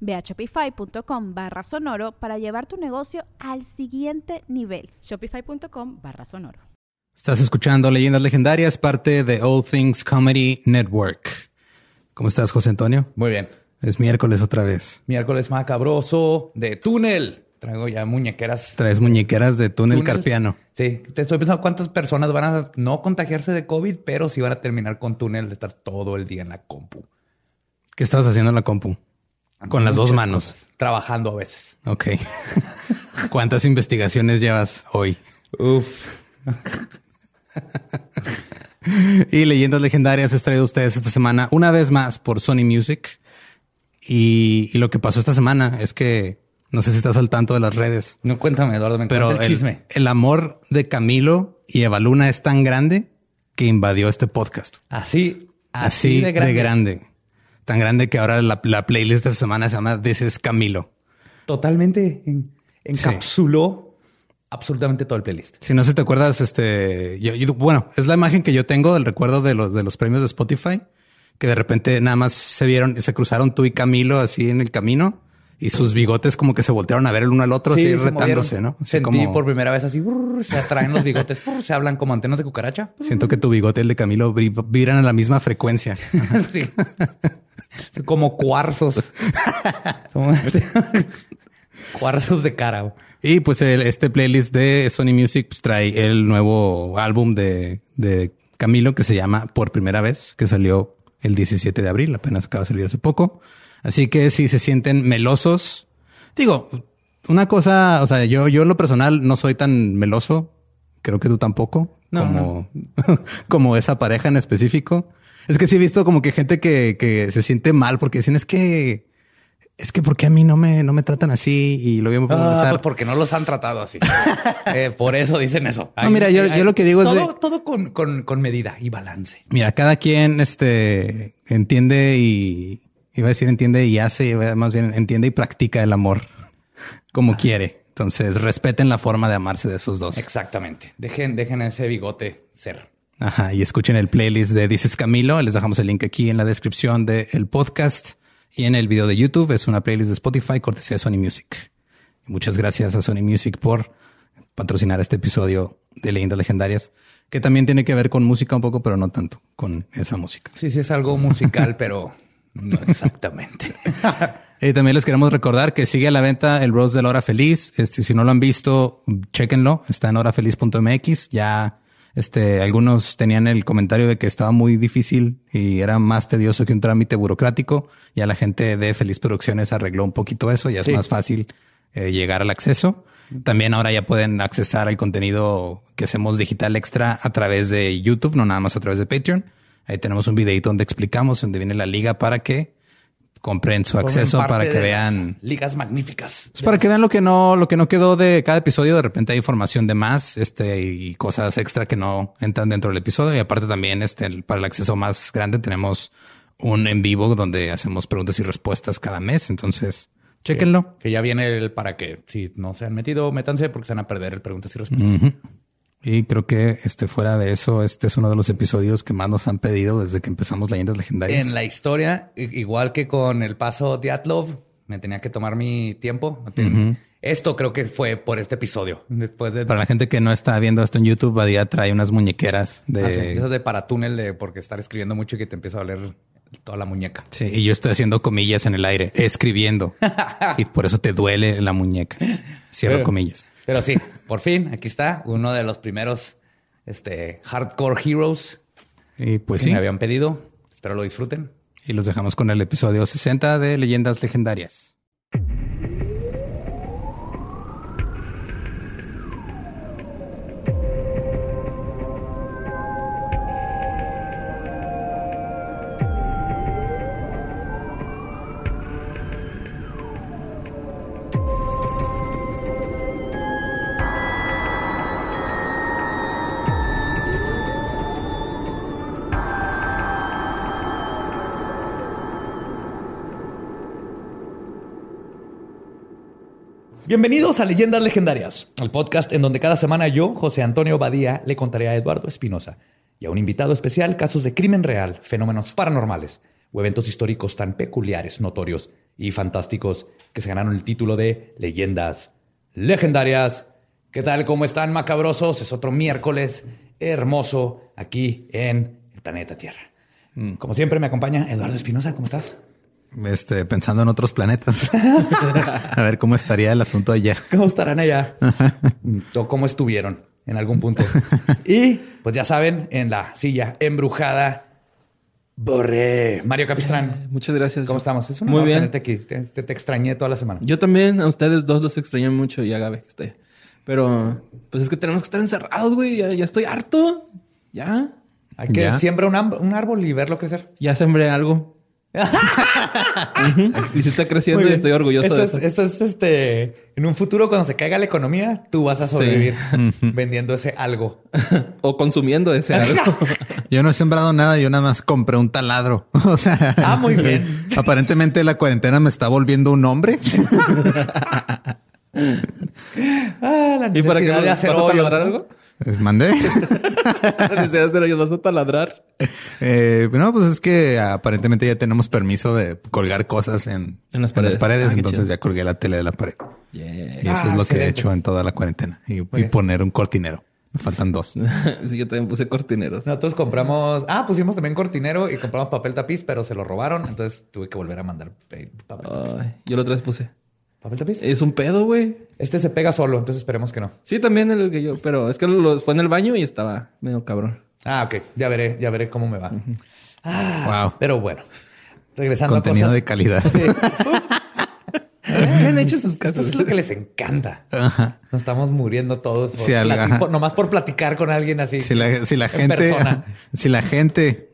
Ve a shopify.com barra sonoro para llevar tu negocio al siguiente nivel. Shopify.com barra sonoro. Estás escuchando Leyendas Legendarias, parte de All Things Comedy Network. ¿Cómo estás, José Antonio? Muy bien. Es miércoles otra vez. Miércoles macabroso de túnel. Traigo ya muñequeras. Traes muñequeras de túnel, carpiano. Sí, te estoy pensando cuántas personas van a no contagiarse de COVID, pero sí van a terminar con túnel de estar todo el día en la compu. ¿Qué estabas haciendo en la compu? Con las dos manos. Trabajando a veces. Ok. ¿Cuántas investigaciones llevas hoy? Uf. y leyendas legendarias he traído a ustedes esta semana una vez más por Sony Music. Y, lo que pasó esta semana es que no sé si estás al tanto de las redes. No cuéntame, Eduardo, me pero el chisme. El, amor de Camilo y Evaluna es tan grande que invadió este podcast. Así, así, de grande tan grande que ahora la, playlist de esta semana se llama This is Camilo. Totalmente encapsuló absolutamente todo el playlist. Si no se te acuerdas, este, yo, bueno, es la imagen que yo tengo del recuerdo de los de los premios de Spotify, que de repente nada más se vieron, se cruzaron tú y Camilo así en el camino y sus bigotes como que se voltearon a ver el uno al otro, así retándose, ¿no? Sentí por primera vez así, se atraen los bigotes, se hablan como antenas de cucaracha. Siento que tu bigote y el de Camilo vibran a la misma frecuencia. sí. como cuarzos. cuarzos de cara. Y pues este playlist de Sony Music pues, trae el nuevo álbum de, de Camilo que se llama Por Primera Vez, que salió el 17 de abril, apenas acaba de salir hace poco. Así que si se sienten melosos, digo, una cosa, o sea, yo, yo en lo personal no soy tan meloso, creo que tú tampoco, como, como esa pareja en específico. Es que sí he visto como que gente que, que se siente mal porque dicen es que es que porque a mí no me, no me tratan así y lo voy a ah, pues porque no los han tratado así. Eh, por eso dicen eso. no, mira, yo, yo, lo que digo es de, todo con, con, con medida y balance. Mira, cada quien este entiende y Iba a decir entiende y hace, más bien entiende y practica el amor como quiere. Entonces respeten la forma de amarse de esos dos. Exactamente. Dejen, dejen ese bigote ser. Ajá. Y escuchen el playlist de Dices Camilo. Les dejamos el link aquí en la descripción del podcast y en el video de YouTube. Es una playlist de Spotify cortesía de Sony Music. Muchas gracias a Sony Music por patrocinar este episodio de Leyendas Legendarias, que también tiene que ver con música un poco, pero no tanto con esa música. Sí, sí, es algo musical, pero no exactamente. Y también les queremos recordar que sigue a la venta el Rose de la Hora Feliz. Este, si no lo han visto, chéquenlo. Está en horafeliz.mx. Ya este, algunos tenían el comentario de que estaba muy difícil y era más tedioso que un trámite burocrático. Ya la gente de Feliz Producciones arregló un poquito eso. Ya es más fácil eh, llegar al acceso. También ahora ya pueden accesar al contenido que hacemos digital extra a través de YouTube, no nada más a través de Patreon. Ahí tenemos un videito donde explicamos dónde viene la liga para que compren su acceso para que vean ligas magníficas. para que vean lo que no, lo que no quedó de cada episodio. De repente hay información de más, este, y cosas extra que no entran dentro del episodio. Y aparte también, este, para el acceso más grande tenemos un en vivo donde hacemos preguntas y respuestas cada mes. Entonces, chéquenlo. Que, ya viene el para que si no se han metido, métanse porque se van a perder el preguntas y respuestas. Y creo que este fuera de eso, este es uno de los episodios que más nos han pedido desde que empezamos Leyendas Legendarias. En la historia, igual que con el paso de Atlov, me tenía que tomar mi tiempo. Esto creo que fue por este episodio. Después de... Para la gente que no está viendo esto en YouTube, Badía trae unas muñequeras de... Ah, esas de paratúnel de porque estar escribiendo mucho y que te empieza a doler toda la muñeca. Sí, y yo estoy haciendo comillas en el aire, escribiendo. y por eso te duele la muñeca. Cierro comillas. Pero sí, por fin, aquí está uno de los primeros este Hardcore Heroes Y pues que sí, me habían pedido. Espero lo disfruten. y los dejamos con el episodio 60 de Leyendas Legendarias. Bienvenidos a Leyendas Legendarias, el podcast en donde cada semana yo, José Antonio Badía, le contaré a Eduardo Espinosa y a un invitado especial casos de crimen real, fenómenos paranormales o eventos históricos tan peculiares, notorios y fantásticos que se ganaron el título de Leyendas Legendarias. ¿Qué tal? ¿Cómo están, macabrosos? Es otro miércoles hermoso aquí en el planeta Tierra. Como siempre, me acompaña Eduardo Espinosa. ¿Cómo estás? Este, pensando en otros planetas. a ver cómo estaría el asunto allá. ¿Cómo estarán allá? o cómo estuvieron en algún punto. y pues ya saben, en la silla embrujada, Borré. Mario Capistrán. Muchas gracias. ¿Cómo estamos? Es un Muy bien. tenerte aquí. Te, te- te extrañé toda la semana. Yo también a ustedes dos los extrañé mucho y a Gabe que está ahí. Pero pues es que tenemos que estar encerrados, güey. Ya, ya estoy harto. Ya. Hay que Ya. siembra un, árbol y verlo crecer. Ya sembré algo. Y sí está creciendo y estoy orgulloso eso de es, eso. eso es este. En un futuro, cuando se caiga la economía, tú vas a Sí. sobrevivir vendiendo ese algo. o consumiendo ese algo. Yo no he sembrado nada, yo nada más compré un taladro. O sea, Ah, muy bien. aparentemente la cuarentena me está volviendo un hombre. Ah, la ¿Y para qué necesidad vas de a hacer ¿no? algo? Les mandé. Desde hacer ellos vas a taladrar. Eh, no, pues es que aparentemente ya tenemos permiso de colgar cosas en, En las paredes. Ah, entonces chido. ya colgué la tele de la pared. Y eso Ah, es lo que he hecho en toda la cuarentena. Y, poner un cortinero. Me faltan dos. sí, yo también puse cortineros. Nosotros compramos, ah, pusimos también cortinero y compramos papel tapiz, pero se lo robaron. Entonces tuve que volver a mandar pe- papel tapiz. Yo la otra vez puse. ¿Papel tapiz? Es un pedo, güey. Este se pega solo, entonces esperemos que no. Sí, también el que yo, pero es que lo, fue en el baño y estaba medio cabrón. Ah, ok. Ya veré, ya veré cómo me va. Ah, Wow. Pero bueno, regresando Contenido a de cosas. calidad. ¿Qué han hecho sus casas? Esto es lo que les encanta. Ajá. Nos estamos muriendo todos. Por Sí, al- por- nomás por platicar con alguien así. Si la, si la en gente, persona. si la gente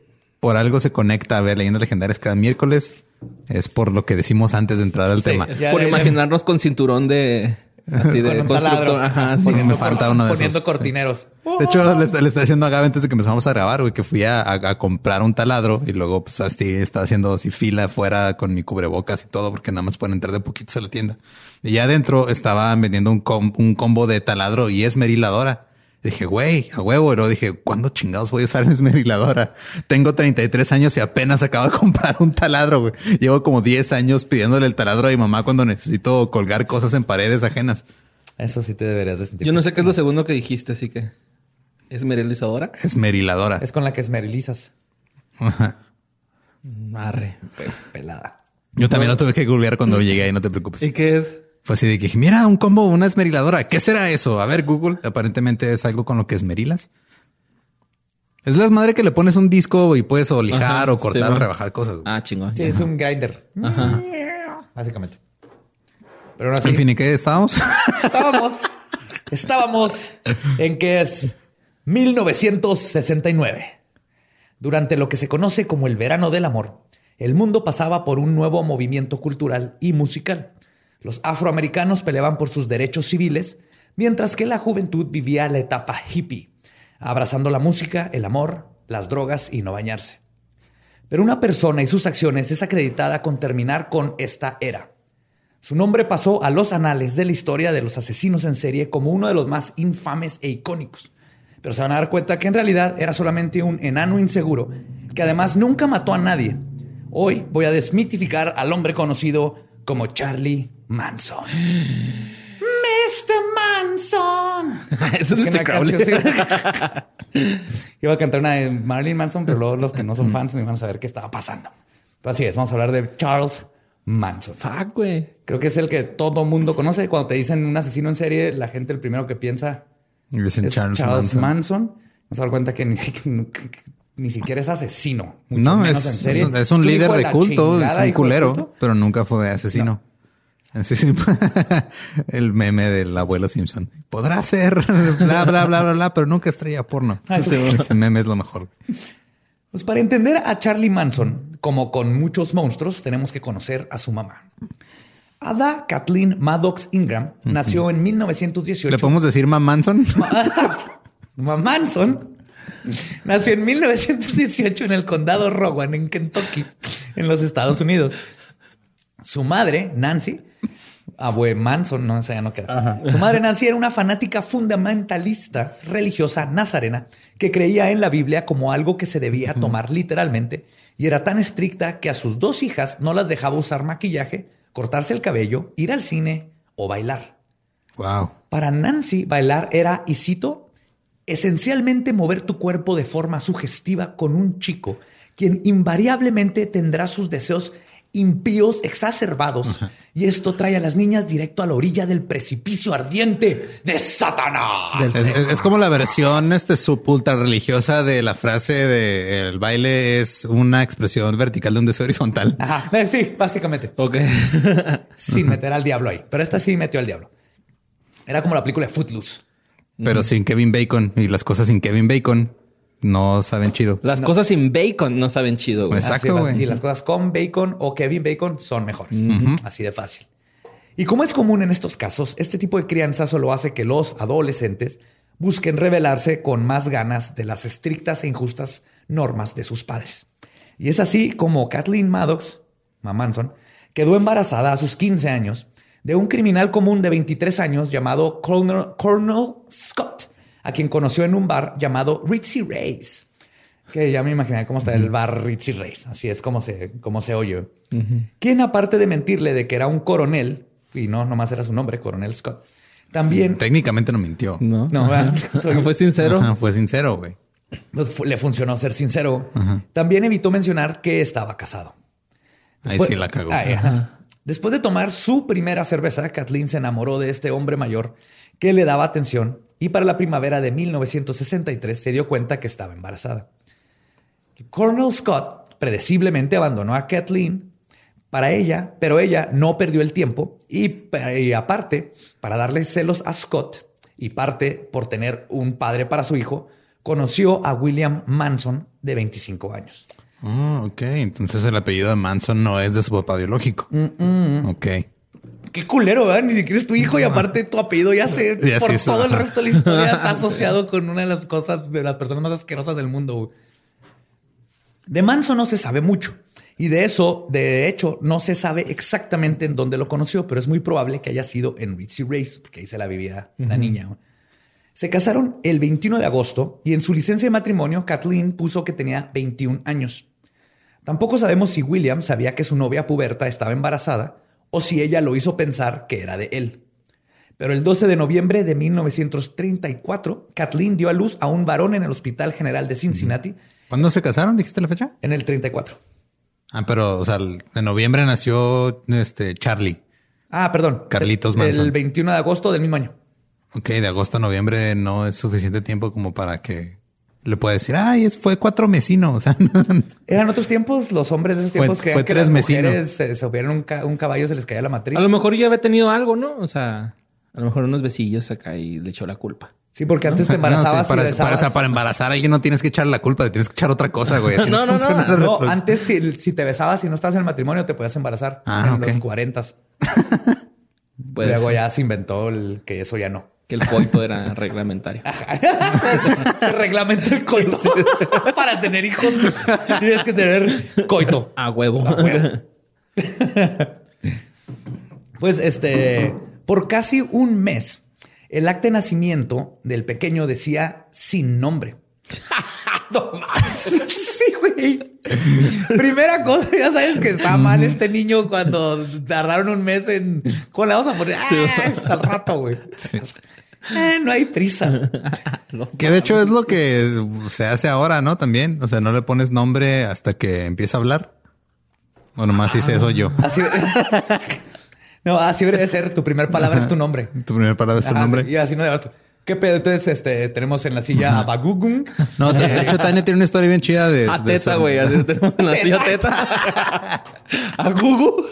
por algo se conecta a ver leyendas legendarias cada miércoles, es por lo que decimos antes de entrar al Sí, tema. Ya, Por ya. imaginarnos con cinturón de así de Con constructor. Ajá, sí. poniendo, me falta uno de poniendo esos. cortineros. De hecho, le, está- le estaba diciendo a Gaby antes de que empezamos a grabar, güey, que fui a, a- a comprar un taladro y luego, pues, así estaba haciendo así fila afuera con mi cubrebocas y todo, porque nada más pueden entrar de poquitos a la tienda. Y ya adentro estaban vendiendo un, com- un combo de taladro y esmeriladora. Dije, güey, a huevo. Luego dije, ¿cuándo chingados voy a usar esmeriladora? Tengo 33 años y apenas acabo de comprar un taladro, güey. Llevo como 10 años pidiéndole el taladro a mi mamá cuando necesito colgar cosas en paredes ajenas. Eso sí te deberías de sentir. Yo no sé qué es lo segundo que dijiste, así que es merelizadora. Esmeriladora. Es con la que esmerilizas. Ajá. Arre. Pe- pelada. Yo también lo tuve que googlear cuando llegué ahí, no te preocupes. ¿Y qué es? Fue así de que dije, mira, un combo, una esmeriladora. ¿Qué será eso? A ver, Google. Aparentemente es algo con lo que esmerilas. Es la madre que le pones un disco y puedes o lijar Ajá, o cortar sí, o rebajar cosas. Ah, chingón. Sí, es un grinder. Básicamente. Pero no así. En fin, ¿y qué estábamos? Estábamos. Estábamos en que es 1969. Durante lo que se conoce como el verano del amor, el mundo pasaba por un nuevo movimiento cultural y musical. Los afroamericanos peleaban por sus derechos civiles, mientras que la juventud vivía la etapa hippie, abrazando la música, el amor, las drogas y no bañarse. Pero una persona y sus acciones es acreditada con terminar con esta era. Su nombre pasó a los anales de la historia de los asesinos en serie como uno de los más infames e icónicos. Pero se van a dar cuenta que en realidad era solamente un enano inseguro que además nunca mató a nadie. Hoy voy a desmitificar al hombre conocido como Charlie Manson. Mr. Manson. Eso es que Mr. una Crowley. canción. Iba a cantar una de Marilyn Manson, pero luego los que no son fans no iban a saber qué estaba pasando. Pero así es, vamos a hablar de Charles Manson. Fuck, güey. Creo que es el que todo mundo conoce. Cuando te dicen un asesino en serie, la gente el primero que piensa Dicen es Charles, Charles, Manson. Manson. Nos dar cuenta que ni, ni siquiera es asesino. mucho No, menos es, en serie. es un- es un un líder de culto, es un culero, pero nunca fue asesino. El meme del abuelo Simpson. Podrá ser bla, bla, bla, bla, bla, pero nunca estrella porno. Ah, sí. Ese meme es lo mejor. Pues para entender a Charlie Manson, como con muchos monstruos, tenemos que conocer a su mamá. Ada Kathleen Maddox Ingram nació en 1918. ¿Le podemos decir Mam Manson? Nació en 1918 en el condado Rowan, en Kentucky, en los Estados Unidos. Su madre, Nancy, abue Manson, no, ya no queda. Su madre, Nancy, era una fanática fundamentalista religiosa nazarena que creía en la Biblia como algo que se debía tomar literalmente y era tan estricta que a sus dos hijas no las dejaba usar maquillaje, cortarse el cabello, ir al cine o bailar. Wow. Para Nancy, bailar era, y cito, esencialmente mover tu cuerpo de forma sugestiva con un chico, quien invariablemente tendrá sus deseos impíos exacerbados. Y esto trae a las niñas directo a la orilla del precipicio ardiente de Satanás. Es, es- es como la versión este sub ultra religiosa de la frase de el baile es una expresión vertical de un deseo horizontal. Ajá, eh, sí, básicamente. Ok. Sin meter al diablo ahí. Pero esta sí metió al diablo. Era como la película de Footloose. Pero sin Kevin Bacon y las cosas sin Kevin Bacon no saben chido. Las cosas sin bacon no saben chido, güey. Exacto, güey. Y las cosas con bacon o Kevin Bacon son mejores. Así de fácil. Y como es común en estos casos, este tipo de crianza solo hace que los adolescentes busquen rebelarse con más ganas de las estrictas e injustas normas de sus padres. Y es así como Kathleen Maddox, Manson, quedó embarazada a sus 15 años de un criminal común de 23 años llamado Colonel, Colonel Scott, a quien conoció en un bar llamado Ritzy Ray's. Que ya me imaginé cómo está el bar Ritzy Ray's. Así es como se, como se oye. Quien, aparte de mentirle de que era un coronel, y no, nomás era su nombre, Coronel Scott, también Técnicamente no mintió. No. No, soy- Fue sincero. Ajá, fue sincero, güey. pues, le funcionó ser sincero. También evitó mencionar que estaba casado. Ahí sí la cagó. Ay, ajá. Después de tomar su primera cerveza, Kathleen se enamoró de este hombre mayor que le daba atención y para la primavera de 1963 se dio cuenta que estaba embarazada. Colonel Scott predeciblemente abandonó a Kathleen para ella, pero ella no perdió el tiempo y, y aparte, para darle celos a Scott y parte por tener un padre para su hijo, conoció a William Manson de 25 años. Ah, ok. Entonces el apellido de Manson no es de su papá biológico. Ok. Qué culero, ¿verdad? Ni siquiera es tu hijo y aparte tu apellido ya se Ya por todo el resto de la historia está asociado con una de las cosas de las personas más asquerosas del mundo. De Manson no se sabe mucho y de eso, de hecho, no se sabe exactamente en dónde lo conoció, pero es muy probable que haya sido en Ritzy Race, porque ahí se la vivía la niña. Se casaron el 21 de agosto y en su licencia de matrimonio, Kathleen puso que tenía 21 años. Tampoco sabemos si William sabía que su novia puberta estaba embarazada o si ella lo hizo pensar que era de él. Pero el 12 de noviembre de 1934, Kathleen dio a luz a un varón en el Hospital General de Cincinnati ¿Cuándo se casaron? ¿Dijiste la fecha? en el 34. Ah, pero, o sea, el- en noviembre nació este Charlie. Ah, perdón. Carlitos El Manson. 21 de agosto del mismo año. Ok, de agosto a noviembre no es suficiente tiempo como para que le pueda decir, ay, es, fue cuatro mesinos. O sea, Eran otros tiempos, los hombres de esos Fue- tiempos creían fue que tres las mujeres se subieran un, ca- un caballo, se les caía la matriz. A lo mejor ya había tenido algo, ¿no? O sea, a lo mejor unos besillos acá y le echó la culpa. Sí, porque antes te No, embarazabas sí, para, y para- besabas. o sea, para embarazar a alguien no tienes que echar la culpa, tienes que echar otra cosa, güey. Así No, no, no. No, antes si, si te besabas y no estás en el matrimonio te podías embarazar Ah, en los 40. Puede Luego ya se inventó el que eso ya no. Que el coito era reglamentario. se reglamentó el coito. Para tener hijos tienes que tener coito. A huevo. Pues este, por casi un mes, el acta de nacimiento del pequeño decía sin nombre. No mames. sí, güey. Primera cosa, ya sabes que está mal este niño cuando tardaron un mes en. ¿Cómo le vamos a poner? Ah, es al rato, güey. Eh, no hay prisa. Que de hecho es lo que se hace ahora, ¿no? También. O sea, no le pones nombre hasta que empieza a hablar. O nomás hice eso yo. Así, no, así debe ser. Tu primera palabra es tu nombre. Tu primera palabra es tu Ajá, nombre. Y así no debe ¿Qué pedo? Entonces, este, tenemos en la silla a Bagugun. No, de hecho, Tania tiene una historia bien chida de. A de teta, güey. Tenemos en la tía teta. A Gugu.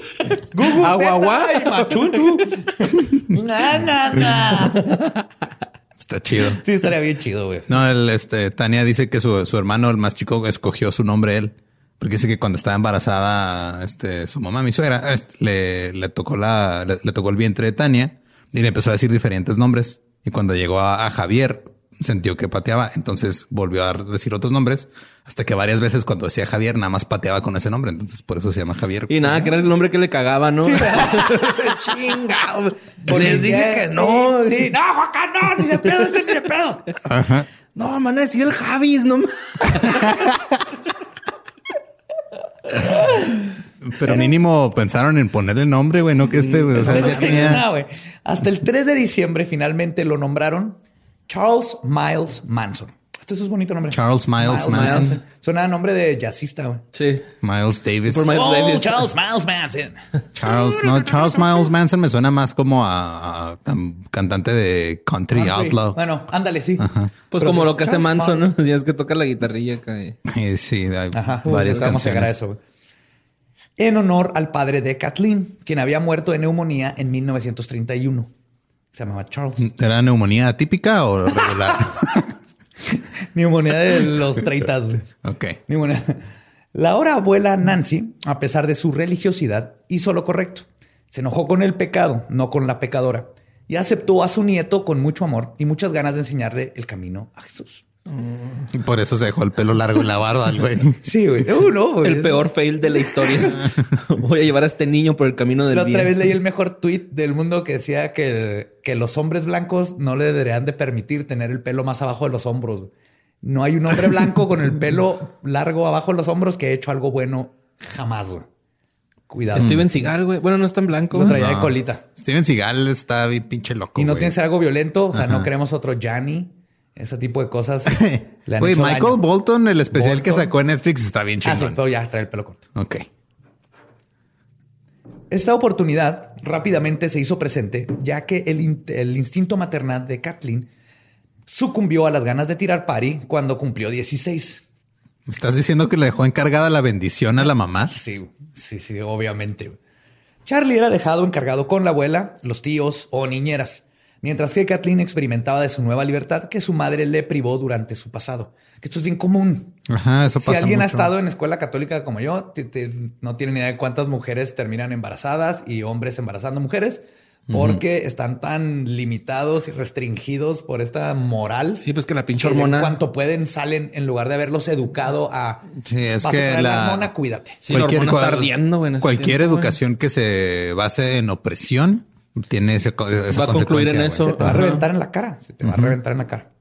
Gugu. A Guagua. Na, na, na. Está chido. Sí, estaría bien chido, güey. No, el, este, Tania dice que su, su hermano, el más chico, escogió su nombre él. Porque dice que cuando estaba embarazada, este, su mamá, mi suegra, este, le, le tocó la, le, le tocó el vientre de Tania y le empezó a decir diferentes nombres. Y cuando llegó a, a Javier, sintió que pateaba. Entonces volvió a decir otros nombres hasta que varias veces cuando decía Javier, nada más pateaba con ese nombre. Entonces por eso se llama Javier. Y nada, que era el nombre que le cagaba, ¿no? Chingado. Les dije que no. Sí, sí. No, Juaca, no, ni de pedo, este ni de pedo. Ajá. No, van a decir el Javis, no. Pero mínimo pensaron en ponerle nombre, güey, no que este, güey. O sea, ya No, tenía. güey. Hasta el 3 de diciembre finalmente lo nombraron Charles Miles Manson. Este es un bonito nombre. Charles Miles Manson. Suena a nombre de jazzista, güey. Sí. Miles Davis. Por Miles Oh, Davis. Charles Miles Manson. Charles, no, Charles Miles Manson me suena más como a, a- a cantante de country, outlaw. Bueno, ándale, sí. Pues Pero como sí, lo que hace Manson, Miles. ¿no? Ya es que toca la guitarrilla acá. Eh, Sí, hay Ajá, varias vamos a llegar a canciones. eso. güey. En honor al padre de Kathleen, quien había muerto de neumonía en 1931. Se llamaba Charles. ¿Era neumonía típica o regular? neumonía de los 30. güey. ok. Neumonía. La ahora abuela Nancy, a pesar de su religiosidad, hizo lo correcto. Se enojó con el pecado, no con la pecadora, y aceptó a su nieto con mucho amor y muchas ganas de enseñarle el camino a Jesús. Y por eso se dejó el pelo largo en la barba, el güey. Sí, güey. Uh, no, güey. El peor fail de la historia. Voy a llevar a este niño por el camino del La otra bien. vez leí el mejor tweet del mundo que decía que, que los hombres blancos no le deberían de permitir tener el pelo más abajo de los hombros. No hay un hombre blanco con el pelo largo abajo de los hombros que haya hecho algo bueno jamás. güey. Cuidado. Steven Seagal, güey. Bueno, no es tan blanco. Lo traía de colita. Steven Seagal está bien pinche loco. Y no güey. tiene que ser algo violento. O sea, no queremos otro Gianni. Ese tipo de cosas. le han Güey, hecho Michael daño. Bolton, el especial que sacó en Netflix, está bien Ah, sí, pero ya trae el pelo corto. Ok. Esta oportunidad rápidamente se hizo presente, ya que el, in- el instinto maternal de Kathleen sucumbió a las ganas de tirar pari cuando cumplió 16. ¿Me estás diciendo que le dejó encargada la bendición a la mamá? Sí, sí, sí, obviamente. Charlie era dejado encargado con la abuela, los tíos o niñeras, mientras que Kathleen experimentaba de su nueva libertad que su madre le privó durante su pasado. Que esto es bien común. Ajá, eso si pasa alguien ha mucho. estado en escuela católica como yo, te- te- no tiene ni idea de cuántas mujeres terminan embarazadas y hombres embarazando mujeres porque están tan limitados y restringidos por esta moral. Sí, pues que la pinche hormona. Cuanto pueden, salen en lugar de haberlos educado a. Sí, es "Vas a que traer la- hormona, cuídate. Sí, la hormona está cual- ardiendo, güey, en ese cualquier tiempo, educación que se base en opresión tiene ese, esa Va a concluir en eso. Se te va a reventar en la cara. Se te va a reventar en la cara.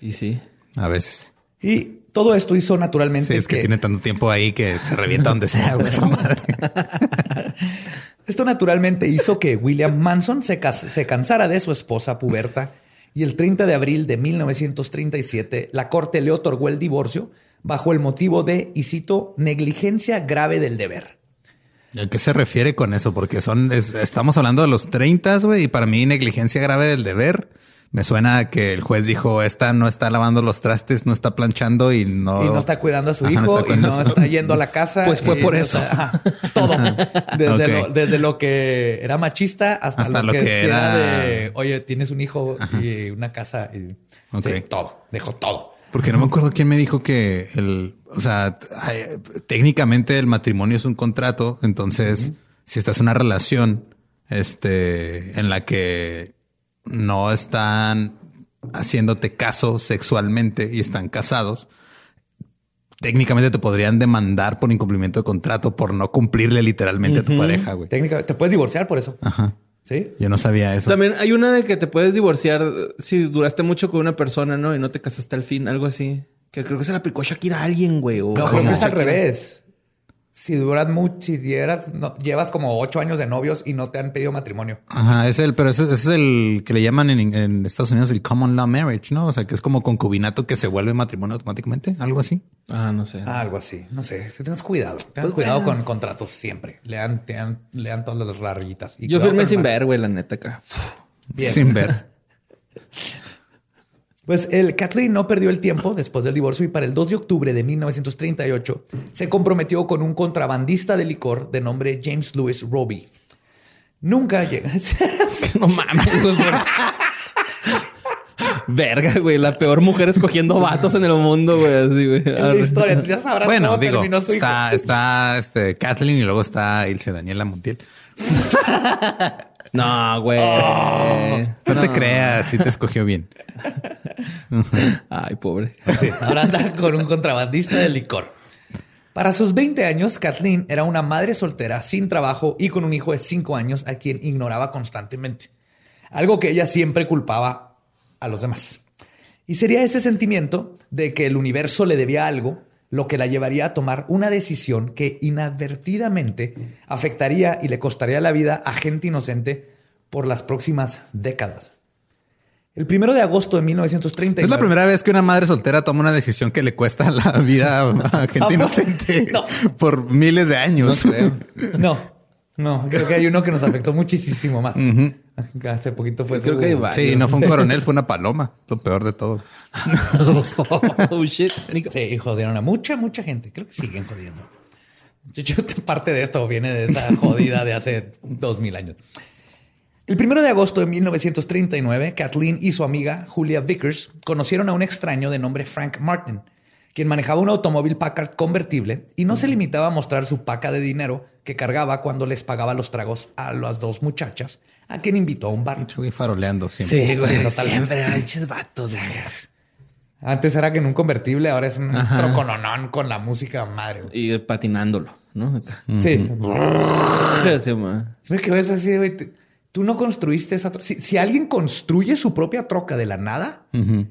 Y sí. A veces. Y todo esto hizo naturalmente. Sí, es que, que- tiene tanto tiempo ahí que se revienta donde sea, güey, esa madre. Esto naturalmente hizo que William Manson se cansara de su esposa puberta y el 30 de abril de 1937 la corte le otorgó el divorcio bajo el motivo de, y cito, negligencia grave del deber. ¿A qué se refiere con eso? Porque son, es- estamos hablando de los 30, güey, y para mí negligencia grave del deber. Me suena a que el juez dijo, esta no está lavando los trastes, no está planchando y no... Y no está cuidando a su Ajá, hijo y no su- está yendo a la casa. Pues fue por no eso. está- ajá, todo. Desde, lo, desde lo que era machista hasta, Hasta lo, lo que, era era- de, oye, tienes un hijo y una casa. Y, Ok. sí, todo. Dejó todo. Porque no me acuerdo quién me dijo que el, o sea, técnicamente el matrimonio es un contrato. Entonces, si estás en una relación, este, en la que no están haciéndote caso sexualmente y están casados, técnicamente te podrían demandar por incumplimiento de contrato por no cumplirle literalmente a tu pareja, güey. Técnicamente, te puedes divorciar por eso. Ajá. Sí. Yo no sabía eso. También hay una de que te puedes divorciar si duraste mucho con una persona, ¿no? Y no te casaste al fin, algo así. Que creo que se la aplicó Shakira a alguien, güey. o- No, creo que es al revés. Si duras mucho, si dieras, no, llevas como ocho años de novios y no te han pedido matrimonio. Ajá, es el, pero ese, ese es el que le llaman en, en Estados Unidos el common law marriage, ¿no? O sea, que es como concubinato que se vuelve matrimonio automáticamente, algo así. Ah, no sé. Algo así. No sé. Tengas cuidado. Tengas cuidado con contratos siempre. Lean, lean, lean todas las rayitas. Y Yo firmé sin ver, güey, la neta acá. Bien. Sin ver. Pues el Kathleen no perdió el tiempo después del divorcio y para el 2 de octubre de 1938 se comprometió con un contrabandista de licor de nombre James Lewis Roby. Nunca llega. No mames, güey. Verga, güey. La peor mujer escogiendo vatos en el mundo, güey. Así, güey. En la historia, ya sabrás Bueno, cómo digo, terminó su hijo. está, está este, Kathleen y luego está Ilse Daniela Montiel. No, güey. No, te creas, sí te escogió bien. Ay, pobre. Sí, ahora anda con un contrabandista de licor. Para sus 20 años, Kathleen era una madre soltera, sin trabajo y con un hijo de 5 años a quien ignoraba constantemente. Algo que ella siempre culpaba a los demás. Y sería ese sentimiento de que el universo le debía algo lo que la llevaría a tomar una decisión que inadvertidamente afectaría y le costaría la vida a gente inocente por las próximas décadas. El primero de agosto de 1939. Es la primera vez que una madre soltera toma una decisión que le cuesta la vida a gente inocente No. por miles de años. No, no, creo que hay uno que nos afectó muchísimo más. Hace poquito fue Creo su- que hay varios. Sí, no fue un coronel, fue una paloma. Lo peor de todo. oh, shit. Sí, jodieron a mucha, mucha gente. Creo que siguen jodiendo. De hecho, parte de esto viene de esa jodida de hace dos mil años. El primero de agosto de 1939, Kathleen y su amiga Julia Vickers conocieron a un extraño de nombre Frank Martin, quien manejaba un automóvil Packard convertible y no se limitaba a mostrar su paca de dinero que cargaba cuando les pagaba los tragos a las dos muchachas, a quien invitó a un bar. Estoy faroleando siempre. Sí, güey, totalmente. Siempre pinches vatos. Antes era que en un convertible, ahora es un Ajá. trocononón con la música madre. güey. Y patinándolo, ¿no? Sí. Sí, sí. Siempre que ves así, güey, tú no construiste esa troca. Si, si alguien construye su propia troca de la nada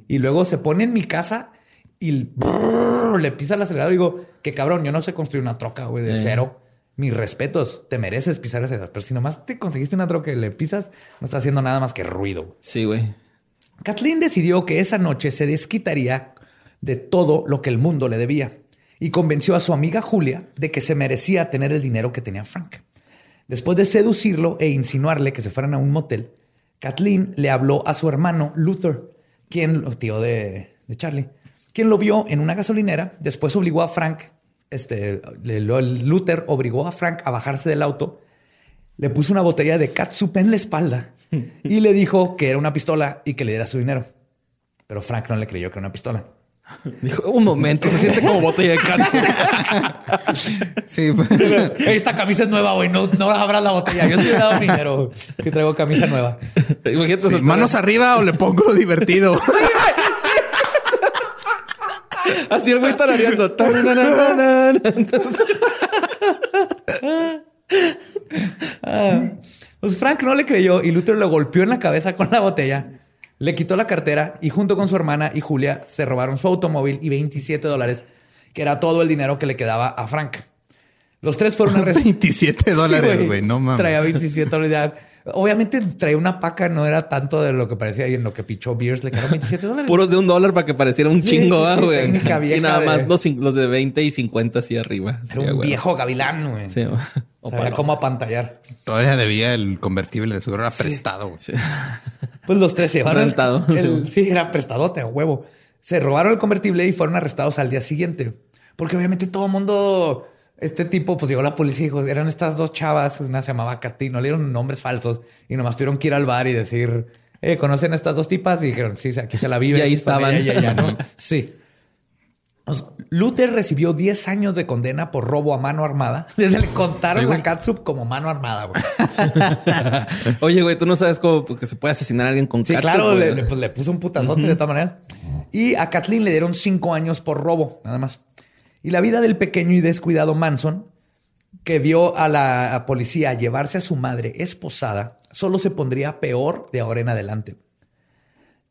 y luego se pone en mi casa y brrr, le pisa el acelerador, digo, que cabrón, yo no sé construir una troca, güey, de cero. Mis respetos, te mereces pisar ese Pero si nomás te conseguiste una troca y le pisas, no está haciendo nada más que ruido. Sí, güey. Kathleen decidió que esa noche se desquitaría de todo lo que el mundo le debía y convenció a su amiga Julia de que se merecía tener el dinero que tenía Frank. Después de seducirlo e insinuarle que se fueran a un motel, Kathleen le habló a su hermano Luther, quien, tío de, de Charlie, quien lo vio en una gasolinera. Después obligó a Frank, este, Luther obligó a Frank a bajarse del auto, le puso una botella de catsup en la espalda y le dijo que era una pistola y que le diera su dinero. Pero Frank no le creyó que era una pistola. Dijo, un momento, se siente como botella de cáncer. Sí, Esta camisa es nueva, güey. No, no abras la botella. Yo sí le he dado dinero. Si traigo camisa nueva. Sí, manos arriba o le pongo lo divertido. Así el güey tarareando. Pues Frank no le creyó y Luther lo golpeó en la cabeza con la botella. Le quitó la cartera y junto con su hermana y Julia se robaron su automóvil y 27 dólares, que era todo el dinero que le quedaba a Frank. Los tres fueron arrestados. 27 dólares, Sí, güey. No mames. Traía 27 dólares. Obviamente traía una paca, no era tanto de lo que parecía y en lo que pichó Beers le quedaron 27 dólares. Puros de un dólar para que pareciera un Sí, chingo, sí, ah, sí, güey. técnica vieja y nada de- más los, de 20 y 50 así arriba. Sí, Era un güey. viejo gavilán, güey. Sí. O paloma. cómo apantallar. Todavía debía el convertible de seguro era prestado. güey. Pues los tres se llevaron. Rentado, el- sí, era prestadote, a huevo. Se robaron el convertible y fueron arrestados al día siguiente. Porque obviamente todo el mundo, este tipo, pues llegó la policía y dijo, eran estas dos chavas, una se llamaba Katy, no le dieron nombres falsos y nomás tuvieron que ir al bar y decir, eh, ¿conocen a estas dos tipas? Y dijeron, sí, aquí se la viven. Y ahí estaban. ella ¿no? sí. Pues, Luther recibió 10 años de condena por robo a mano armada. Desde le contaron güey. la catsup como mano armada, güey. Oye, güey, tú no sabes cómo porque se puede asesinar a alguien con Sí, catsup, claro, güey. le, le- pues, le puso un putazote de todas maneras. Y a Kathleen le dieron cinco años por robo, nada más. Y la vida del pequeño y descuidado Manson, que vio a la policía llevarse a su madre esposada, solo se pondría peor de ahora en adelante.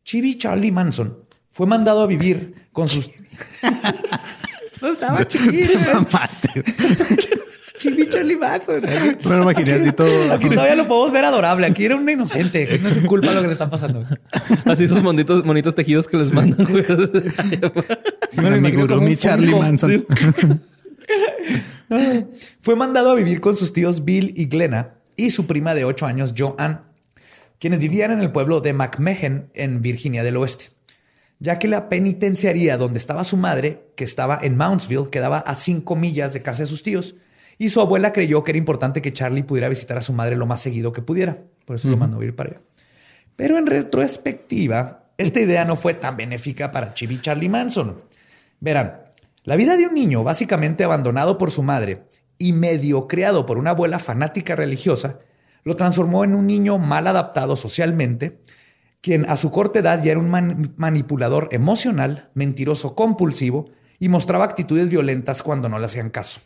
Chibi Charlie Manson fue mandado a vivir con sus... no estaba chiquillo. Chibi Charlie Manson. Me lo imaginé así todo. Aquí todavía lo podemos ver adorable. Aquí era un inocente. Aquí no es su culpa lo que le está pasando. Así esos monitos, monitos tejidos que les mandan. Sí, me gurumi Charlie. Manson. Fue mandado a vivir con sus tíos Bill y Glenna y su prima de 8 años, Joanne. quienes vivían en el pueblo de McMehen en Virginia del Oeste, ya que la penitenciaría donde estaba su madre, que estaba en Mountsville, quedaba a cinco millas de casa de sus tíos, y su abuela creyó que era importante que Charlie pudiera visitar a su madre lo más seguido que pudiera. Por eso lo mandó a ir para allá. Pero en retrospectiva, esta idea no fue tan benéfica para Chibi Charlie Manson. Verán, la vida de un niño básicamente abandonado por su madre y medio criado por una abuela fanática religiosa lo transformó en un niño mal adaptado socialmente, quien a su corta edad ya era un manipulador emocional, mentiroso compulsivo y mostraba actitudes violentas cuando no le hacían caso.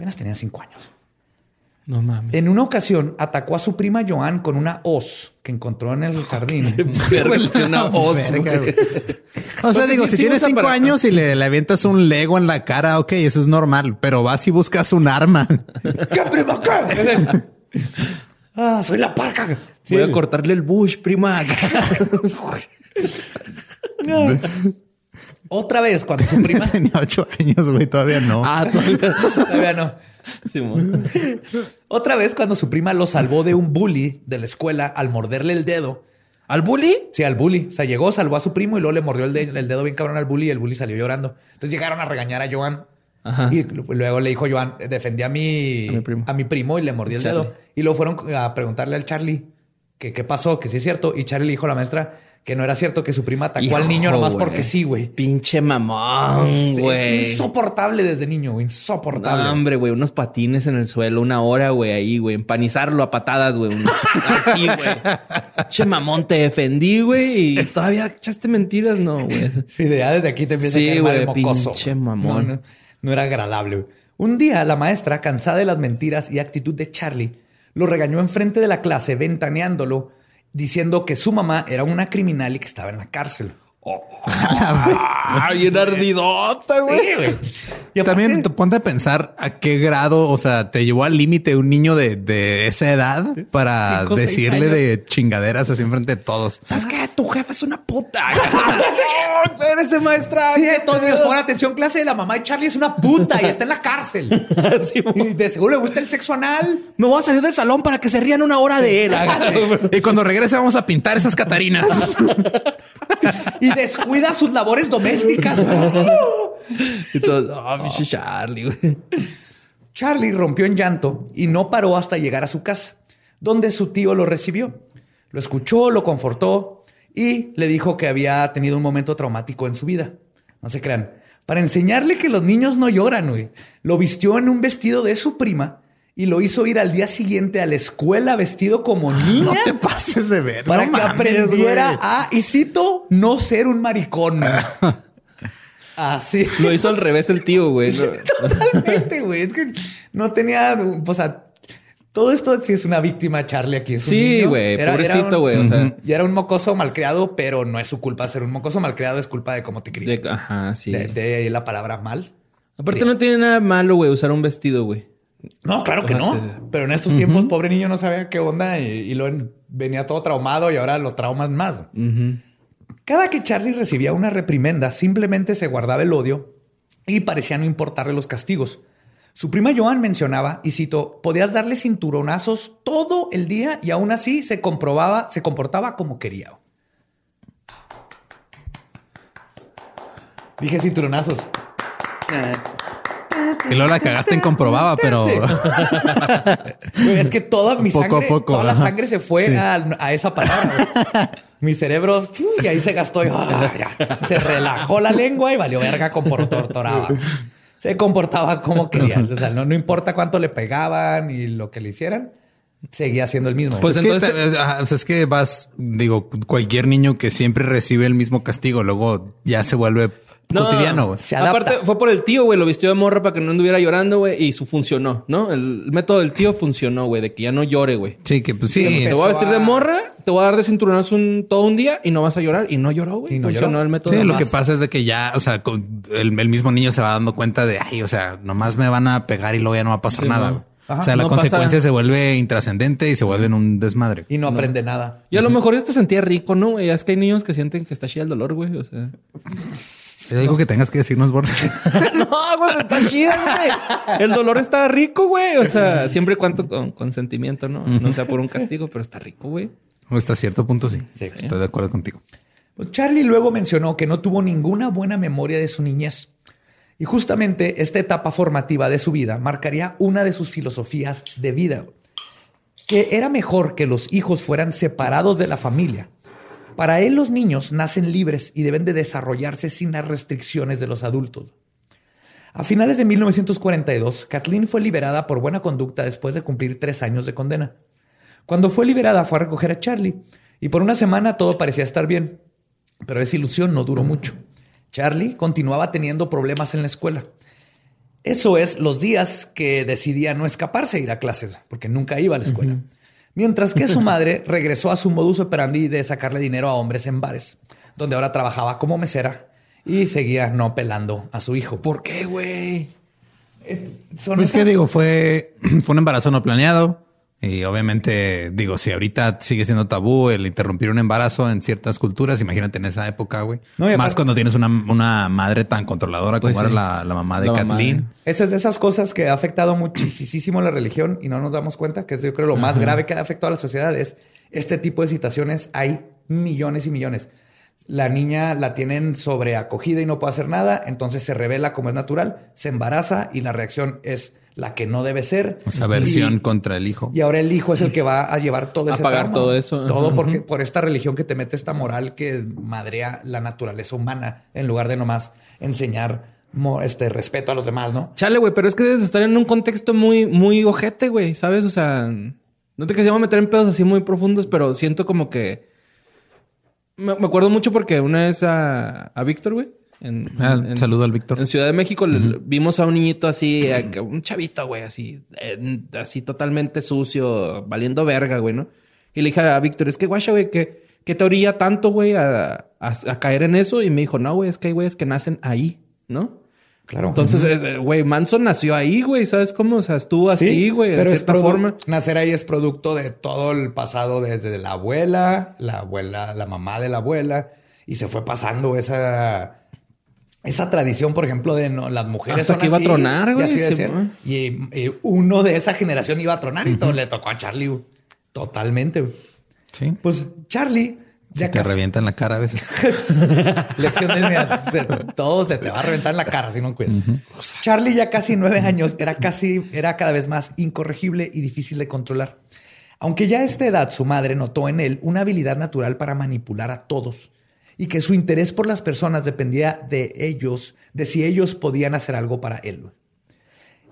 Apenas tenía cinco años. No mames. En una ocasión atacó a su prima Joan con una hoz que encontró en el jardín. una hoz. o sea, digo, si tienes cinco años y le, avientas un Lego en la cara, ok, eso es normal. Pero vas y buscas un arma. ¿Qué prima qué? ah, soy la parca. Voy a cortarle el bush, prima. Otra vez, cuando su prima... Tenía ocho años, güey, todavía no. Ah, todavía, no. Otra vez, cuando su prima lo salvó de un bully de la escuela al morderle el dedo. ¿Al bully? Sí, al bully. O sea, llegó, salvó a su primo y luego le mordió el, dedo bien cabrón al bully y el bully salió llorando. Entonces llegaron a regañar a Joan. Y luego le dijo Joan, defendí a mi, a mi, primo. y le mordió el dedo. Y luego fueron a preguntarle al Charlie que qué pasó, que sí es cierto. Y Charlie le dijo a la maestra, que no era cierto que su prima atacó al niño nomás porque sí, güey. Pinche mamón, güey. insoportable desde niño, insoportable. No, hombre, güey, unos patines en el suelo, una hora, güey, ahí, güey, empanizarlo a patadas, güey. Así, güey. Pinche mamón, te defendí, güey, y todavía echaste mentiras, no, güey. Sí, ya desde aquí te empieza a caer güey, mocoso. Pinche mamón. No, no era agradable, güey. Un día la maestra, cansada de las mentiras y actitud de Charlie, lo regañó enfrente de la clase, ventaneándolo diciendo que su mamá era una criminal y que estaba en la cárcel. Oh. bien ardidota, güey. y también te ponte a pensar a qué grado, o sea, te llevó al límite un niño de, esa edad para decirle de chingaderas así enfrente de todos. ¿Sabes qué? Tu jefe es una puta. eres maestra. Sí, todos pon atención, clase. La mamá de Charlie es una puta y está en la cárcel. y de seguro le gusta el sexo anal. Me voy a salir del salón para que se rían una hora de él. y cuando regrese vamos a pintar esas catarinas. Y descuida sus labores domésticas. y todos, oh, Charlie. Charlie rompió en llanto y no paró hasta llegar a su casa, donde su tío lo recibió. Lo escuchó, lo confortó y le dijo que había tenido un momento traumático en su vida. No se crean. Para enseñarle que los niños no lloran, güey. Lo vistió en un vestido de su prima y lo hizo ir al día siguiente a la escuela vestido como niña. No te pases de ver. Para que aprendiera a, y cito, no ser un maricón. Así. Lo hizo al revés el tío, güey. Totalmente, güey. Es que no tenía, o sea, todo esto sí es una víctima, Charlie, aquí. sí, güey. Pobrecito, güey. O sea. Y era un mocoso malcriado, pero no es su culpa ser un mocoso malcriado, es culpa de cómo te crías. Ajá, sí. De, la palabra mal. Aparte, no tiene nada malo, güey, usar un vestido, güey. No, claro que no. Pero en estos tiempos, pobre niño no sabía qué onda y, lo venía todo traumado y ahora lo traumas más. Cada que Charlie recibía una reprimenda, simplemente se guardaba el odio y parecía no importarle los castigos. Su prima Joan mencionaba, y cito, podías darle cinturonazos todo el día y aún así se comprobaba, se comportaba como quería. Dije cinturonazos. Eh. Y luego la cagaste en comprobaba, pero. es que toda mi sangre, toda la sangre se fue a, esa palabra. mi cerebro, y ahí se gastó. Y, ah, se relajó la lengua y valió verga torturaba. Se comportaba como quería. O sea, no, no importa cuánto le pegaban y lo que le hicieran seguía siendo el mismo. Pues entonces es que vas, digo, cualquier niño que siempre recibe el mismo castigo, luego ya se vuelve no, cotidiano, güey. Aparte, fue por el tío, güey. Lo vistió de morra para que no anduviera llorando, güey. Y su funcionó, ¿no? El método del tío funcionó, güey. De que ya no llore, güey. Sí, que pues sí. te voy a vestir de morra, te voy a dar de cinturonazo un, todo un día y no vas a llorar. Y no lloró, güey. funcionó el método. Sí, lo que pasa es de que ya, o sea, el, mismo niño se va dando cuenta de, ay, o sea, nomás me van a pegar y luego ya no va a pasar nada. o sea, la consecuencia se vuelve intrascendente y se vuelve en un desmadre. Y no, aprende nada. Y a lo mejor ya te sentía rico, ¿no? Es que hay niños que sienten que está chida el dolor, güey. O sea. Es algo que tengas que decirnos, Borja. no, güey, está chido, güey. El dolor está rico, güey. O sea, siempre cuanto con consentimiento, ¿no? No sea por un castigo, pero está rico, güey. Hasta cierto punto sí. Sí. Estoy de acuerdo contigo. Pues Charlie luego mencionó que no tuvo ninguna buena memoria de su niñez. Y justamente esta etapa formativa de su vida marcaría una de sus filosofías de vida, que era mejor que los hijos fueran separados de la familia. Para él los niños nacen libres y deben de desarrollarse sin las restricciones de los adultos. A finales de 1942, Kathleen fue liberada por buena conducta después de cumplir tres años de condena. Cuando fue liberada fue a recoger a Charlie y por una semana todo parecía estar bien, pero esa ilusión no duró mucho. Charlie continuaba teniendo problemas en la escuela. Eso es los días que decidía no escaparse a ir a clases, porque nunca iba a la escuela. Mientras que su madre regresó a su modus operandi de sacarle dinero a hombres en bares, donde ahora trabajaba como mesera y seguía no pelando a su hijo. ¿Por qué, güey? Eh, son Pues que digo, fue, fue un embarazo no planeado. Y obviamente, digo, si ahorita sigue siendo tabú el interrumpir un embarazo en ciertas culturas, imagínate en esa época, güey. No, Más aparte- cuando tienes una, una madre tan controladora Pues como sí. era la, la mamá de La mamá Kathleen. Esa es de esas cosas que ha afectado muchísimo la religión y no nos damos cuenta, que es yo creo lo más grave que ha afectado a la sociedad es este tipo de situaciones. Hay millones y millones. La niña la tienen sobreacogida y no puede hacer nada, entonces se revela como es natural, se embaraza y la reacción es la que no debe ser. O sea, versión Y- contra el hijo. y ahora el hijo es el que va a llevar todo A ese pagar trauma. todo eso. Todo porque, por esta religión que te mete esta moral que madrea la naturaleza humana en lugar de nomás enseñar este respeto a los demás, ¿no? Chale, güey, pero es que debes de estar en un contexto muy, muy ojete, güey, ¿sabes? O sea, no te queríamos meter en pedos así muy profundos, pero siento como que. Me, me acuerdo mucho porque una vez a, a Víctor, güey. En, Ah, en- saludo al Víctor. En Ciudad de México vimos a un niñito así, a- un chavito, güey, así, así totalmente sucio, valiendo verga, güey, ¿no? Y le dije a Víctor, es que guacha, güey, que, que te orilla tanto, güey, a, a- a caer en eso. Y me dijo, no, güey, es que hay güeyes que nacen ahí, ¿no? Claro. Entonces, es, eh, güey, Manson nació ahí, güey, ¿sabes cómo? O sea, estuvo así, güey, de cierta forma. Nacer ahí es producto de todo el pasado desde la abuela, la abuela, la mamá de la abuela, y se fue pasando esa, esa tradición, por ejemplo, de no, las mujeres Hasta son que iba a tronar, y güey, sí, y, y uno de esa generación iba a tronar y todo le tocó a Charlie. güey. Totalmente. güey. Sí. Pues Charlie Ya te casi- revientan la cara a veces. Lección de mira, te- todo te, te va a reventar en la cara si no cuidas. Charlie, ya casi nueve años, era casi, era cada vez más incorregible y difícil de controlar. Aunque ya a esta edad su madre notó en él una habilidad natural para manipular a todos y que su interés por las personas dependía de ellos, de si ellos podían hacer algo para él.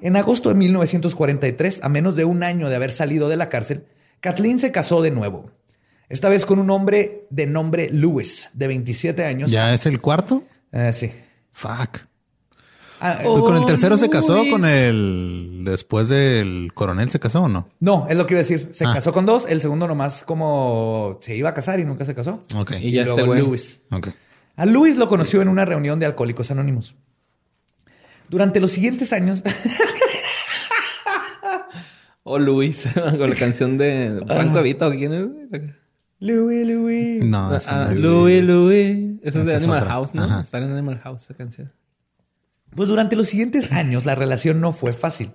En agosto de 1943, a menos de un año de haber salido de la cárcel, Kathleen se casó de nuevo. Esta vez con un hombre de nombre Lewis, de 27 años. ¿Ya es el cuarto? Eh, sí. Fuck. Ah, con el tercero se Luis. casó, con el... Después del coronel se casó o no? No, es lo que iba a decir. Se Ah. casó con dos. El segundo nomás como se iba a casar y nunca se casó. Ok. Y ya luego este güey. Lewis. Ok. A Luis lo conoció en una reunión de Alcohólicos Anónimos. Durante los siguientes años, O Luis, con la canción de Franco Evita, ¿o quién es? Louis, Louis. No, Ah, no es- Louis, Louis. Eso es de es Animal. House, ¿no? Ajá. Estar en Animal House, esa canción. Pues durante los siguientes años la relación no fue fácil.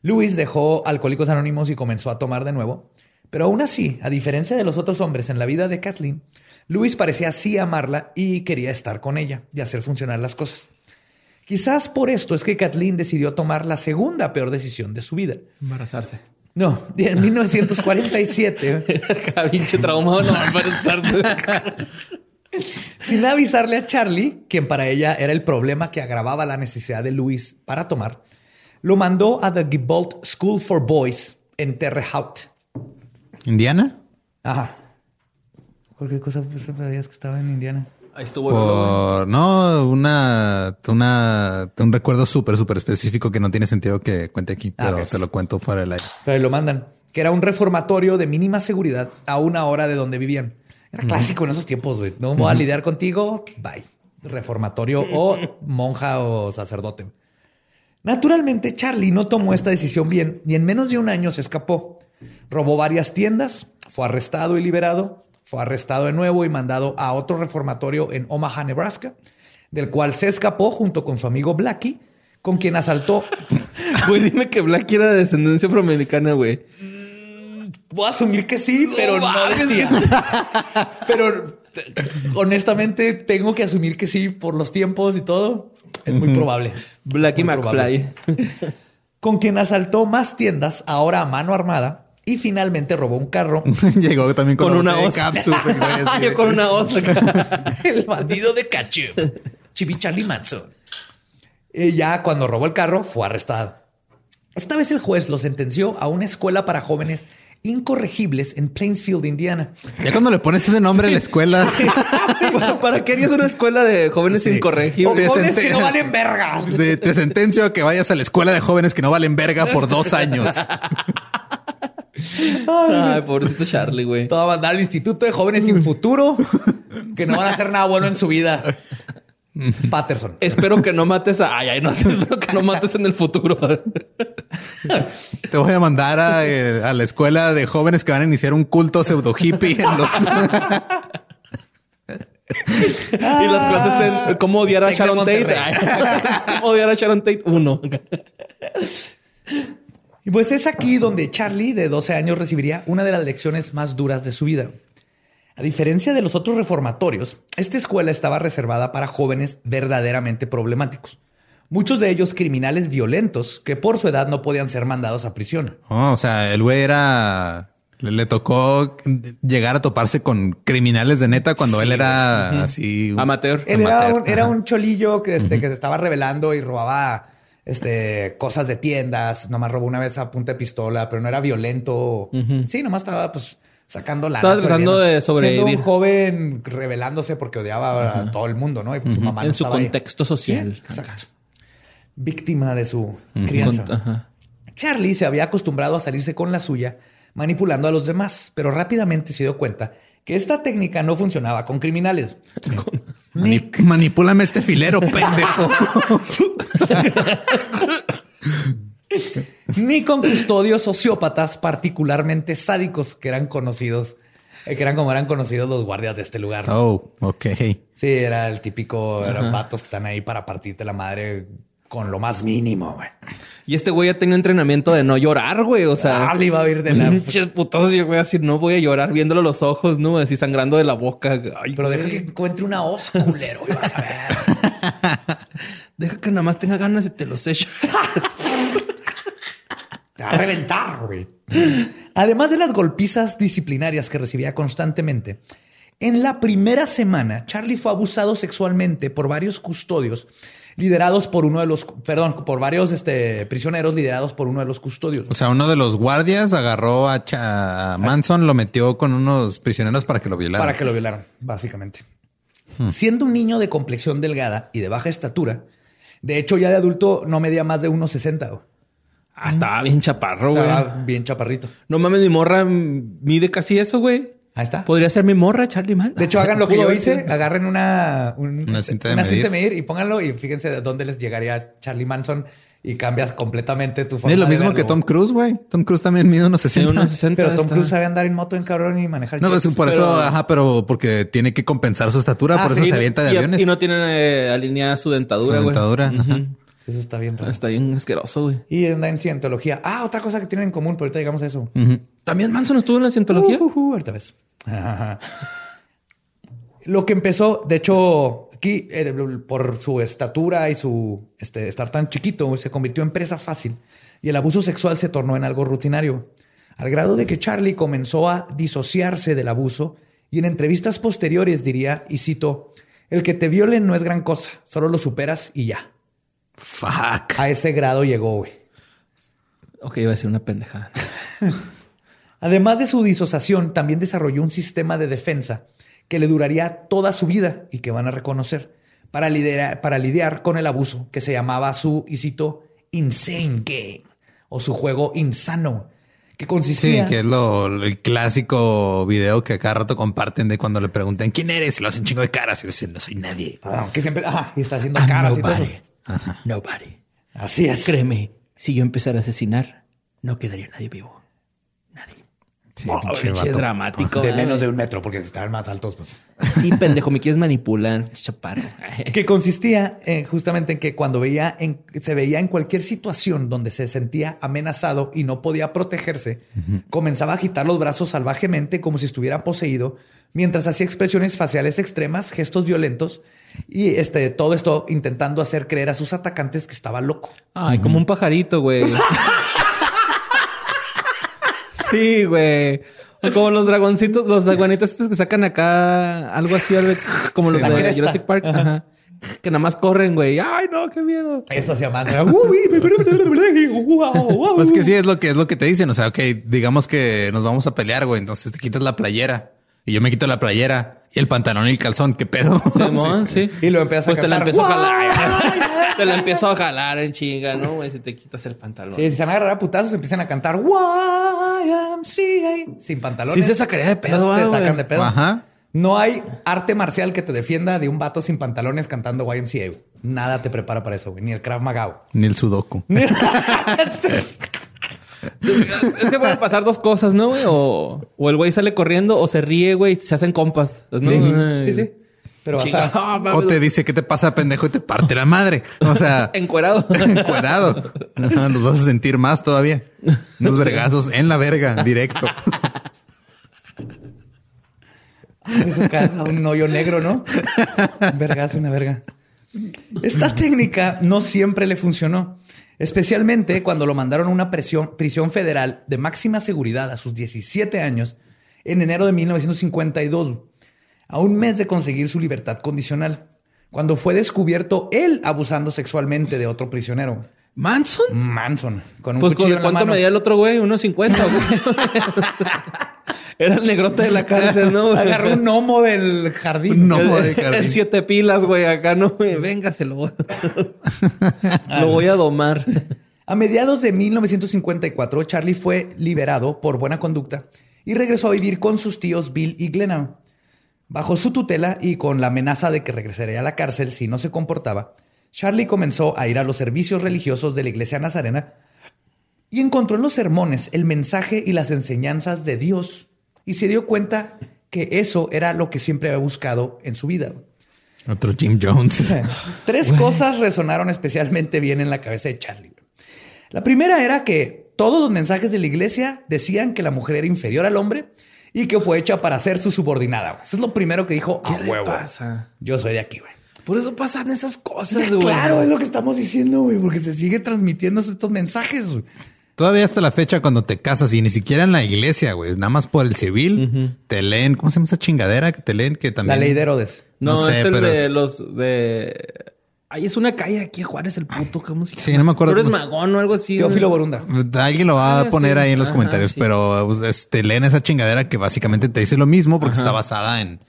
Luis dejó Alcohólicos Anónimos y comenzó a tomar de nuevo. Pero aún así, a diferencia de los otros hombres en la vida de Kathleen, Luis parecía sí amarla y quería estar con ella y hacer funcionar las cosas. Quizás por esto es que Kathleen decidió tomar la segunda peor decisión de su vida. Embarazarse. No, en 1947, Cada pinche traumado no. sin avisarle a Charlie, quien para ella era el problema que agravaba la necesidad de Luis para tomar, lo mandó a The Gibault School for Boys en Terre Haute. ¿Indiana? Ajá. ¿Por qué cosa pues, sabías que estaba en Indiana? Ahí estuvo. Por... No, una... una un recuerdo súper, súper específico que no tiene sentido que cuente aquí, Ah, pero te lo cuento fuera del aire. Pero ahí lo mandan. Que era un reformatorio de mínima seguridad a una hora de donde vivían. Era clásico en esos tiempos, güey. No voy a lidiar contigo, bye. Reformatorio o monja o sacerdote. Naturalmente, Charlie no tomó esta decisión bien y en menos de un año se escapó. Robó varias tiendas, fue arrestado y liberado, fue arrestado de nuevo y mandado a otro reformatorio en Omaha, Nebraska, del cual se escapó junto con su amigo Blackie, con quien asaltó Güey, dime que Black era de descendencia afroamericana, güey. Voy a asumir que sí, pero no, mames, decía. pero honestamente tengo que asumir que sí por los tiempos y todo. Es muy probable. Blackie Muy probable. McFly. Con quien asaltó más tiendas, ahora a mano armada, y finalmente robó un carro. Llegó también con, Con una osa. Así Yo con una osa. el bandido de Ketchup, Chibi Charlie Manson. Y ya cuando robó el carro, fue arrestado. Esta vez el juez lo sentenció a una escuela para jóvenes incorregibles en Plainsfield, Indiana. Ya cuando le pones ese nombre a la escuela. ¿Para qué harías una escuela de jóvenes Sí. O incorregibles? Te jóvenes que no valen verga. Sí, te sentencio a que vayas a la escuela de jóvenes que no valen verga por dos años. Ay, pobrecito Charlie, güey. Todo va a mandar al Instituto de Jóvenes Sin Futuro, que no van a hacer nada bueno en su vida. Patterson. Espero que no mates a... Ay, ay, no. Espero que no mates en el futuro. Te voy a mandar a, eh, a la escuela de jóvenes que van a iniciar un culto pseudo hippie en los. y las clases en cómo odiar a Sharon Tate. Cómo odiar a Sharon Tate uno. Y pues es aquí donde Charlie, de 12 años, recibiría una de las lecciones más duras de su vida. A diferencia de los otros reformatorios, esta escuela estaba reservada para jóvenes verdaderamente problemáticos. Muchos de ellos criminales violentos que por su edad no podían ser mandados a prisión. Oh, o sea, el güey era. Le, le tocó llegar a toparse con criminales de neta cuando él era así. un- Amateur. Él era Amateur, un, era ajá. un cholillo que, este, que se estaba revelando y robaba este, cosas de tiendas. Nomás robó una vez a punta de pistola, pero no era violento. Sí, nomás estaba pues sacando la Estaba tratando de sobrevivir. Siendo un joven rebelándose porque odiaba a todo el mundo, ¿no? Y pues su mamá no En su ahí. contexto social. Sí, exacto. Víctima de su crianza. Ajá. Charlie se había acostumbrado a salirse con la suya, manipulando a los demás, pero rápidamente se dio cuenta que esta técnica no funcionaba con criminales. Mani- manipúlame este filero, pendejo. ni con custodios sociópatas particularmente sádicos que eran conocidos, eh, que eran como eran conocidos los guardias de este lugar. oh, ok. Sí, era el típico, eran vatos que están ahí para partirte la madre con lo más mínimo, güey. Y este güey ya tenía entrenamiento de no llorar, güey. O sea, Ah, le iba a ir de la... Y yo voy a decir, no voy a llorar viéndolo a los ojos, ¿no? Así sangrando de la boca. Ay, Pero deja que encuentre una os, culero, y vas a ver. Deja que nada más tenga ganas y te los echo. Te va a reventar, güey. Además de las golpizas disciplinarias que recibía constantemente, en la primera semana, Charlie fue abusado sexualmente por varios custodios liderados por uno de los, perdón, por varios este, prisioneros liderados por uno de los custodios. O sea, uno de los guardias agarró a, Cha- Manson, lo metió con unos prisioneros para que lo violaran. Para que lo violaran, básicamente. Siendo un niño de complexión delgada y de baja estatura, de hecho ya de adulto no medía más de 1,60. Ah, estaba bien chaparro, güey. Estaba bien chaparrito. No mames, mi morra mide casi eso, güey. Ahí está. Podría ser mi morra, Charlie Man. De hecho, hagan lo que yo hice, agarren una, un- Una cinta de una medir. cinta de medir y pónganlo y fíjense de dónde les llegaría Charlie Manson y cambias completamente tu forma Es lo de mismo que. Tom Cruise, güey. Tom Cruise también mide unos Sí, 60. unos 60. Pero Tom está. Cruise sabe andar en moto en cabrón y manejar. No, jets. pues, por pero- eso, ajá, pero porque tiene que compensar su estatura, Ah, por eso sí, se avienta de y, aviones. y no tiene eh, alineada su dentadura, Su güey. dentadura, Ujú. ajá. Eso está bien raro. Está bien asqueroso, güey. Y anda en cientología. Ah, otra cosa que tienen en común, pero ahorita llegamos a eso. ¿También Manson estuvo en la cientología? Uh, uh, uh, ahorita ves. Lo que empezó, de hecho, aquí eh, por su estatura y su este, estar tan chiquito, se convirtió en presa fácil y el abuso sexual se tornó en algo rutinario, al grado de que Charlie comenzó a disociarse del abuso y en entrevistas posteriores diría, y cito, el que te violen no es gran cosa, solo lo superas y ya. Fuck. A ese grado llegó, güey. Ok, iba a decir una pendejada. Además de su disociación, también desarrolló un sistema de defensa que le duraría toda su vida y que van a reconocer para, lidera- para lidiar con el abuso que se llamaba su, y cito, insane game o su juego insano, que Sí, consistía... que es lo, el clásico video que cada rato comparten de cuando le preguntan quién eres y lo hacen chingo de caras y dicen no soy nadie. Ah, que siempre... Ajá, y está haciendo I'm caras y todo eso. Nobody. Nobody. Así es. Créeme, si yo empezara a asesinar, no quedaría nadie vivo. Sí, Oh, pinche pinche vato. dramático. De güey. menos de un metro, porque si estaban más altos, pues. Sí, pendejo, me quieres manipular, chaparro. que consistía eh, justamente en que cuando veía en, se veía en cualquier situación donde se sentía amenazado y no podía protegerse, comenzaba a agitar los brazos salvajemente como si estuviera poseído, mientras hacía expresiones faciales extremas, gestos violentos y este, todo esto intentando hacer creer a sus atacantes que estaba loco. Ay, como un pajarito, güey. sí, güey. O Como los dragoncitos, los dragonetas estos que sacan acá algo así, algo como los de. Jurassic Park. Ajá. Que nada más corren, güey. Ay, no, qué miedo. Eso hacía más. Pues que sí, es lo que es lo que te dicen. O sea, ok, digamos que nos vamos a pelear, güey. Entonces te quitas la playera y yo me quito la playera y el pantalón y el calzón. ¿Qué pedo? Simón, sí. Y lo empiezas a Pues te la empezó a jalar. te la empezó a jalar en chinga, ¿no? Güey, si te quitas el pantalón. Sí, si se van a agarrar a putazos, empiezan a cantar YMCA sin pantalones. Sí se sacaría de pedo, Te sacan de pedo. Ajá. No hay arte marcial que te defienda de un vato sin pantalones cantando YMCA. Nada te prepara para eso, güey. Ni el Krav Maga. Ni el sudoku. Es que pueden pasar dos cosas, ¿no, güey? O, o el güey sale corriendo o se ríe, güey, y se hacen compas. ¿no? Sí, sí, sí. Pero, o sea, Ah, O te dice, ¿qué te pasa, pendejo? Y te parte la madre. O sea, Encuerado. encuerado. Los vas a sentir más todavía. Unos vergazos en la verga, directo. en su casa, un hoyo negro, ¿no? Un vergazo, una verga. Esta técnica no siempre le funcionó, especialmente cuando lo mandaron a una prisión federal de máxima seguridad a sus 17 años en enero de 1952, a un mes de conseguir su libertad condicional, cuando fue descubierto él abusando sexualmente de otro prisionero, ¿Manson? Manson, con un Pues cuchillo en la ¿cuánto mano. medía el otro güey? Unos 50, güey. Era el negrote de la cárcel, ¿no? güey? Agarró un gnomo del jardín. Un gnomo El- de jardín. El siete pilas, güey, acá no, güey. Venga, se lo voy. lo voy a domar. A mediados de 1954, Charlie fue liberado por buena conducta y regresó a vivir con sus tíos Bill y Glenna. Bajo su tutela y con la amenaza de que regresaría a la cárcel si no se comportaba, Charlie comenzó a ir a los servicios religiosos de la iglesia nazarena y encontró en los sermones el mensaje y las enseñanzas de Dios y se dio cuenta que eso era lo que siempre había buscado en su vida. Otro Jim Jones. Tres cosas resonaron especialmente bien en la cabeza de Charlie. La primera era que todos los mensajes de la iglesia decían que la mujer era inferior al hombre y que fue hecha para ser su subordinada. Eso es lo primero que dijo a ¿Qué le huevo. pasa? Yo soy de aquí, güey. Por eso pasan esas cosas, güey. claro, es lo que estamos diciendo, güey, porque se sigue transmitiendo estos mensajes. güey. Todavía hasta la fecha cuando te casas y ni siquiera en la iglesia, güey, nada más por el civil, te leen, ¿cómo se llama esa chingadera que te leen? Que La también... ley de Herodes. No, No sé, es el pero de es- los de. Ahí es una calle aquí, Juárez, el puto. ¿Cómo se llama? Sí, no me acuerdo Tú eres magón o algo así. Teófilo. Borunda. Alguien lo va Ah, a poner sí. ahí en los Ajá, comentarios, sí. pero pues, te leen esa chingadera que básicamente te dice lo mismo porque está basada en...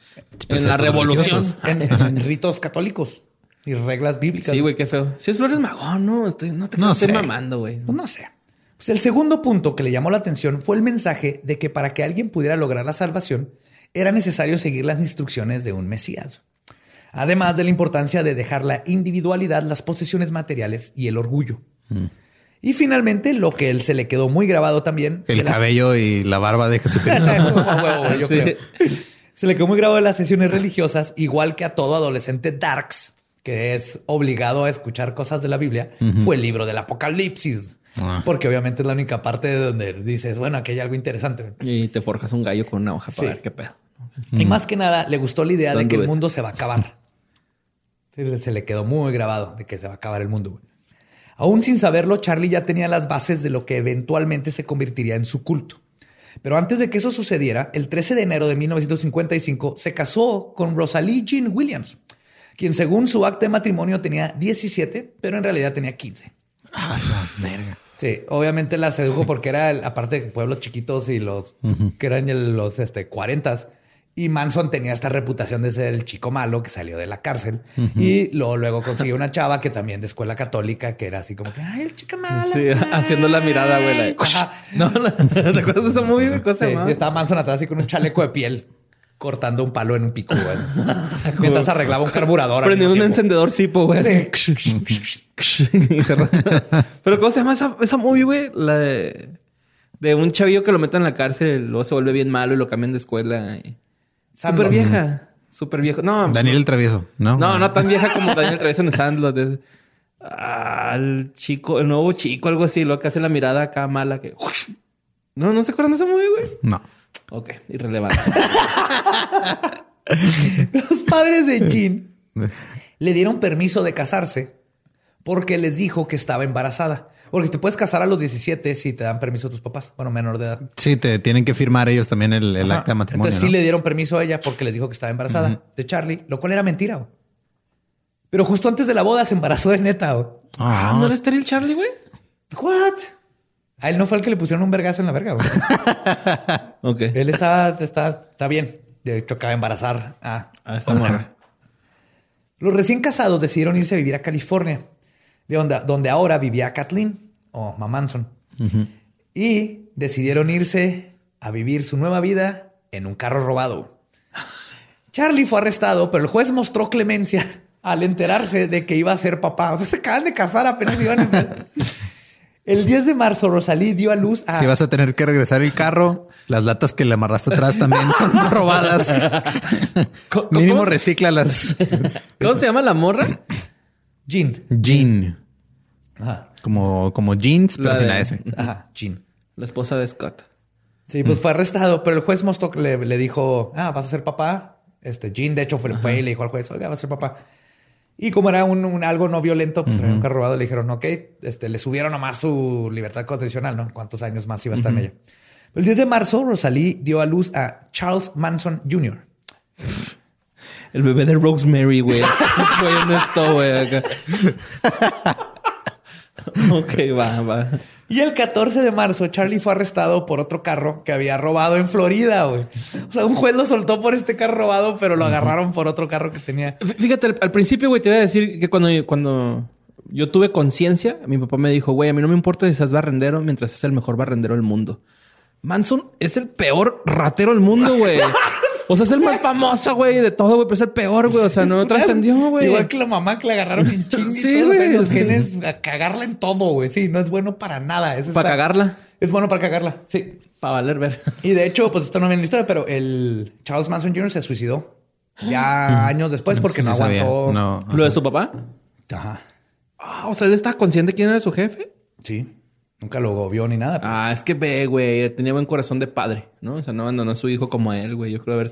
En la revolución. En, en ritos católicos y reglas bíblicas. Sí, güey, qué feo. Si es Flores Magón, no, estoy, no te No no estoy sé. mamando, güey. Pues no sé. Pues el segundo punto que le llamó la atención fue el mensaje de que para que alguien pudiera lograr la salvación era necesario seguir las instrucciones de un Mesías. Además de la importancia de dejar la individualidad, las posesiones materiales y el orgullo. Y finalmente, lo que él se le quedó muy grabado también. El la- cabello y la barba de Jesucristo. Eso huevo, yo Sí. creo. Se le quedó muy grabado de las sesiones religiosas, igual que a todo adolescente darks, que es obligado a escuchar cosas de la Biblia, fue el libro del Apocalipsis. Ah. Porque obviamente es la única parte de donde dices, bueno, aquí hay algo interesante. Y te forjas un gallo con una hoja para Sí. ver qué pedo. Y más que nada, le gustó la idea de que el mundo se va a acabar. Se le quedó muy grabado de que se va a acabar el mundo. güey. Aún sin saberlo, Charlie ya tenía las bases de lo que eventualmente se convertiría en su culto. Pero antes de que eso sucediera, el 13 de enero de 1955 se casó con Rosalie Jean Williams, quien según su acta de matrimonio tenía 17, pero en realidad tenía 15. Ah, la verga. Sí, obviamente la sedujo porque era, el- aparte de pueblos chiquitos y los que eran los este, 40 y Manson tenía esta reputación de ser el chico malo que salió de la cárcel y luego, luego consiguió una chava que también de escuela católica que era así como que, ay, el chico malo. Sí, haciendo la mirada, güey. No, no, ¿te acuerdas de esa movie, se Sí, y estaba Manson atrás así con un chaleco de piel cortando un palo en un pico, güey. Mientras arreglaba un carburador. Prendiendo un encendedor cipo, güey. Pero ¿cómo se llama esa, esa movie, güey? La de... De un chavillo que lo meten en la cárcel, luego se vuelve bien malo y lo cambian de escuela. y-. Súper vieja. Súper viejo. No, Daniel el Travieso, ¿no? No, no tan vieja como Daniel Travieso en Sandlot. Es, ah, el chico, el nuevo chico, algo así, lo que hace la mirada acá mala que. No, no se acuerdan de esa movie, güey. No. Ok, irrelevante. Los padres de Jean le dieron permiso de casarse porque les dijo que estaba embarazada. Porque te puedes casar a los 17 si te dan permiso tus papás. Bueno, menor de edad. Sí, te tienen que firmar ellos también el, acta de matrimonio. Entonces sí le dieron permiso a ella porque les dijo que estaba embarazada de Charlie, lo cual era mentira. güey. Pero justo antes de la boda se embarazó de neta. güey. Ah, ¿No era estéril Charlie, güey? What? A él no fue el que le pusieron un vergazo en la verga. güey. Ok. él está, está, está bien. De hecho, acaba de embarazar a Ah, está morra. Los recién casados decidieron irse a vivir a California, de donde, donde ahora vivía Kathleen o Mamanson. Y decidieron irse a vivir su nueva vida en un carro robado. Charlie fue arrestado, pero el juez mostró clemencia al enterarse de que iba a ser papá. O sea, se acaban de casar, apenas iban a entrar. El 10 de marzo, Rosalí dio a luz a... Si vas a tener que regresar el carro, las latas que le amarraste atrás también son robadas. ¿Cómo- Mínimo recíclalas. ¿Cómo se llama la morra? Jean. Jean. Ajá. Como, como jeans, pero La sin de- la S. Ajá, Jean. La esposa de Scott. Sí, pues fue arrestado, pero el juez que le, le dijo, ah, vas a ser papá. Este Jean, de hecho, fue, fue y le dijo al juez, oiga, vas a ser papá. Y como era un, un algo no violento, pues traía un carro robado, le dijeron, ok, este, le subieron nomás su libertad condicional, ¿no? ¿Cuántos años más iba a estar en ella? El 10 de marzo, Rosalie dio a luz a Charles Manson Jr. El bebé de Rosemary, güey. Güey, honesto, güey. acá. ok, va, va. Y el 14 de marzo, Charlie fue arrestado por otro carro que había robado en Florida, güey. O sea, un juez lo soltó por este carro robado, pero lo agarraron por otro carro que tenía. Fí- Fíjate, al, al principio, güey, te iba a decir que cuando, cuando yo tuve conciencia, mi papá me dijo, güey, a mí no me importa si seas barrendero mientras es el mejor barrendero del mundo. Manson es el peor ratero del mundo, güey. O sea, es el más famoso, güey, de todo, güey, pero es el peor, güey. O sea, no trascendió, güey. Igual que la mamá que le agarraron en chingue Sí, y todo, güey, los sí. genes a cagarla en todo, güey. Sí, no es bueno para nada. Eso Para cagarla, Es bueno para cagarla, sí. para valer ver. Y de hecho, pues esto no viene en la historia, pero el Charles Manson Jr. se suicidó ya años después porque Sí, no aguantó. No. ¿Lo de su papá? Ajá. Ah, o sea, él estaba consciente de quién era su jefe. Sí. Nunca lo vio ni nada. pero- Ah, es que ve, güey, tenía buen corazón de padre, ¿no? O sea, no abandonó a su hijo como a él, güey. Yo creo haber...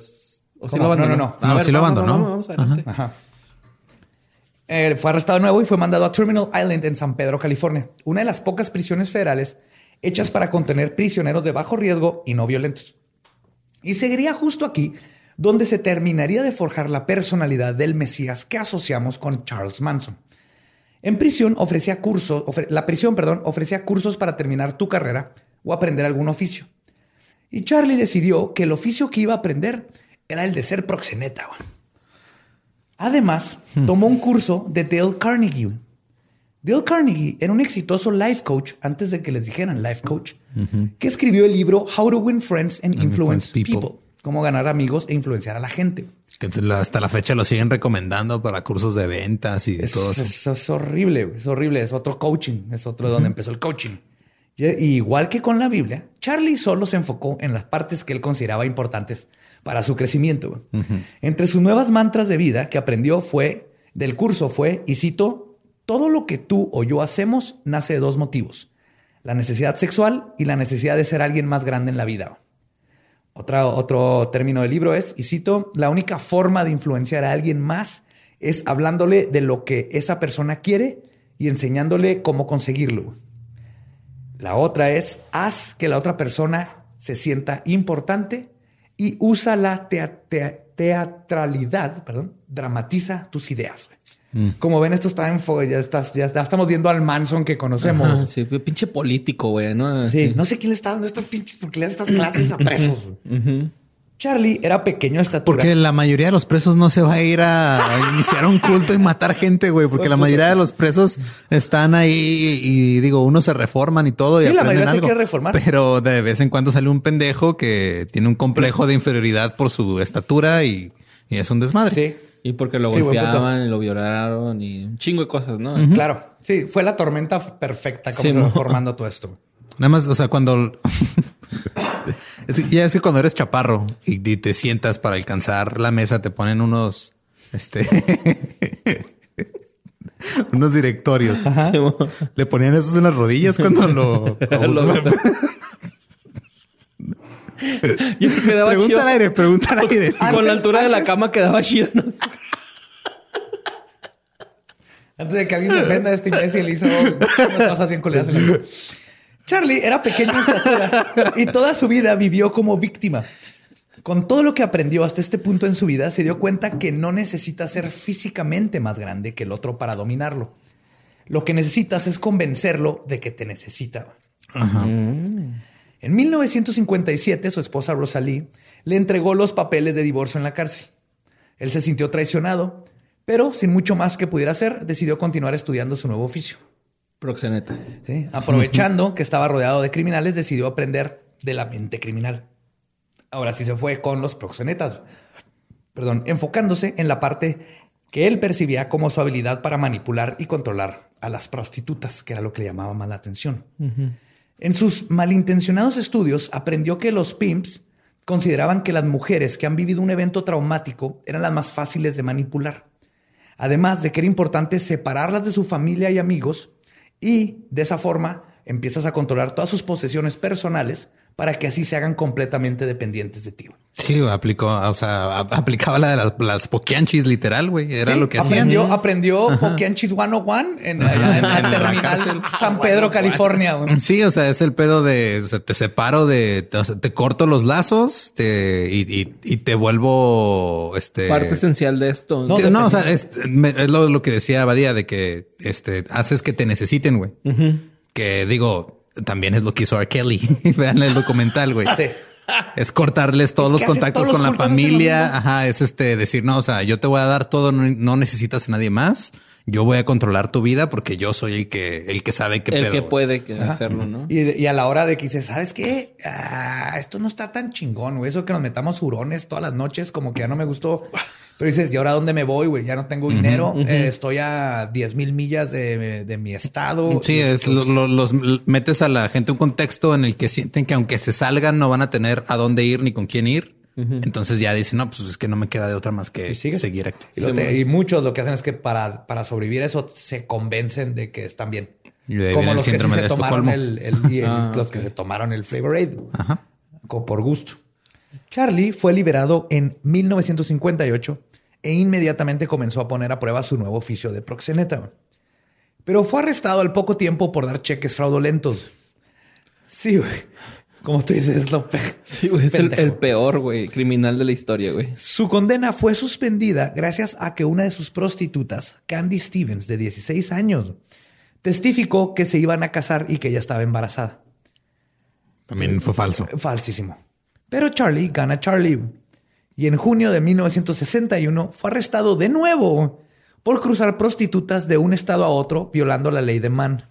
O sí lo abandonó. No, no, no. No, sí lo abandonó. vamos, vamos adelante. Ajá. Eh, fue arrestado de nuevo y fue mandado a Terminal Island en San Pedro, California, una de las pocas prisiones federales hechas para contener prisioneros de bajo riesgo y no violentos. Y seguiría justo aquí donde se terminaría de forjar la personalidad del Mesías que asociamos con Charles Manson. En prisión ofrecía cursos, ofre- la prisión, perdón, ofrecía cursos para terminar tu carrera o aprender algún oficio. Y Charlie decidió que el oficio que iba a aprender era el de ser proxeneta. Además, tomó un curso de Dale Carnegie. Dale Carnegie era un exitoso life coach antes de que les dijeran life coach, que escribió el libro How to Win Friends and Influence Influence People. People. Cómo ganar amigos e influenciar a la gente. Que hasta la fecha lo siguen recomendando para cursos de ventas y de Es, todo eso. es- es horrible, es horrible. Es otro coaching, es otro de donde empezó el coaching. Y, igual que con la Biblia, Charlie solo se enfocó en las partes que él consideraba importantes para su crecimiento. Entre sus nuevas mantras de vida que aprendió fue, del curso fue, y cito, todo lo que tú o yo hacemos nace de dos motivos, la necesidad sexual y la necesidad de ser alguien más grande en la vida. Otra, otro término del libro es, y cito, la única forma de influenciar a alguien más es hablándole de lo que esa persona quiere y enseñándole cómo conseguirlo. La otra es, haz que la otra persona se sienta importante y usa la tea- tea- teatralidad, perdón, dramatiza tus ideas. Güey. Como ven, esto está en fuego, ya, estás, ya, ya estamos viendo al Manson que conocemos. Ajá, sí, pinche político, güey, ¿no? Sí, no sé quién le está dando estas pinches, porque le da estas clases a presos. Charlie era pequeño de estatura. Porque la mayoría de los presos no se va a ir a, iniciar un culto y matar gente, güey. Porque la mayoría de los presos están ahí y, y, digo, unos se reforman y todo y Sí, la aprenden mayoría se quiere reformar. Pero de vez en cuando sale un pendejo que tiene un complejo de inferioridad por su estatura y, y es un desmadre. Sí, Y porque lo Sí, golpeaban, y lo violaron y un chingo de cosas, ¿no? claro. Sí, fue la tormenta perfecta como Sí, se va formando todo esto. Nada más, o sea, cuando... ya es que cuando eres chaparro y, y te sientas para alcanzar la mesa, te ponen unos... Este... unos directorios. Le ponían esos en las rodillas cuando lo... Lo- Yo quedaba pregunta chido. al aire, pregunta al aire. Con la altura de la cama quedaba chido, ¿no? Antes de que alguien se ofenda, este imbécil hizo unas cosas bien culeras en la vida. Charlie era pequeño en estatura y toda su vida vivió como víctima. Con todo lo que aprendió hasta este punto en su vida, se dio cuenta que no necesita ser físicamente más grande que el otro para dominarlo. Lo que necesitas es convencerlo de que te necesita. En 1957, su esposa Rosalie le entregó los papeles de divorcio en la cárcel. Él se sintió traicionado, pero sin mucho más que pudiera hacer, decidió continuar estudiando su nuevo oficio. Proxeneta. ¿sí? Aprovechando que estaba rodeado de criminales, decidió aprender de la mente criminal. Ahora sí se fue con los proxenetas, perdón, enfocándose en la parte que él percibía como su habilidad para manipular y controlar a las prostitutas, que era lo que le llamaba más la atención. En sus malintencionados estudios aprendió que los pimps consideraban que las mujeres que han vivido un evento traumático eran las más fáciles de manipular. Además de que era importante separarlas de su familia y amigos y de esa forma empiezas a controlar todas sus posesiones personales para que así se hagan completamente dependientes de ti. Sí, aplicó, o sea, aplicaba la de las, las poquianchis literal, güey. Era Sí, lo que hacían. aprendió, aprendió Poquianchis 101 en, en la En la terminal cárcel. San Pedro, California. güey. Sí, o sea, es el pedo de o sea, te separo de, o sea, te corto los lazos te, y, y- y te vuelvo este Parte esencial de esto. Sí, No, o sea, es, me- es lo, lo que decía Badía de que este haces que te necesiten, güey. Que digo, también es lo que hizo R. Kelly. Vean el documental, güey. Sí. Es cortarles todos Es los que contactos todos los con la familia. Ajá, es este decir, no, o sea, yo te voy a dar todo, no, no necesitas a nadie más. Yo voy a controlar tu vida porque yo soy el que, el que sabe qué el pedo, que güey. puede que hacerlo, ¿no? Y, a la hora de que dices, ¿sabes qué? Ah, esto no está tan chingón, güey. Eso que nos metamos hurones todas las noches, como que ya no me gustó. Pero dices, ¿y ahora dónde me voy, güey? Ya no tengo dinero. Eh, estoy a 10 mil millas de, de mi estado. Sí, es lo- lo- los metes a la gente un contexto en el que sienten que aunque se salgan no van a tener a dónde ir ni con quién ir. Entonces ya dicen, no, pues es que no me queda de otra más que Y seguir aquí. Y, lo te- y muchos lo que hacen es que para, para sobrevivir eso se convencen de que están bien. Y de ahí Como los que sí se tomaron el, el- y el- Ah, los que se tomaron el Flavor Aid. Ajá. como por gusto. Charlie fue liberado en 1958 e inmediatamente comenzó a poner a prueba su nuevo oficio de proxeneta. Pero fue arrestado al poco tiempo por dar cheques fraudulentos. Sí, güey. Como tú dices, es lo pe- Sí, güey, es el, el peor, güey, criminal de la historia, güey. Su condena fue suspendida gracias a que una de sus prostitutas, Candy Stevens, de 16 años, testificó que se iban a casar y que ella estaba embarazada. También fue falso. Falsísimo. Pero Charlie gana Charlie. Y en junio de 1961 fue arrestado de nuevo por cruzar prostitutas de un estado a otro violando la ley de Mann.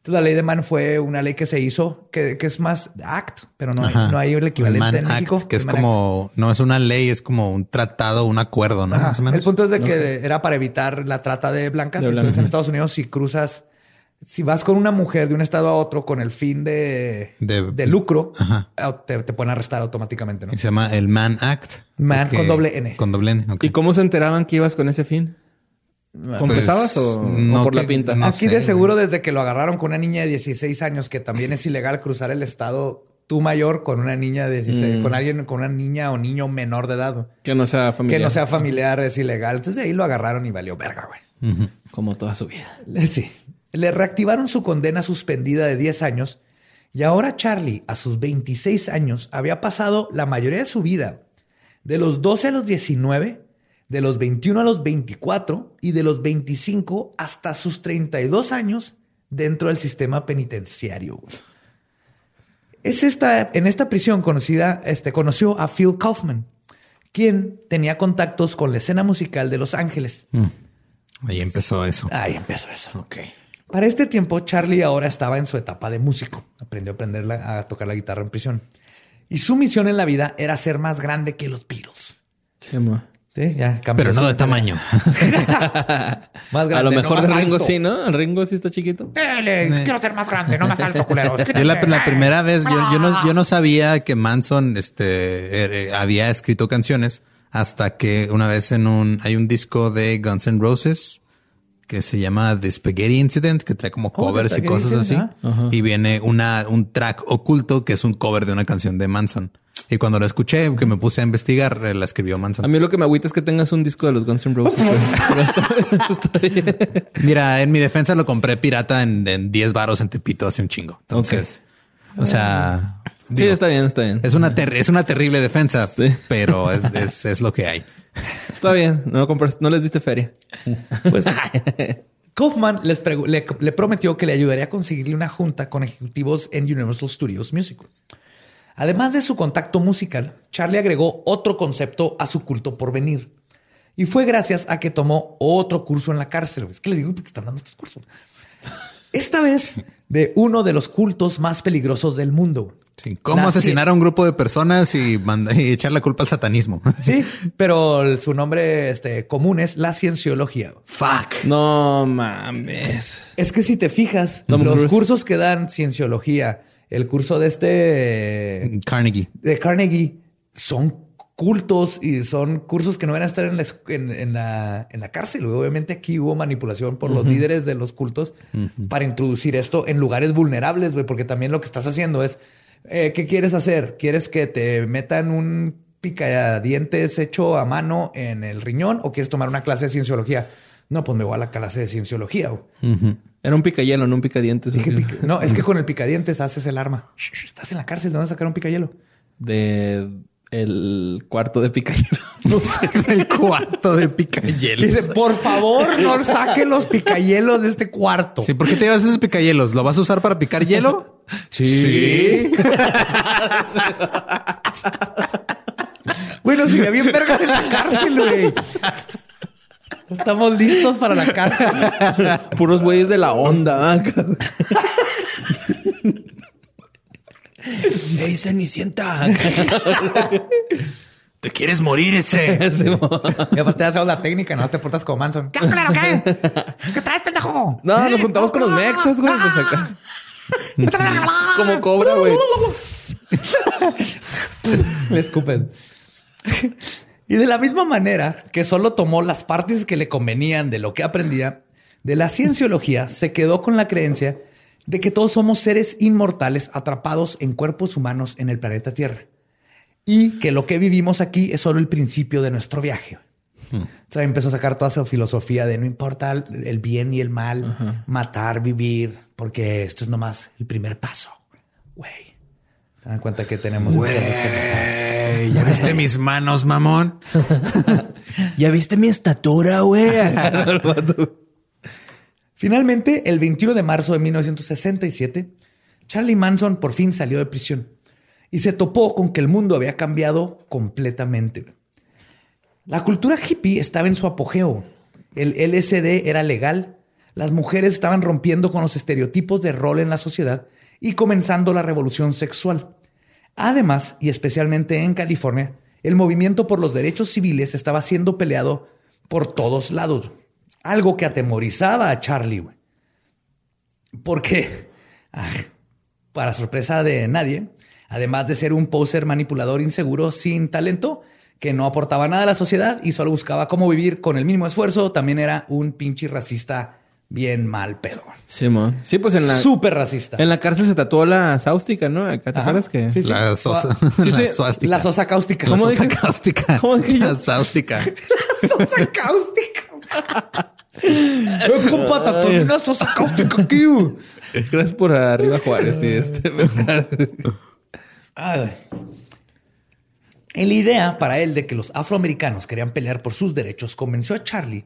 Entonces, la ley de Mann fue una ley que se hizo que, que es más act, pero no hay, no hay el equivalente Mann en México. Que es El Mann Act. como, no es una ley, es como un tratado, un acuerdo, ¿no? Más o menos. El punto es de que era para evitar la trata de blancas. De Entonces, en Estados Unidos, si cruzas, si vas con una mujer de un estado a otro con el fin de, De- de lucro, te, te pueden arrestar automáticamente. ¿no? Y se llama el Man Act. Man porque- con doble N. Con doble N. ¿Y cómo se enteraban que ibas con ese fin? ¿Confesabas Pues, o, o no por la pinta? no Aquí sé, de seguro, desde que lo agarraron con una niña de 16 años, que también es ilegal cruzar el estado, tú mayor con una niña de 16, Mm. con alguien, con una niña o niño menor de edad, Que no sea familiar. que no sea familiar, es ilegal. Entonces ahí lo agarraron y valió verga, güey. Como toda su vida. Le- Sí. Le reactivaron su condena suspendida de 10 años y ahora Charlie, a sus 26 años, había pasado la mayoría de su vida, de los 12 a los 19, de los 21 a los 24 y de los 25 hasta sus 32 años dentro del sistema penitenciario. güey. Es esta, en esta prisión conocida, este, conoció a Phil Kaufman, quien tenía contactos con la escena musical de Los Ángeles. Mm. Ahí empezó eso. Ahí empezó eso. Ok. Para este tiempo, Charlie ahora estaba en su etapa de músico. Aprendió a, aprender la- a tocar la guitarra en prisión. Y su misión en la vida era ser más grande que los Beatles. Sí, ma. Sí, ya cambió. Pero no de tamaño. Más grande. a lo no mejor más de Ringo alto. sí, ¿no? El Ringo sí está chiquito. quiero ser más grande, no más alto, culero. Yo la, la primera vez, yo, yo no, yo no sabía que Manson este, eh, eh, había escrito canciones hasta que una vez en un, hay un disco de Guns N' Roses que se llama The Spaghetti Incident, que trae como Oh, covers y cosas así. Incident, Y viene una, un track oculto que es un cover de una canción de Manson. Y cuando lo escuché, que me puse a investigar, eh, la escribió A Manson. mí lo que me agüita es que tengas un disco de los Guns N' Roses. Mira, en mi defensa lo compré pirata en, en 10 varos en Tepito hace un chingo. Entonces, o sea, Sí, está bien, está bien. es una ter- es una terrible defensa, Sí. pero es, es, es lo que hay. Está bien. No, compras- no les diste feria. Pues Kaufman les le, le prometió que le ayudaría a conseguirle una junta con ejecutivos en Universal Studios Music. Además de su contacto musical, Charlie agregó otro concepto a su culto por venir. Y fue gracias a que tomó otro curso en la cárcel. Es que les digo porque están dando estos cursos. Esta vez de uno de los cultos más peligrosos del mundo. Sí, ¿Cómo La asesinar a un grupo de personas y, manda- y echar la culpa al satanismo? Sí, pero su nombre este, común es la cienciología. Fuck. No mames. Es que si te fijas, Tom los cursos que dan cienciología, el curso de este Carnegie. de Carnegie son cultos y son cursos que no van a estar en la, en la, en la cárcel. Obviamente aquí hubo manipulación por los líderes de los cultos para introducir esto en lugares vulnerables, güey, porque también lo que estás haciendo es, eh, ¿qué quieres hacer? ¿Quieres que te metan un picadientes hecho a mano en el riñón o quieres tomar una clase de cienciología? No, pues me voy a la clase de cienciología. Era un picayelo, no un picadientes. Dije, pica- no, es que con el picadientes haces el arma. Shh, estás en la cárcel, ¿de dónde sacar un picayelo? De el cuarto de picayelo. No sé. El cuarto de picayelos. Dice, por favor, no saque los picayelos de este cuarto. Sí, ¿por qué te llevas esos picayelos? ¿Lo vas a usar para picar hielo? Sí. bueno, si bien vergas en la cárcel, güey. Estamos listos para la cárcel. Puros güeyes de la onda. ¿Ah? ¡Ey, Cenicienta! ¿Te quieres morir ese? Y aparte hacemos la técnica, no te portas como Manson. ¿Qué, culero, qué? ¿Qué traes, pendejo? No, nos juntamos con los mexas, güey. Pues acá. Como cobra, güey. Le escupes. y de la misma manera que solo tomó las partes que le convenían de lo que aprendía, de la cienciología se quedó con la creencia de que todos somos seres inmortales atrapados en cuerpos humanos en el planeta Tierra. Y que lo que vivimos aquí es solo el principio de nuestro viaje. O sea, empezó a sacar toda su filosofía de no importa el el bien y el mal, matar, vivir, porque esto es nomás el primer paso. Güey. Se dan cuenta que tenemos... Güey, ¿ya viste mis manos, mamón? ¿Ya viste mi estatura, güey? Finalmente, el 21 de marzo de 1967, Charlie Manson por fin salió de prisión y se topó con que el mundo había cambiado completamente. La cultura hippie estaba en su apogeo. El LSD era legal, las mujeres estaban rompiendo con los estereotipos de rol en la sociedad y comenzando la revolución sexual. Además, y especialmente en California, el movimiento por los derechos civiles estaba siendo peleado por todos lados. Algo que atemorizaba a Charlie, güey. Porque, ah, para sorpresa de nadie, además de ser un poser manipulador inseguro sin talento, que no aportaba nada a la sociedad y solo buscaba cómo vivir con el mínimo esfuerzo, también era un pinche racista bien mal pedo. Sí, mo. Sí, pues en la, Súper racista. en la cárcel se tatuó la sáustica, ¿no? ¿Te acuerdas que? Sí, sí. La sosa. Sí, sí. La suástica. La sosa cáustica. La ¿Cómo sosa dije? cáustica. ¿Cómo dije? La sáustica. sosa cáustica. Eh, compa. Gracias por arriba, Juárez. Y este. En la idea para él de que los afroamericanos querían pelear por sus derechos, convenció a Charlie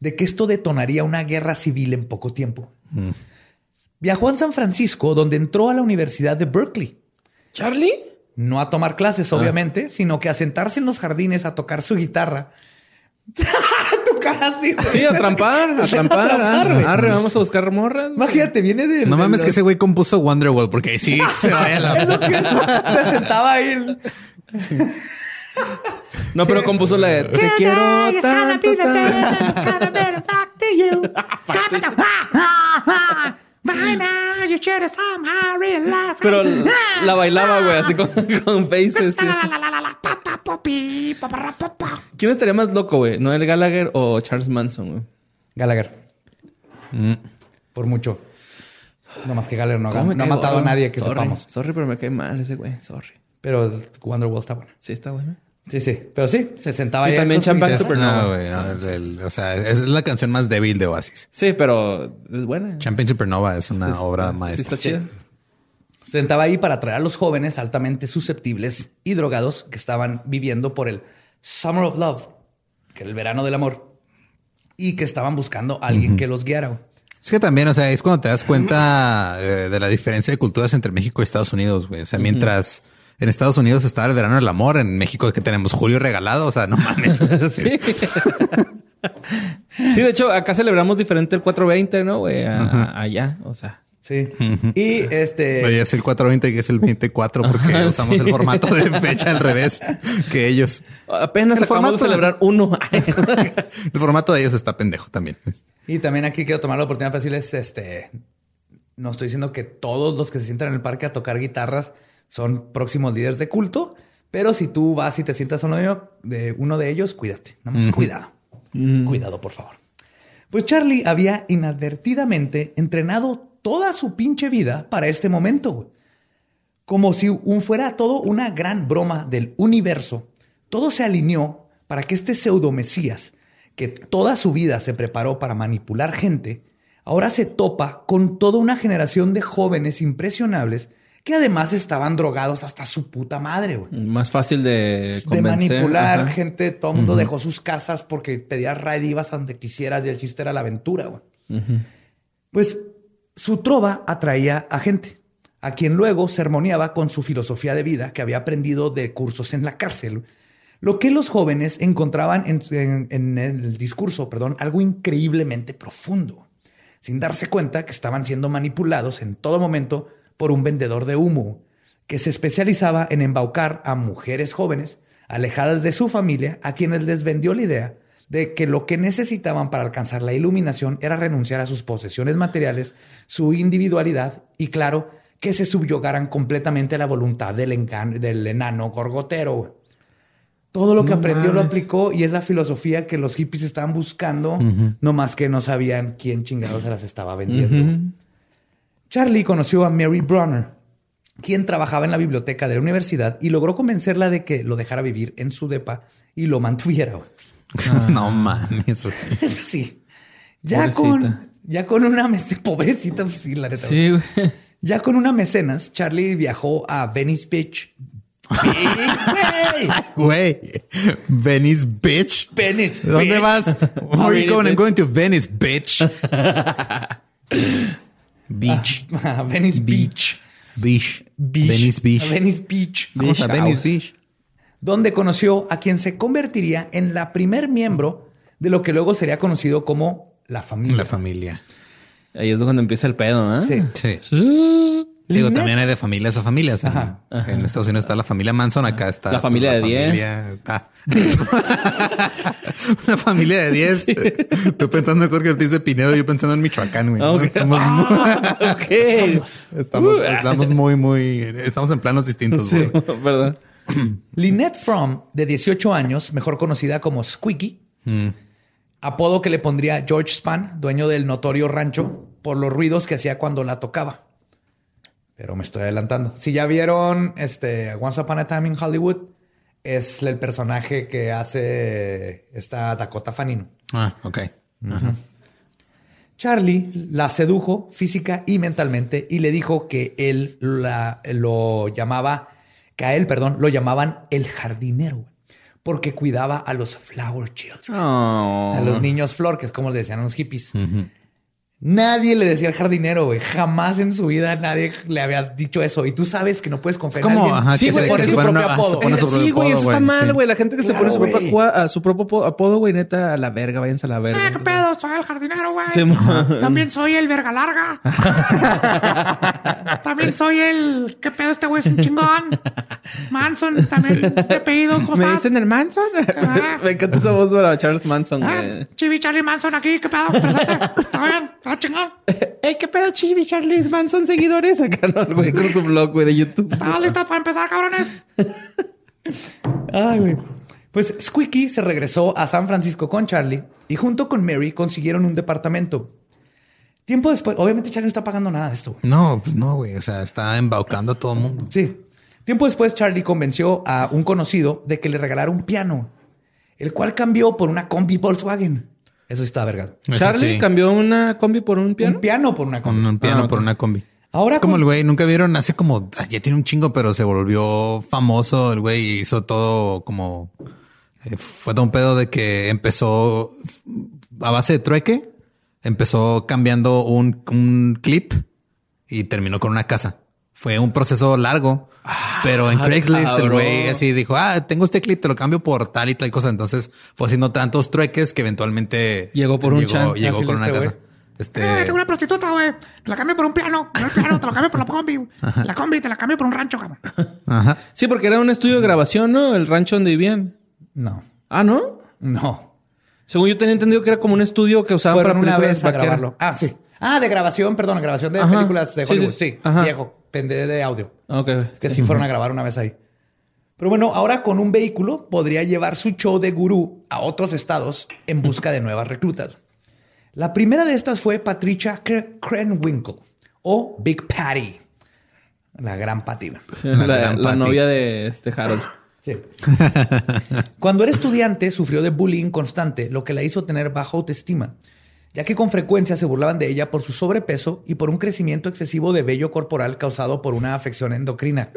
de que esto detonaría una guerra civil en poco tiempo. Viajó a San Francisco, donde entró a la Universidad de Berkeley. ¿Charlie? No a tomar clases, obviamente, sino que a sentarse en los jardines a tocar su guitarra. güey. Sí, a trampar, a trampar. ah, Arre, vamos a buscar morras. Imagínate, viene de. No de mames los- que ese güey compuso Wonderwall porque ahí sí se vaya Es la... lo que se sentaba ahí. No, pero compuso la de Te quiero tanto, tanto. Pero la bailaba, güey, así con, con faces. ¿Quién estaría más loco, güey? ¿Noel Gallagher o Charles Manson, güey? Gallagher. Mm. Por mucho. No más que Gallagher no, ha- ¿Cómo me no ha matado a nadie que Sorry. sepamos. Sorry, pero me cae mal ese güey. Sorry. Pero Wonderwall está bueno. Sí, está bueno. Sí, sí. Pero sí, se sentaba Y ahí también Champagne. Supernova. No, güey. no, el- el- o sea, es la canción más débil de Oasis. Sí, pero es buena. Champagne Supernova es una obra Sí, maestra. está chida. Se sentaba ahí para atraer a los jóvenes altamente susceptibles y drogados que estaban viviendo por el Summer of Love, que era el verano del amor, y que estaban buscando a alguien que los guiara. güey. Es que también, o sea, es cuando te das cuenta eh, de la diferencia de culturas entre México y Estados Unidos, güey. O sea, mientras en Estados Unidos estaba el verano del amor, en México que tenemos julio regalado, o sea, no mames. Sí. sí, de hecho, acá celebramos diferente el 420, ¿no, güey? A- allá, o sea. Sí. Y este. Oye, es el 420 y es el 24 porque Ajá, usamos sí. el formato de fecha al revés que ellos. Apenas El acabamos formato- de celebrar uno. El formato de ellos está pendejo también. Y también aquí quiero tomar la oportunidad para decirles, este, no estoy diciendo que todos los que se sientan en el parque a tocar guitarras son próximos líderes de culto, pero si tú vas y te sientas a uno de uno de ellos cuídate, nada más cuidado, cuidado por favor. Pues Charlie había inadvertidamente entrenado toda su pinche vida para este momento, güey. Como si un fuera todo una gran broma del universo, todo se alineó para que este pseudo mesías, que toda su vida se preparó para manipular gente, ahora se topa con toda una generación de jóvenes impresionables que además estaban drogados hasta su puta madre, güey. Más fácil de manipular Ajá. gente, todo el mundo dejó sus casas porque pedías a donde quisieras y el chiste era la aventura, güey. Pues su trova atraía a gente, a quien luego sermoneaba con su filosofía de vida que había aprendido de cursos en la cárcel. Lo que los jóvenes encontraban en, en- en el discurso, perdón, algo increíblemente profundo, sin darse cuenta que estaban siendo manipulados en todo momento por un vendedor de humo que se especializaba en embaucar a mujeres jóvenes alejadas de su familia, a quienes les vendió la idea de que lo que necesitaban para alcanzar la iluminación era renunciar a sus posesiones materiales, su individualidad y, claro, que se subyugaran completamente a la voluntad del, del enano gorgotero. Todo lo que No aprendió lo aplicó y es la filosofía que los hippies estaban buscando, no más que no sabían quién chingados se las estaba vendiendo. Charlie conoció a Mary Bronner, quien trabajaba en la biblioteca de la universidad y logró convencerla de que lo dejara vivir en su depa y lo mantuviera. no mames. Eso sí. Ya Pobrecita. con, ya con una mecenas, pobrecita, pues sí, la neta. Sí, güey. Ya con una mecenas, Charlie viajó a Venice Beach. Güey, Güey, Venice, bitch. Venice ¿Dónde vas? Where are you going? I'm going to Venice, bitch. Beach. Ah, Venice Beach. Beach. Beach. Venice Beach. Venice Beach. Vamos a Beach Venice. Beach. donde conoció a quien se convertiría en la primer miembro de lo que luego sería conocido como la familia. La familia. Ahí es cuando empieza el pedo, ¿eh? Sí. Sí. Digo, también hay de familias a familias. En, Ajá. en Estados Unidos está la familia Manson, acá está La familia pues, de 10. familia- ah. Una familia de 10. Tú pensando en Jorge Ortiz de Pinedo, yo pensando en Michoacán, güey. Estamos, Ah, ok. estamos, estamos muy, muy, estamos en planos distintos, Sí, perdón. Lynette Fromm, de 18 años, mejor conocida como Squeaky, Mm. apodo que le pondría George Span, dueño del notorio rancho, por los ruidos que hacía cuando la tocaba. Pero me estoy adelantando. Si ya vieron este Once Upon a Time in Hollywood, es el personaje que hace esta Dakota Fanning. Ah, ok. Charlie la sedujo física y mentalmente y le dijo que él la, lo llamaba, que a él, perdón, lo llamaban el jardinero, porque cuidaba a los flower children, Oh. a los niños flor, que es como le decían a los hippies. Nadie le decía al jardinero, güey. Jamás en su vida nadie le había dicho eso. Y tú sabes que no puedes confiar en como, alguien. ajá, Sí, que güey, se- pone que su propio una- apodo. su propio sí, güey, eso apodo, está güey, mal, sí. güey. La gente que se pone su propio, güey. acua- a su propio apo- apodo, güey, neta, a la verga, váyanse a la verga. ¿Qué pedo? soy el jardinero, güey. Sí, También soy el verga larga. también soy el... ¿Qué pedo este güey? Es un chingón. Manson, también he pedido. ¿Cómo ¿Me dicen el Manson? Ah. Me encanta esa voz para Charles Manson, Ah, güey. Chibi Charlie Manson aquí. ¿Qué pedo? Presente. ¿Está bien? ¿Está chingón? Ey, ¿qué pedo, Chibi Charles Manson seguidores? Acá no, güey, con su blog, güey, de YouTube. ¿Estás listo para empezar, cabrones? Ay, güey. Pues Squeaky se regresó a San Francisco con Charlie y junto con Mary consiguieron un departamento. Tiempo después, obviamente Charlie no está pagando nada de esto. güey. No, pues no, güey. O sea, está embaucando a todo el mundo. Sí. Tiempo después Charlie convenció a un conocido de que le regalara un piano, el cual cambió por una combi Volkswagen. Eso sí está verga. Eso Charlie sí. cambió una combi por un piano. Un piano por una combi. Un piano Ah, por una combi. Ahora es como con- el güey, nunca vieron, hace como, ya tiene un chingo, pero se volvió famoso el güey y hizo todo como, eh, fue todo un pedo de que empezó a base de trueque, empezó cambiando un, un clip y terminó con una casa. Fue un proceso largo, pero en Craigslist el güey así dijo, ah, tengo este clip, te lo cambio por tal y tal cosa. Entonces fue haciendo tantos trueques que eventualmente Llegó por un chan. llegó con una este casa. Este, Eh, tengo una prostituta, güey. Te la cambio por un piano. No el piano, te lo cambio por la combi. La combi te la cambio por un rancho, cabrón. ajá. Sí, porque era un estudio de grabación, ¿no? El rancho donde vivían. No, Ah, ¿no? no. Según yo tenía entendido que era como un estudio que usaban Fueron para una vez a grabarlo. Ah, sí. Ah, de grabación, perdón, grabación de Ajá. películas de Hollywood. sí, Sí, sí. Ajá. viejo, pende de audio. Ah, Ok. Que sí. fueron a grabar una vez ahí. Pero bueno, ahora con un vehículo podría llevar su show de gurú a otros estados en busca de nuevas reclutas. La primera de estas fue Patricia Kre- Krenwinkel o Big Patty. La gran Patty. Sí, La la, gran la Patty. novia de este Harold. Sí. Cuando era estudiante, sufrió de bullying constante, lo que la hizo tener baja autoestima, ya que con frecuencia se burlaban de ella por su sobrepeso y por un crecimiento excesivo de vello corporal causado por una afección endocrina.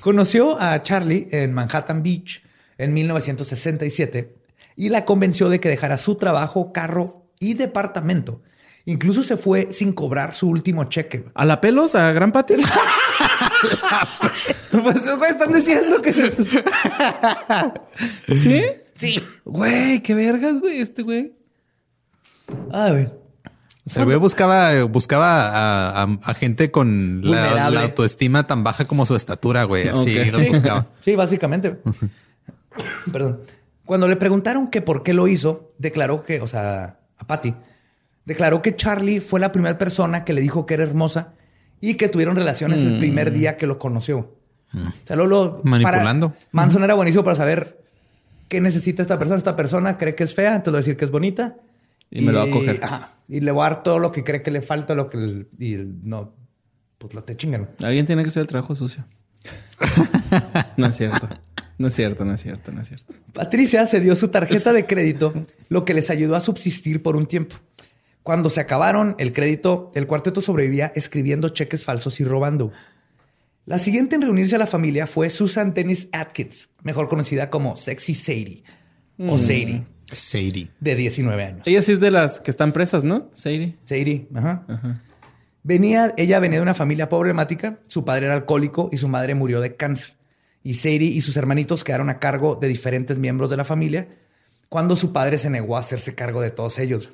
Conoció a Charlie en Manhattan Beach en 1967 y la convenció de que dejara su trabajo, carro y departamento. Incluso se fue sin cobrar su último cheque. ¿A la pelos? ¿A Gran Patty? pues están diciendo que... ¿Sí? Sí. Güey, qué vergas, güey, este güey. Ay, güey. El güey buscaba, buscaba a, a- a gente con la, autoestima tan baja como su estatura, güey. Así los Sí. buscaba. Sí, básicamente. Perdón. Cuando le preguntaron que por qué lo hizo, declaró que, o sea, a Patty, declaró que Charlie fue la primera persona que le dijo que era hermosa y que tuvieron relaciones el primer día que lo conoció. O sea, luego lo- Manipulando. para- Manson era buenísimo para saber qué necesita esta persona. Esta persona cree que es fea, entonces a decir que es bonita. Y me lo va a coger. ajá, y le voy a dar todo lo que cree que le falta, lo que... y no, pues lo te chingan. Alguien tiene que hacer el trabajo sucio. no es cierto. No es cierto, no es cierto, no es cierto. Patricia se dio su tarjeta de crédito, lo que les ayudó a subsistir por un tiempo. Cuando se acabaron el crédito, el cuarteto sobrevivía escribiendo cheques falsos y robando. La siguiente en reunirse a la familia fue Susan Dennis Atkins, mejor conocida como Sexy Sadie o Sadie, Sadie. de 19 años. Ella sí es de las que están presas, ¿no? Sadie. Sadie, ajá. Venía, ella venía de una familia problemática, su padre era alcohólico y su madre murió de cáncer. Y Sadie y sus hermanitos quedaron a cargo de diferentes miembros de la familia cuando su padre se negó a hacerse cargo de todos ellos.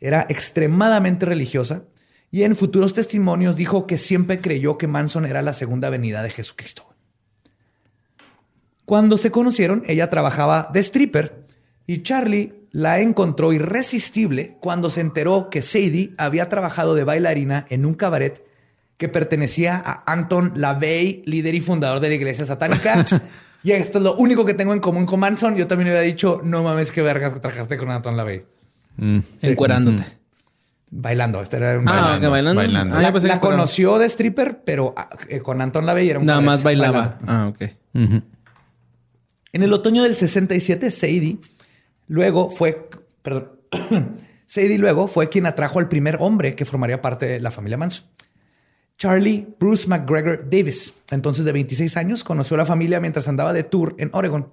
Era extremadamente religiosa y en futuros testimonios dijo que siempre creyó que Manson era la segunda venida de Jesucristo. Cuando se conocieron, ella trabajaba de stripper y Charlie la encontró irresistible cuando se enteró que Sadie había trabajado de bailarina en un cabaret que pertenecía a Anton LaVey, líder y fundador de la iglesia satánica. y esto es lo único que tengo en común con Manson. Yo también le había dicho, no mames, qué vergas que trabajaste con Anton LaVey. Mm. Encuerándote. Bailando. Este era un Ah, bailando. bailando. bailando. La conoció de stripper, pero ah, eh, con Anton LaVey era un Nada cabaret más bailaba. bailando. Ah, ok. En el otoño del 67, Sadie luego fue, perdón, Sadie luego fue quien atrajo al primer hombre que formaría parte de la familia Manson. Charlie Bruce McGregor Davis, entonces de 26 años, conoció a la familia mientras andaba de tour en Oregon.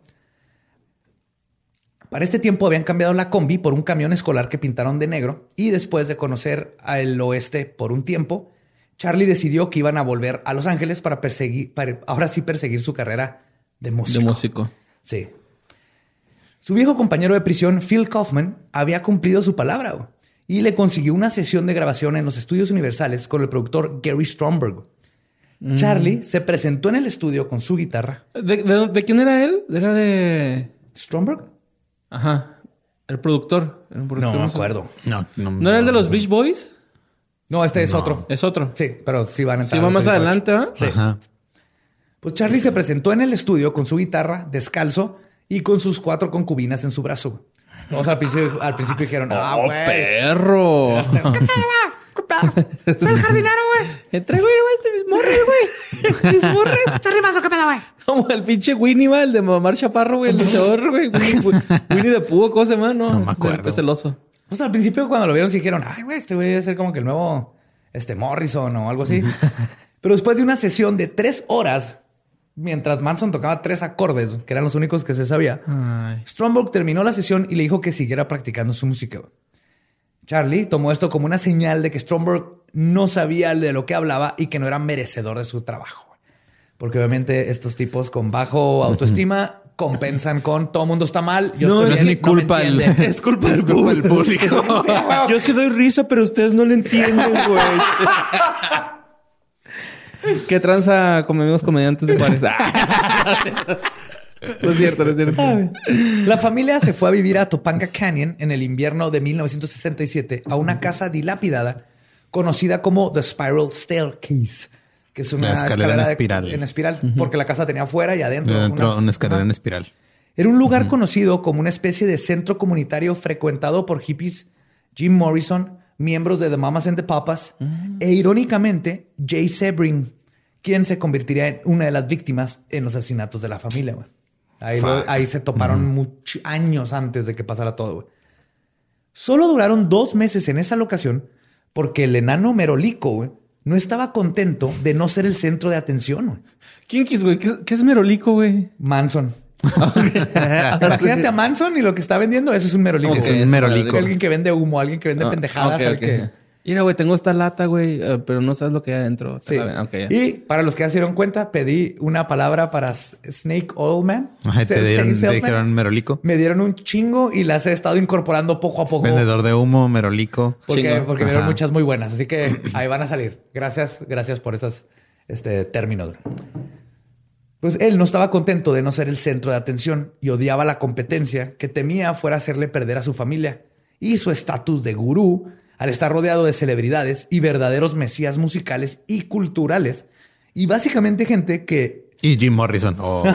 Para este tiempo habían cambiado la combi por un camión escolar que pintaron de negro y después de conocer al oeste por un tiempo, Charlie decidió que iban a volver a Los Ángeles para perseguir, para ahora sí perseguir su carrera de músico. De músico. Sí. Su viejo compañero de prisión, Phil Kaufman, había cumplido su palabra güey, y le consiguió una sesión de grabación en los estudios universales con el productor Gary Stromberg. Charlie se presentó en el estudio con su guitarra. ¿De, de- de quién era él? Era de... ¿Stromberg? Ajá. El productor. Productor, No me acuerdo. No, no, ¿No era el de los Beach Boys? No, este es otro. Es otro. Sí, pero sí van a Sí, entrar. va en más el adelante, ¿ah? Ajá. Pues Charlie se presentó en el estudio con su guitarra, descalzo y con sus cuatro concubinas en su brazo. Todos al principio, al principio dijeron, ah, ¡Oh, güey. perro! ¿Qué pedo? ¿Qué pedo? Soy el jardinero, güey. Te traigo igual mis morres, güey. Mis morres. Charlie Manson, ¿qué pedo, güey? Como el pinche Winnie, va, el de Mamar Chaparro, güey, el luchador, güey. Winnie, Winnie de Púa, ¿cómo se llama? No, No me es el acuerdo. celoso. Pues al principio cuando lo vieron sí dijeron, ay, güey, este güey debe ser como que el nuevo este Morrison o algo así. Pero después de una sesión de tres horas, mientras Manson tocaba tres acordes, que eran los únicos que se sabía, Ay. Stromberg terminó la sesión y le dijo que siguiera practicando su música. Charlie tomó esto como una señal de que Stromberg no sabía de lo que hablaba y que no era merecedor de su trabajo. Porque obviamente estos tipos con bajo autoestima compensan con todo mundo está mal. Yo No, estoy es bien, mi no culpa el- entienden". Es culpa del Es culpa del público. Yo sí doy risa, pero ustedes no lo entienden, güey. ¿Qué tranza con amigos comediantes de Juárez? no es cierto, no es cierto. La familia se fue a vivir a Topanga Canyon en el invierno de 1967 a una casa dilapidada conocida como The Spiral Staircase, que es una La escalera en de- espiral. en espiral, porque la casa tenía afuera y adentro. Dentro unas- una escalera en espiral. Era un lugar conocido como una especie de centro comunitario frecuentado por hippies, Jim Morrison, miembros de The Mamas and the Papas e irónicamente Jay Sebring, quien se convertiría en una de las víctimas en los asesinatos de la familia. güey. Ahí, lo- ahí se toparon much- años antes de que pasara todo. güey. Solo duraron dos meses en esa locación porque el enano Merolico güey, no estaba contento de no ser el centro de atención. güey. ¿Quién quis, güey? ¿Qué, qué es Merolico, güey? Manson. Imagínate a Manson y lo que está vendiendo, eso es un merolico. Es güey. un merolico. Alguien que vende humo, alguien que vende Ah, pendejadas. ok, al que- Mira, güey, tengo esta lata, güey, eh, pero no sabes lo que hay adentro. Sí. la- ok, ya. Y para los que ya se dieron cuenta, pedí una palabra para Snake Oil Man. Ajá, Se- te dieron, te dijeron merolico. Me dieron un chingo y las he estado incorporando poco a poco. Vendedor de humo, merolico. Porque, Chingo. porque vieron Ajá. muchas muy buenas. Así que ahí van a salir. Gracias, gracias por esos este, términos. Pues él no estaba contento de no ser el centro de atención y odiaba la competencia que temía fuera hacerle perder a su familia y su estatus de gurú al estar rodeado de celebridades y verdaderos mesías musicales y culturales y básicamente gente que Y Jim Morrison. Oh.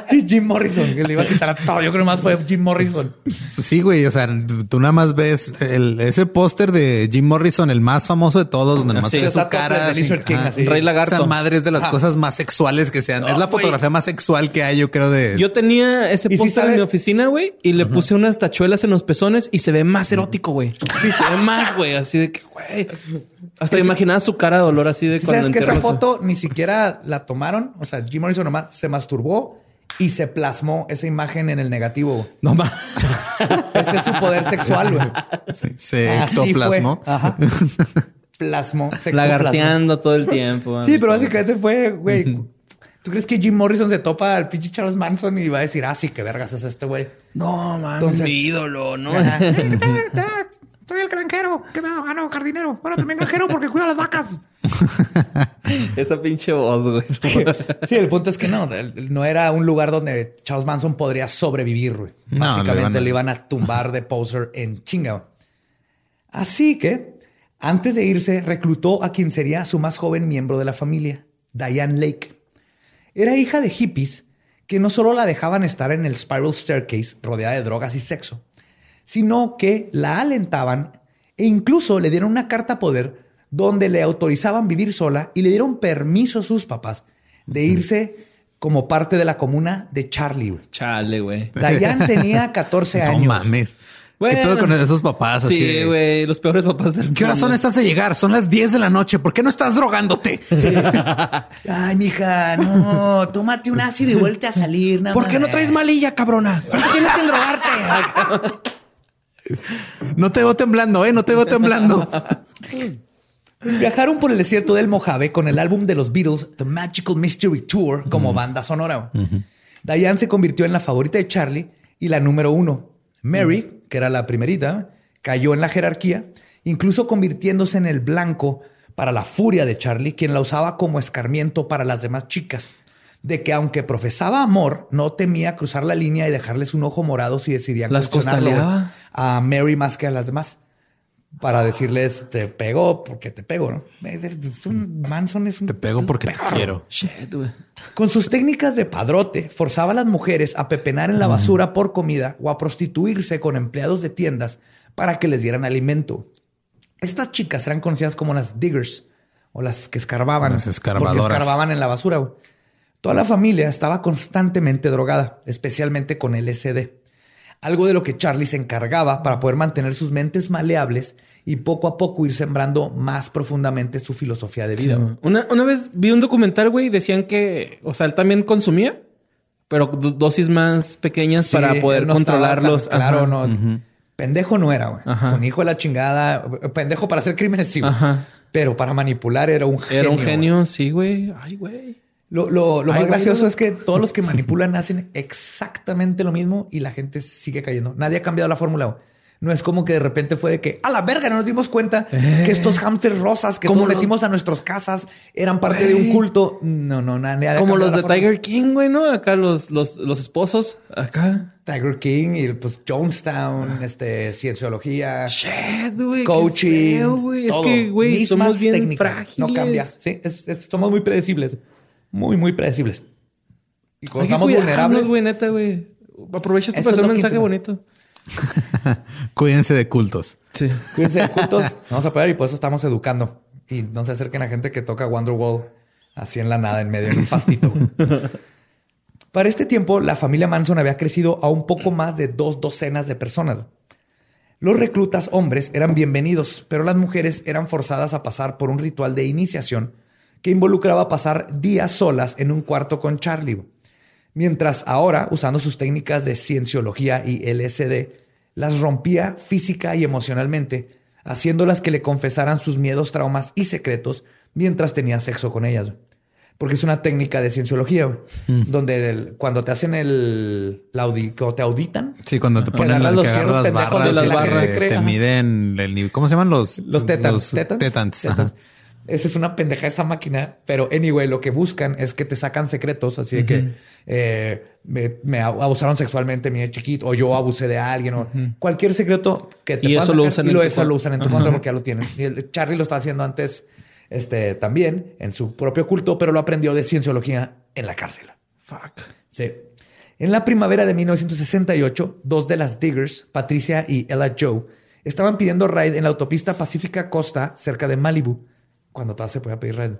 Jim Morrison que le iba a quitar a todo. Yo creo más fue Jim Morrison. Sí, güey. O sea, tú nada más ves el- ese póster de Jim Morrison, el más famoso de todos, donde nomás Sí, se ve su cara. así, King, así. Rey Lagarto. Esa madre es de las cosas más sexuales que sean. es la güey. fotografía más sexual que hay, yo creo, de. Yo tenía ese ¿Y si póster sabe- en mi oficina, güey, y le puse unas tachuelas en los pezones y se ve más erótico, güey. Sí, se ve más, güey, así de que, güey. Hasta imaginaba su cara de dolor así de cuando ¿Sabes que esa foto ni siquiera la tomaron? O sea, Jim Morrison nomás se masturbó y se plasmó esa imagen en el negativo. No más. Ese es su poder sexual, güey. Sí, se ectoplasmó. Ajá. Plasmó. Lagarteando todo el tiempo. Sí, pero básicamente fue, güey. ¿Tú crees que Jim Morrison se topa al pinche Charles Manson y va a decir, ah, sí, qué vergas es este güey? No, mames, Entonces- mi ídolo, ¿no? Soy el granjero. ¿Qué pedo? Ah, no, jardinero. Bueno, también granjero porque cuida las vacas. Esa pinche voz, güey. Sí, el punto es que no, no era un lugar donde Charles Manson podría sobrevivir, güey. No, Básicamente le iban a- le iban a tumbar de poser en chinga. Así que, antes de irse, reclutó a quien sería su más joven miembro de la familia, Diane Lake. Era hija de hippies que no solo la dejaban estar en el Spiral Staircase rodeada de drogas y sexo, sino que la alentaban e incluso le dieron una carta poder donde le autorizaban vivir sola y le dieron permiso a sus papás de irse como parte de la comuna de Charlie. güey. Chale, güey. Diane tenía 14 No años. mames. Bueno. ¿Qué pedo con esos papás? Así Sí, de, güey. Los peores papás del ¿Qué horas son mundo. estas de llegar? Son las 10 de la noche. ¿Por qué no estás drogándote? Ay, mija, no, tómate un ácido y vuelta a salir. nada ¿Por qué no traes malilla, cabrona? ¿Por qué tienes que drogarte? No te veo temblando, ¿eh? No te veo temblando. Pues viajaron por el desierto del Mojave con el álbum de los Beatles, The Magical Mystery Tour, como banda sonora. Diane se convirtió en la favorita de Charlie y la número uno. Mary, que era la primerita, cayó en la jerarquía, incluso convirtiéndose en el blanco para la furia de Charlie, quien la usaba como escarmiento para las demás chicas. De que aunque profesaba amor, no temía cruzar la línea y dejarles un ojo morado si decidían Las costaleaba. a Mary más que a las demás. Para decirles, te pego porque te pego, ¿no? Es un, Manson es un... Te pego porque te quiero. Shit, güey. Con sus técnicas de padrote, forzaba a las mujeres a pepenar en la basura por comida o a prostituirse con empleados de tiendas para que les dieran alimento. Estas chicas eran conocidas como las diggers o las que escarbaban. Las escarbadoras. Porque escarbaban en la basura. Toda la familia estaba constantemente drogada, especialmente con LSD. Algo de lo que Charlie se encargaba para poder mantener sus mentes maleables y poco a poco ir sembrando más profundamente su filosofía de vida. güey. Una, una vez vi un documental, güey, y decían que, o sea, él también consumía, pero do- dosis más pequeñas Sí, para poder no controlarlos. tan- claro, Ajá. no. Pendejo no era, güey. Ajá. Un hijo de la chingada. Pendejo para hacer crímenes, sí. güey. Ajá. Pero para manipular era un genio. Era un güey. genio, sí, güey. Ay, güey. Lo, lo- lo Ay, más gracioso es que todos los que manipulan hacen exactamente lo mismo y la gente sigue cayendo. Nadie ha cambiado la fórmula. No es como que de repente fue de que a la verga no nos dimos cuenta que estos hamsters rosas que Como los- metimos a nuestras casas eran parte de un culto. No, no, nadie ha Como los de fórmula. Tiger King, güey, ¿no? Acá los, los, los esposos. Acá. Tiger King y pues Jonestown, este, cienciología. Shit, güey. qué coaching. feo. Es que, güey, somos bien técnicas, frágiles. No cambia. Sí, es- es- somos muy predecibles. Muy, muy predecibles. Y cuando estamos vulnerables, güey, neta, güey. Aprovecha esto Eso para hacer un mensaje bonito. Cuídense de cultos. Sí. cuídense de cultos. Vamos a apoyar y por eso estamos educando. Y no se acerquen a gente que toca Wonderwall así en la nada, en medio de un pastito. Para este tiempo, la familia Manson había crecido a un poco más de dos docenas de personas. Los reclutas hombres eran bienvenidos, pero las mujeres eran forzadas a pasar por un ritual de iniciación que involucraba pasar días solas en un cuarto con Charlie. Mientras ahora, usando sus técnicas de cienciología y LSD, las rompía física y emocionalmente, haciéndolas que le confesaran sus miedos, traumas y secretos mientras tenía sexo con ellas. Porque es una técnica de cienciología, güey, donde el- cuando te hacen el... la audi- cuando te auditan, Sí, cuando te ponen los cierros las barras, las barras. te miden el nivel. ¿Cómo se llaman los? Los tetans. los tetans. tetans, tetans. Esa es una pendeja esa máquina. Pero anyway, lo que buscan es que te sacan secretos. Así de que eh, me, me abusaron sexualmente mi chiquito o yo abusé de alguien o cualquier secreto que te Y eso lo usan y lo, eso lo usan en tu contra porque ya lo tienen. Y el Charlie lo está haciendo antes este, también en su propio culto, pero lo aprendió de cienciología en la cárcel. Fuck. Sí. En la primavera de 1968, dos de las Diggers, Patricia y Ella Joe, estaban pidiendo raid en la autopista Pacífica Costa, cerca de Malibu, cuando todavía se podía pedir raid.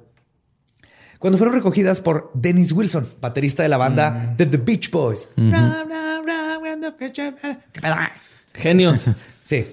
Cuando fueron recogidas por Dennis Wilson, baterista de la banda The, The Beach Boys. Genios. Sí.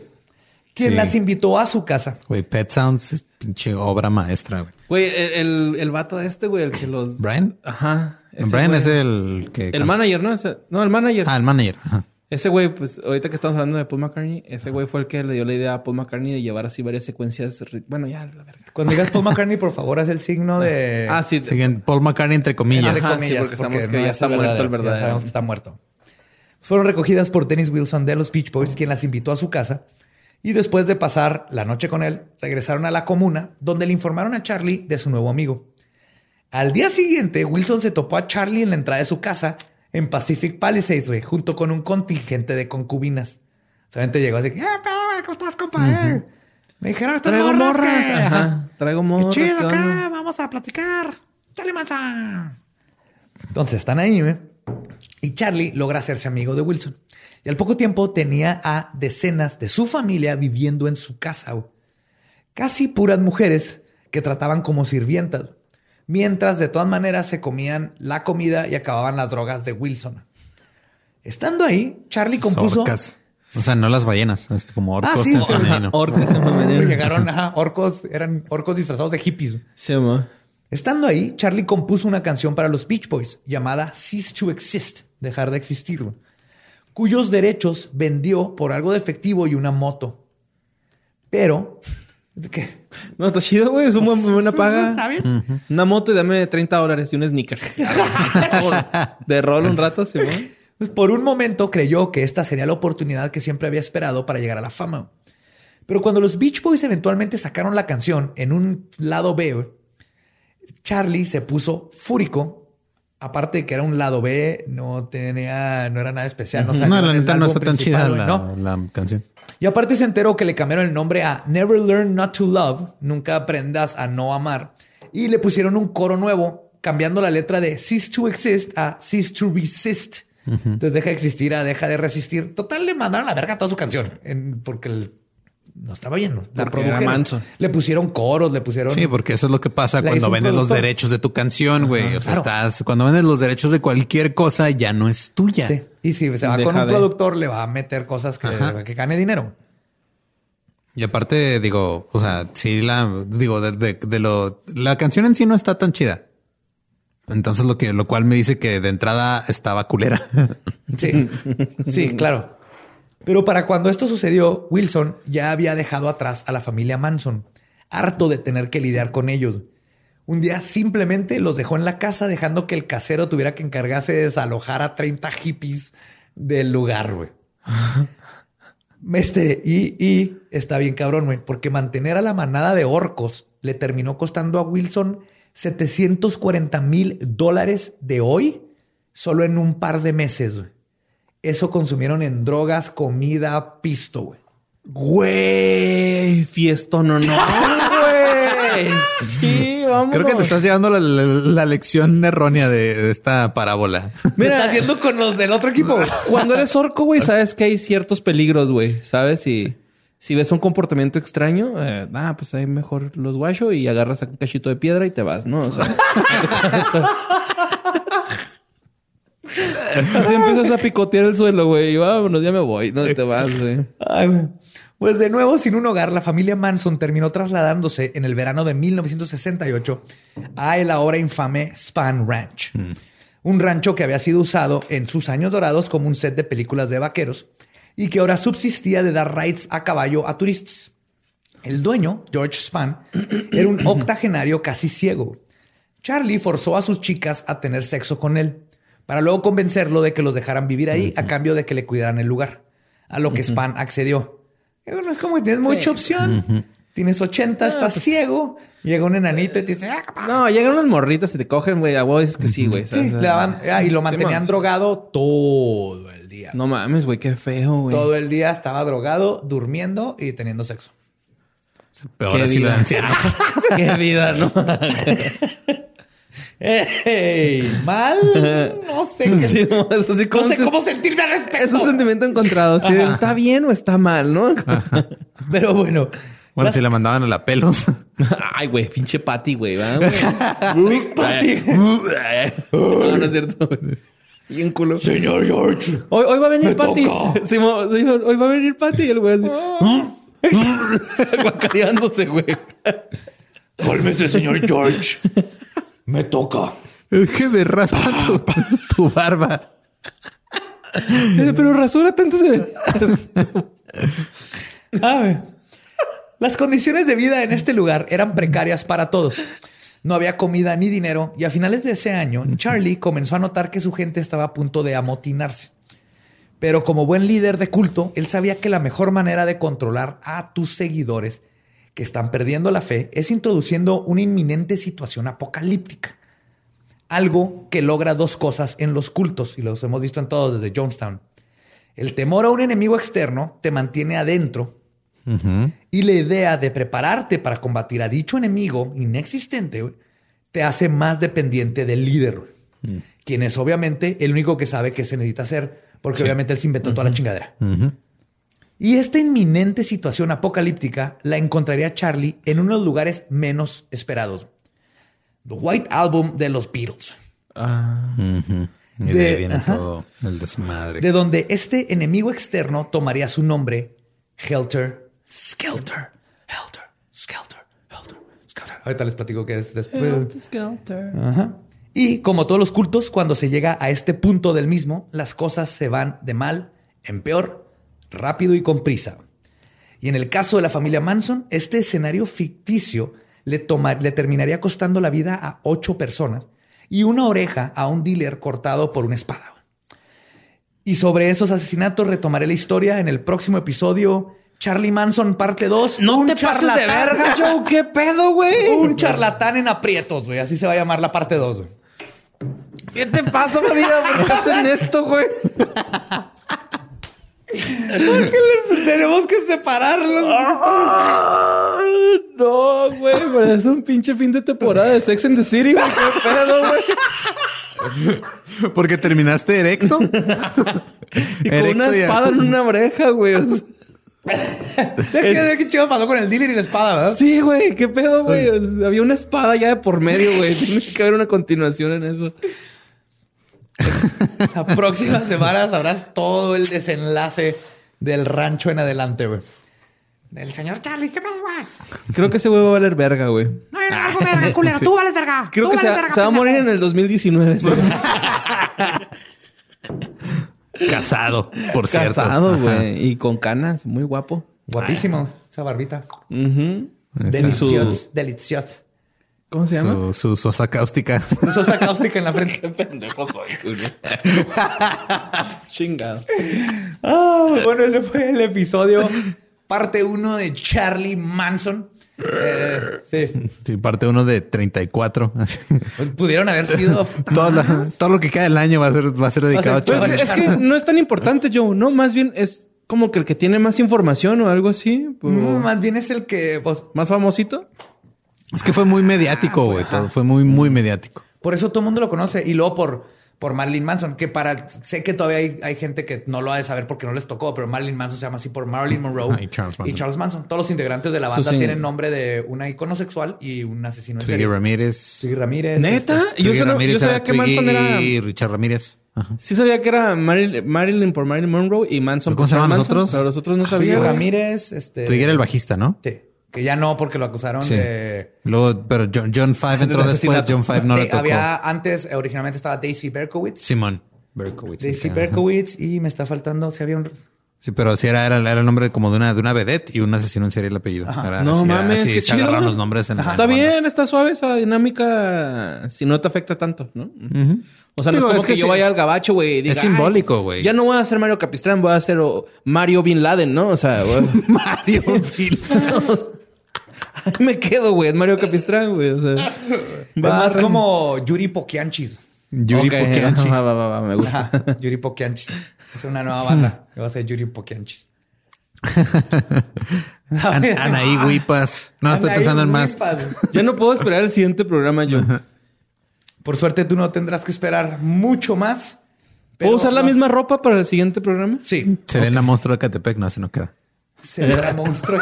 Quien Sí. las invitó a su casa. Güey, Pet Sounds es pinche obra maestra, güey. Güey, el, el, el vato este, güey, el que los... ¿Brian? Ajá. ese Brian güey. es el que... El manager, ¿no? Ese- no, el manager. Ah, el manager. Ajá. Ese güey, pues ahorita que estamos hablando de Paul McCartney, ese güey fue el que le dio la idea a Paul McCartney de llevar así varias secuencias. Bueno, ya, la verga. Cuando digas Paul McCartney, por favor, haz el signo de... Ah, sí. Siguen Paul McCartney entre comillas. Entre Ajá, sí, comillas, porque sabemos que no ya es está muerto el ya verdadero. sabemos que está muerto. Fueron recogidas por Dennis Wilson de los Beach Boys, quien las invitó a su casa. Y después de pasar la noche con él, regresaron a la comuna, donde le informaron a Charlie de su nuevo amigo. Al día siguiente, Wilson se topó a Charlie en la entrada de su casa en Pacific Palisades, güey, junto con un contingente de concubinas. Solamente llegó así, Eh, pedo, güey, ¿cómo estás, compa? Eh, Me dijeron estas Traigo morras morras. que- Ajá. Traigo Qué morras. chido ¿qué acá, onda? vamos a platicar. Chale, manza. Entonces están ahí, ¿eh? Y Charlie logra hacerse amigo de Wilson. Y al poco tiempo tenía a decenas de su familia viviendo en su casa. güey. Casi puras mujeres que trataban como sirvientas. Mientras de todas maneras se comían la comida y acababan las drogas de Wilson. Estando ahí, Charlie compuso... Orcas. O sea, no las ballenas, como orcos Ah, sí, en femenino. Orcas en femenino. Llegaron, ajá, orcos, eran orcos disfrazados de hippies. Sí, amor. Estando ahí, Charlie compuso una canción para los Beach Boys llamada Cease to Exist, dejar de existir, cuyos derechos vendió por algo de efectivo y una moto. Pero, No, está chido, güey. Es una muy buena paga. Está bien. Una moto y dame 30 dólares y un sneaker. de rol un rato, sí, güey. Pues por un momento creyó que esta sería la oportunidad que siempre había esperado para llegar a la fama. Pero cuando los Beach Boys eventualmente sacaron la canción en un lado B, Charlie se puso fúrico. Aparte de que era un lado B, no tenía, no era nada especial. No, No, la neta no está tan chida la, güey, ¿no? la canción. Y aparte se enteró que le cambiaron el nombre a Never Learn Not to Love, nunca aprendas a no amar, y le pusieron un coro nuevo, cambiando la letra de Cease to Exist a Cease to Resist. Entonces deja de existir a deja de resistir. Total, le mandaron a la verga toda su canción, en- porque el- no estaba bien. ¿no? La produjeron. Le pusieron coros, le pusieron... Sí, porque eso es lo que pasa La cuando vendes los derechos de tu canción, güey. O sea, claro. estás, cuando vendes los derechos de cualquier cosa, ya no es tuya. Sí. Y si se va Deja con un de- productor, le va a meter cosas que, que gane dinero. Y aparte, digo, o sea, sí, la, digo, de, de- de lo, la canción en sí no está tan chida. Entonces, lo que, lo cual me dice que de entrada estaba culera. Sí, sí, claro. Pero para cuando esto sucedió, Wilson ya había dejado atrás a la familia Manson, harto de tener que lidiar con ellos. Un día simplemente los dejó en la casa, dejando que el casero tuviera que encargarse de desalojar a 30 hippies del lugar, güey. Este, y, y está bien cabrón, güey, porque mantener a la manada de orcos le terminó costando a Wilson 740 mil dólares de hoy solo en un par de meses, güey. Eso consumieron en drogas, comida, pisto, güey. Güey, fiestón, no, no. Sí, vamos. Creo que te estás llevando la, la- la lección errónea de, de esta parábola. Mira, está haciendo con los del otro equipo. Cuando eres orco, güey, sabes que hay ciertos peligros, güey. ¿Sabes? Y si ves un comportamiento extraño, eh, ah, pues ahí mejor los guacho y agarras un cachito de piedra y te vas, ¿no? O sea, así empiezas a picotear el suelo, güey. Vámonos, ya me voy. ¿Dónde te vas, güey? Ay, güey. Pues de nuevo, sin un hogar, la familia Manson terminó trasladándose en el verano de 1968 a el ahora infame Span Ranch. Un rancho que había sido usado en sus años dorados como un set de películas de vaqueros y que ahora subsistía de dar rides a caballo a turistas. El dueño, George Span, era un octogenario casi ciego. Charlie forzó a sus chicas a tener sexo con él, para luego convencerlo de que los dejaran vivir ahí a cambio de que le cuidaran el lugar. A lo que Span accedió. Bueno, es como que tienes mucha opción. Tienes 80, estás ciego. Llega un enanito y te dice, "Ah, capaz". No, llegan unas morritas y te cogen, güey. A huevo dices que sí, güey. Sí, ¿sabes? le daban- ah, y lo mantenían Simón. drogado todo el día. No mames, güey, qué feo, güey. Todo el día estaba drogado, durmiendo y teniendo sexo. Peor Qué vida. de ancianos. qué vida, ¿no? ¿Mal? No sé. Sí, no, es así como no sé se- cómo sentirme al respecto. Es un sentimiento encontrado. Si está bien o está mal, ¿no? Pero bueno. Bueno, las- si la mandaban a la pelos. Ay, güey, pinche Patty, güey. Patty. no, no es cierto. güey. Bien culo. Señor George. Hoy, hoy va a venir Patty. hoy va a venir Patty. Y el güey así. Guacareándose, güey. Cálmese, señor George. Me toca. Es que me raspa tu, tu barba. Dice, Pero rasúrate antes de... A ver. Las condiciones de vida en este lugar eran precarias para todos. No había comida ni dinero y a finales de ese año, Charlie comenzó a notar que su gente estaba a punto de amotinarse. Pero como buen líder de culto, él sabía que la mejor manera de controlar a tus seguidores que están perdiendo la fe es introduciendo una inminente situación apocalíptica. Algo que logra dos cosas en los cultos, y los hemos visto en todos desde Jonestown. El temor a un enemigo externo te mantiene adentro y la idea de prepararte para combatir a dicho enemigo inexistente te hace más dependiente del líder, güey, quien es obviamente el único que sabe qué se necesita hacer, porque obviamente él se inventó toda la chingadera. Y esta inminente situación apocalíptica la encontraría Charlie en unos lugares menos esperados. The White Album de los Beatles. Y de, De- ahí viene ajá. todo el desmadre. de donde este enemigo externo tomaría su nombre, Helter Skelter. Helter Skelter. Helter Skelter. Ahorita les platico qué es después. Ajá. Y como todos los cultos, cuando se llega a este punto del mismo, las cosas se van de mal en peor, rápido y con prisa. Y en el caso de la familia Manson, este escenario ficticio le, toma- le terminaría costando la vida a ocho personas y una oreja a un dealer cortado por una espada. Y sobre esos asesinatos retomaré la historia en el próximo episodio. Charlie Manson, parte 2. No te pases de verga, Joe. ¿Qué pedo, güey? Un charlatán en aprietos, güey. Así se va a llamar la parte 2. ¿Qué te pasa, María? ¿Por qué hacen esto, güey? Tenemos que separarlos. No, güey. Es un pinche fin de temporada de Sex and the City, güey. ¿Qué pedo, güey? Porque terminaste erecto. Y con una espada en una oreja, güey. O sea, ¿Qué, qué chido pasó con el dealer y la espada, verdad? Sí, güey. ¿Qué pedo, güey? O sea, había una espada ya de por medio, güey. Tiene que haber una continuación en eso. La próxima semana sabrás todo el desenlace del rancho en adelante, güey. El señor Charlie, ¿qué pedo, güey? Creo que ese güey va a valer verga, güey. No, yo no valgo verga, culero. Tú vales verga. Creo Tú que se, vales va- verga, se va a morir en el 2019. sí. Casado, por cierto. Casado, güey. Y con canas. Muy guapo. Guapísimo, esa barbita. Ujú. Delicioso. Delicioso. ¿Cómo se llama? Su, su sosa cáustica. Sosa cáustica en la frente. pendejo soy. Chingado. Ah, bueno, ese fue el episodio parte 1 de Charlie Manson. Eh, sí, Sí, parte uno de 34. Así. pues pudieron haber sido todo, la- todo lo que queda del año va a ser, va a ser dedicado a ser- Charlie. Pues es que no es tan importante, Joe, ¿no? Más bien es como que el que tiene más información o algo así. Mm, más bien es el que pues, Más famosito. Es que fue muy mediático, güey. Fue muy, muy mediático. por eso todo el mundo lo conoce y luego por por Marilyn Manson, que para sé que todavía hay, hay gente que no lo ha de saber porque no les tocó, pero Marilyn Manson se llama así por Marilyn Monroe Ah, y Charles Manson. Todos los integrantes de la banda sí. tienen nombre de una icono sexual y un asesino en Twiggy serie. Ramírez. Twiggy Ramírez. ¿Neta? este, yo, Twiggy solo- yo Ramírez sabía que Manson era... y Richard Ramírez. Ajá. Sí sabía que era Marilyn, Marilyn por Marilyn Monroe y Manson ¿Cómo por Charles? Manson, Pero los otros no Twiggy sabía. güey. Ramírez, este. Twiggy era el bajista, ¿no? Sí. Que ya no, porque lo acusaron Sí. de. Luego, pero John, John Five entró Del después. John Five no le de- tocó. había antes, originalmente estaba Daisy Berkowitz. Simón. Berkowitz. Daisy. Berkowitz y me está faltando, si había un. Sí, pero sí era, era, era el nombre como de una, de una vedette y un asesino en serie el apellido. Era No así, mames, así se chido. agarraron los nombres en, Está bien, está suave esa dinámica si no te afecta tanto, ¿no? O sea, no Digo, es como es que, que yo vaya es- al gabacho, güey. y diga, es simbólico, "Ay, güey". Ya no voy a ser Mario Capistrán, voy a ser Mario Bin Laden, ¿no? O sea, güey. Mario Bin Ahí me quedo, güey. Es Mario Capistrán, güey. O sea, más como Yuri Poquianchis. Yuri Ok, Poquianchis. Va, va, va, va, me gusta. Ajá, Yuri Poquianchis. Es una nueva banda. que Va a ser Yuri Poquianchis. An- Anaí Huipas. No, estoy pensando en más. Huipas. Ya no puedo esperar el siguiente programa yo. Por suerte tú no tendrás que esperar mucho más. ¿Puedo usar la misma ropa para el siguiente programa? Sí. Serena Monstruo de Catepec. No, se no queda. Será monstruo.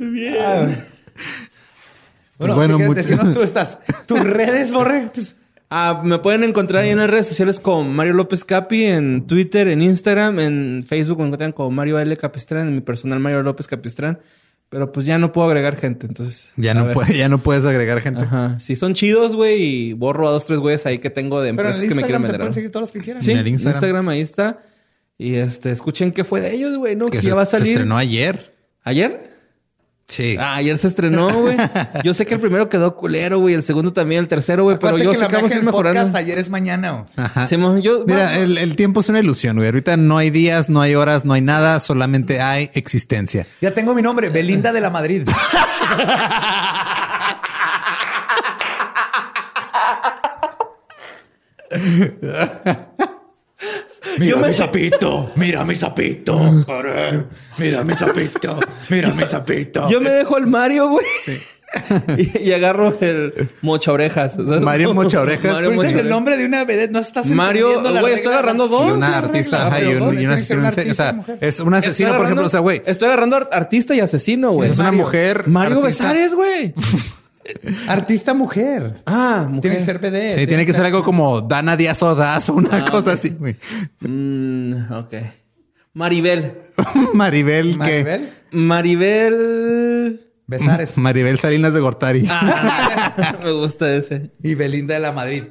Bien. Bueno, Pues bueno, si quieres mucho- decirnos tú estás. Tus redes, Borre. Ah, me pueden encontrar ahí en las redes sociales con Mario López Capi, en Twitter, en Instagram, en Facebook me encuentran como Mario L. Capistrán, en mi personal Mario López Capistrán. Pero pues ya no puedo agregar gente, entonces. Ya no, puede, ya no puedes agregar gente. Ajá. Si son chidos, güey, y borro a dos, tres güeyes ahí que tengo de Pero en empresas el que me quieren vender. pueden seguir todos los que quieran. Sí, en el Instagram. Instagram. ahí está. Y este, escuchen qué fue de ellos, güey, ¿no? Que, Que ya se, va a se salir. estrenó ayer. ¿Ayer? Sí. Ah, ayer se estrenó, güey. Yo sé que el primero quedó culero, güey. El segundo también, el tercero, güey. Pero yo que sé la que vamos a ir del podcast mejorando. ayer es mañana. güey. Ajá. Yo, Mira, el tiempo es una ilusión, güey. Ahorita no hay días, no hay horas, no hay nada, solamente hay existencia. Ya tengo mi nombre, Belinda de la Madrid. Mira mi sapito, mira mi sapito, mira mi sapito, mira mi sapito. yo me dejo el Mario, güey. y, y agarro el mocha orejas. ¿sabes? Mario Mocha Orejas. Mario Mocha es el nombre de una vedette, no estás Mario, güey, estoy agarrando dos. Y una Sí, artista, ajá, y un, y asesino una serie. O sea, mujer. es un asesino, por ejemplo, o sea, güey. Estoy agarrando art- artista y asesino, güey. Es una mujer Mario artista. Besares, güey. Artista mujer. Ah, mujer. Tiene que ser vedette. Sí, tiene que ser algo como Dana Díaz Ordaz o una cosa así, güey. Mm, ok. Maribel. Maribel, que Maribel. Maribel. Besares. Maribel Salinas de Gortari. Me gusta ese. Y Belinda de la Madrid.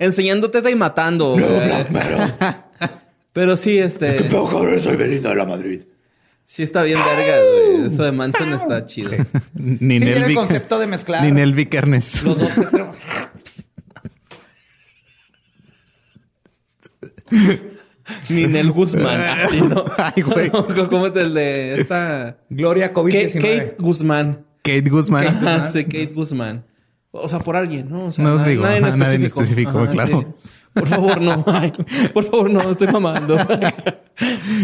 Enseñándote y matando. güey. Pero sí, este. cabrón, soy Belinda de la Madrid. Sí está bien verga, güey. Eso de Manson está chido. Ni Sí, el concepto de mezclar Ni Vikernes. los dos extremos. Ninel Guzmán. Así, ¿no? Ay, güey. ¿Cómo es el de esta? Gloria Kate, COVID-19. Kate Guzmán. Kate Guzmán. Ajá, sí, Kate Guzmán. O sea, por alguien, ¿no? O sea, No digo, nadie en ajá, nadie en específico. específico, claro. Por favor, no. Ay, por favor, no. Estoy mamando.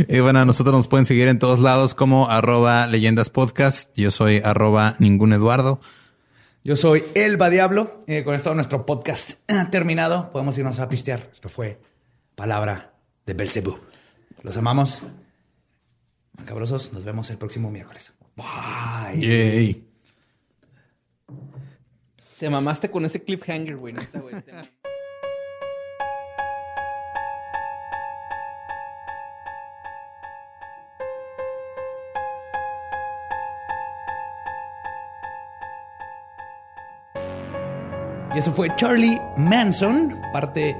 Y bueno, a nosotros nos pueden seguir en todos lados como arroba leyendas podcast. Yo soy arroba ningún Eduardo. Yo soy Elba Diablo. Eh, con esto nuestro podcast ha terminado. Podemos irnos a pistear. Esto fue Palabra de Belzebú. Los amamos. Macabrosos, nos vemos el próximo miércoles. Bye. Yay. Te mamaste con ese cliffhanger, güey. Y eso fue Charlie Manson, parte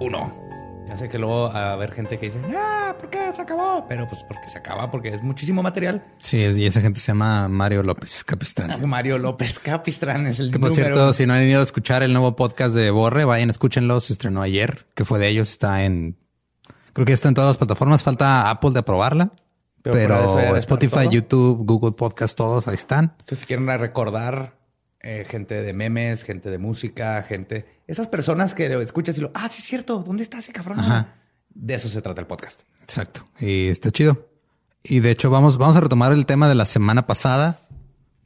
1. Ya sé que luego va a haber gente que dice, ah, ¿por qué se acabó? Pero pues porque se acaba, porque es muchísimo material. Sí, es- y esa gente se llama Mario López Capistrán. Mario López Capistrán es el Que por número cierto, si no han ido a escuchar el nuevo podcast de Borre, vayan, escúchenlo. Se estrenó ayer, que fue de ellos. Está en, creo que está en todas las plataformas. Falta Apple de aprobarla. Pero Pero, Spotify. YouTube, Google Podcast, todos ahí están. Entonces, si quieren recordar eh, gente de memes, gente de música, gente... Esas personas que lo escuchas y lo... Ah, sí es cierto. ¿Dónde está ese cabrón? Ajá. De eso se trata el podcast. Exacto. Y está chido. Y de hecho, vamos, vamos a retomar el tema de la semana pasada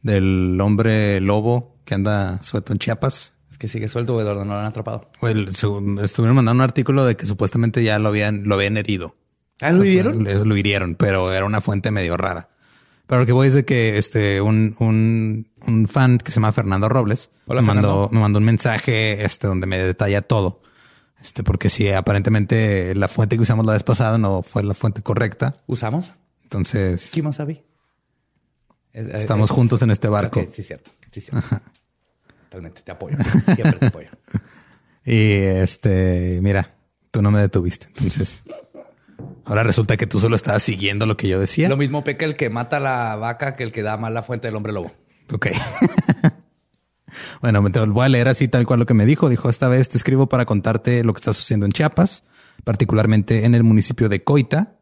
del hombre lobo que anda suelto en Chiapas. Es que sigue suelto, Eduardo. No lo han atrapado. Su- estuvieron mandando un artículo de que supuestamente ya lo habían, lo habían herido. ¿Ah, lo hirieron? Lo, lo hirieron, pero era una fuente medio rara. Pero lo que voy es de que este, un, un, un fan que se llama Fernando Robles Hola, me, mandó, Fernando. me mandó un mensaje este, donde me detalla todo. Este, porque si aparentemente la fuente que usamos la vez pasada no fue la fuente correcta. ¿Usamos? Entonces Kimosabi. Es- estamos es- juntos en este barco. Sí, cierto. Sí, cierto. Totalmente. Te apoyo. Siempre te apoyo. Y este, mira, tú no me detuviste. Entonces, ahora resulta que tú solo estabas siguiendo lo que yo decía. Lo mismo peca el que mata la vaca que el que da mal la fuente del hombre lobo. Ok. bueno, me te voy a leer así tal cual lo que me dijo. Dijo, esta vez te escribo para contarte lo que está sucediendo en Chiapas, particularmente en el municipio de Coita.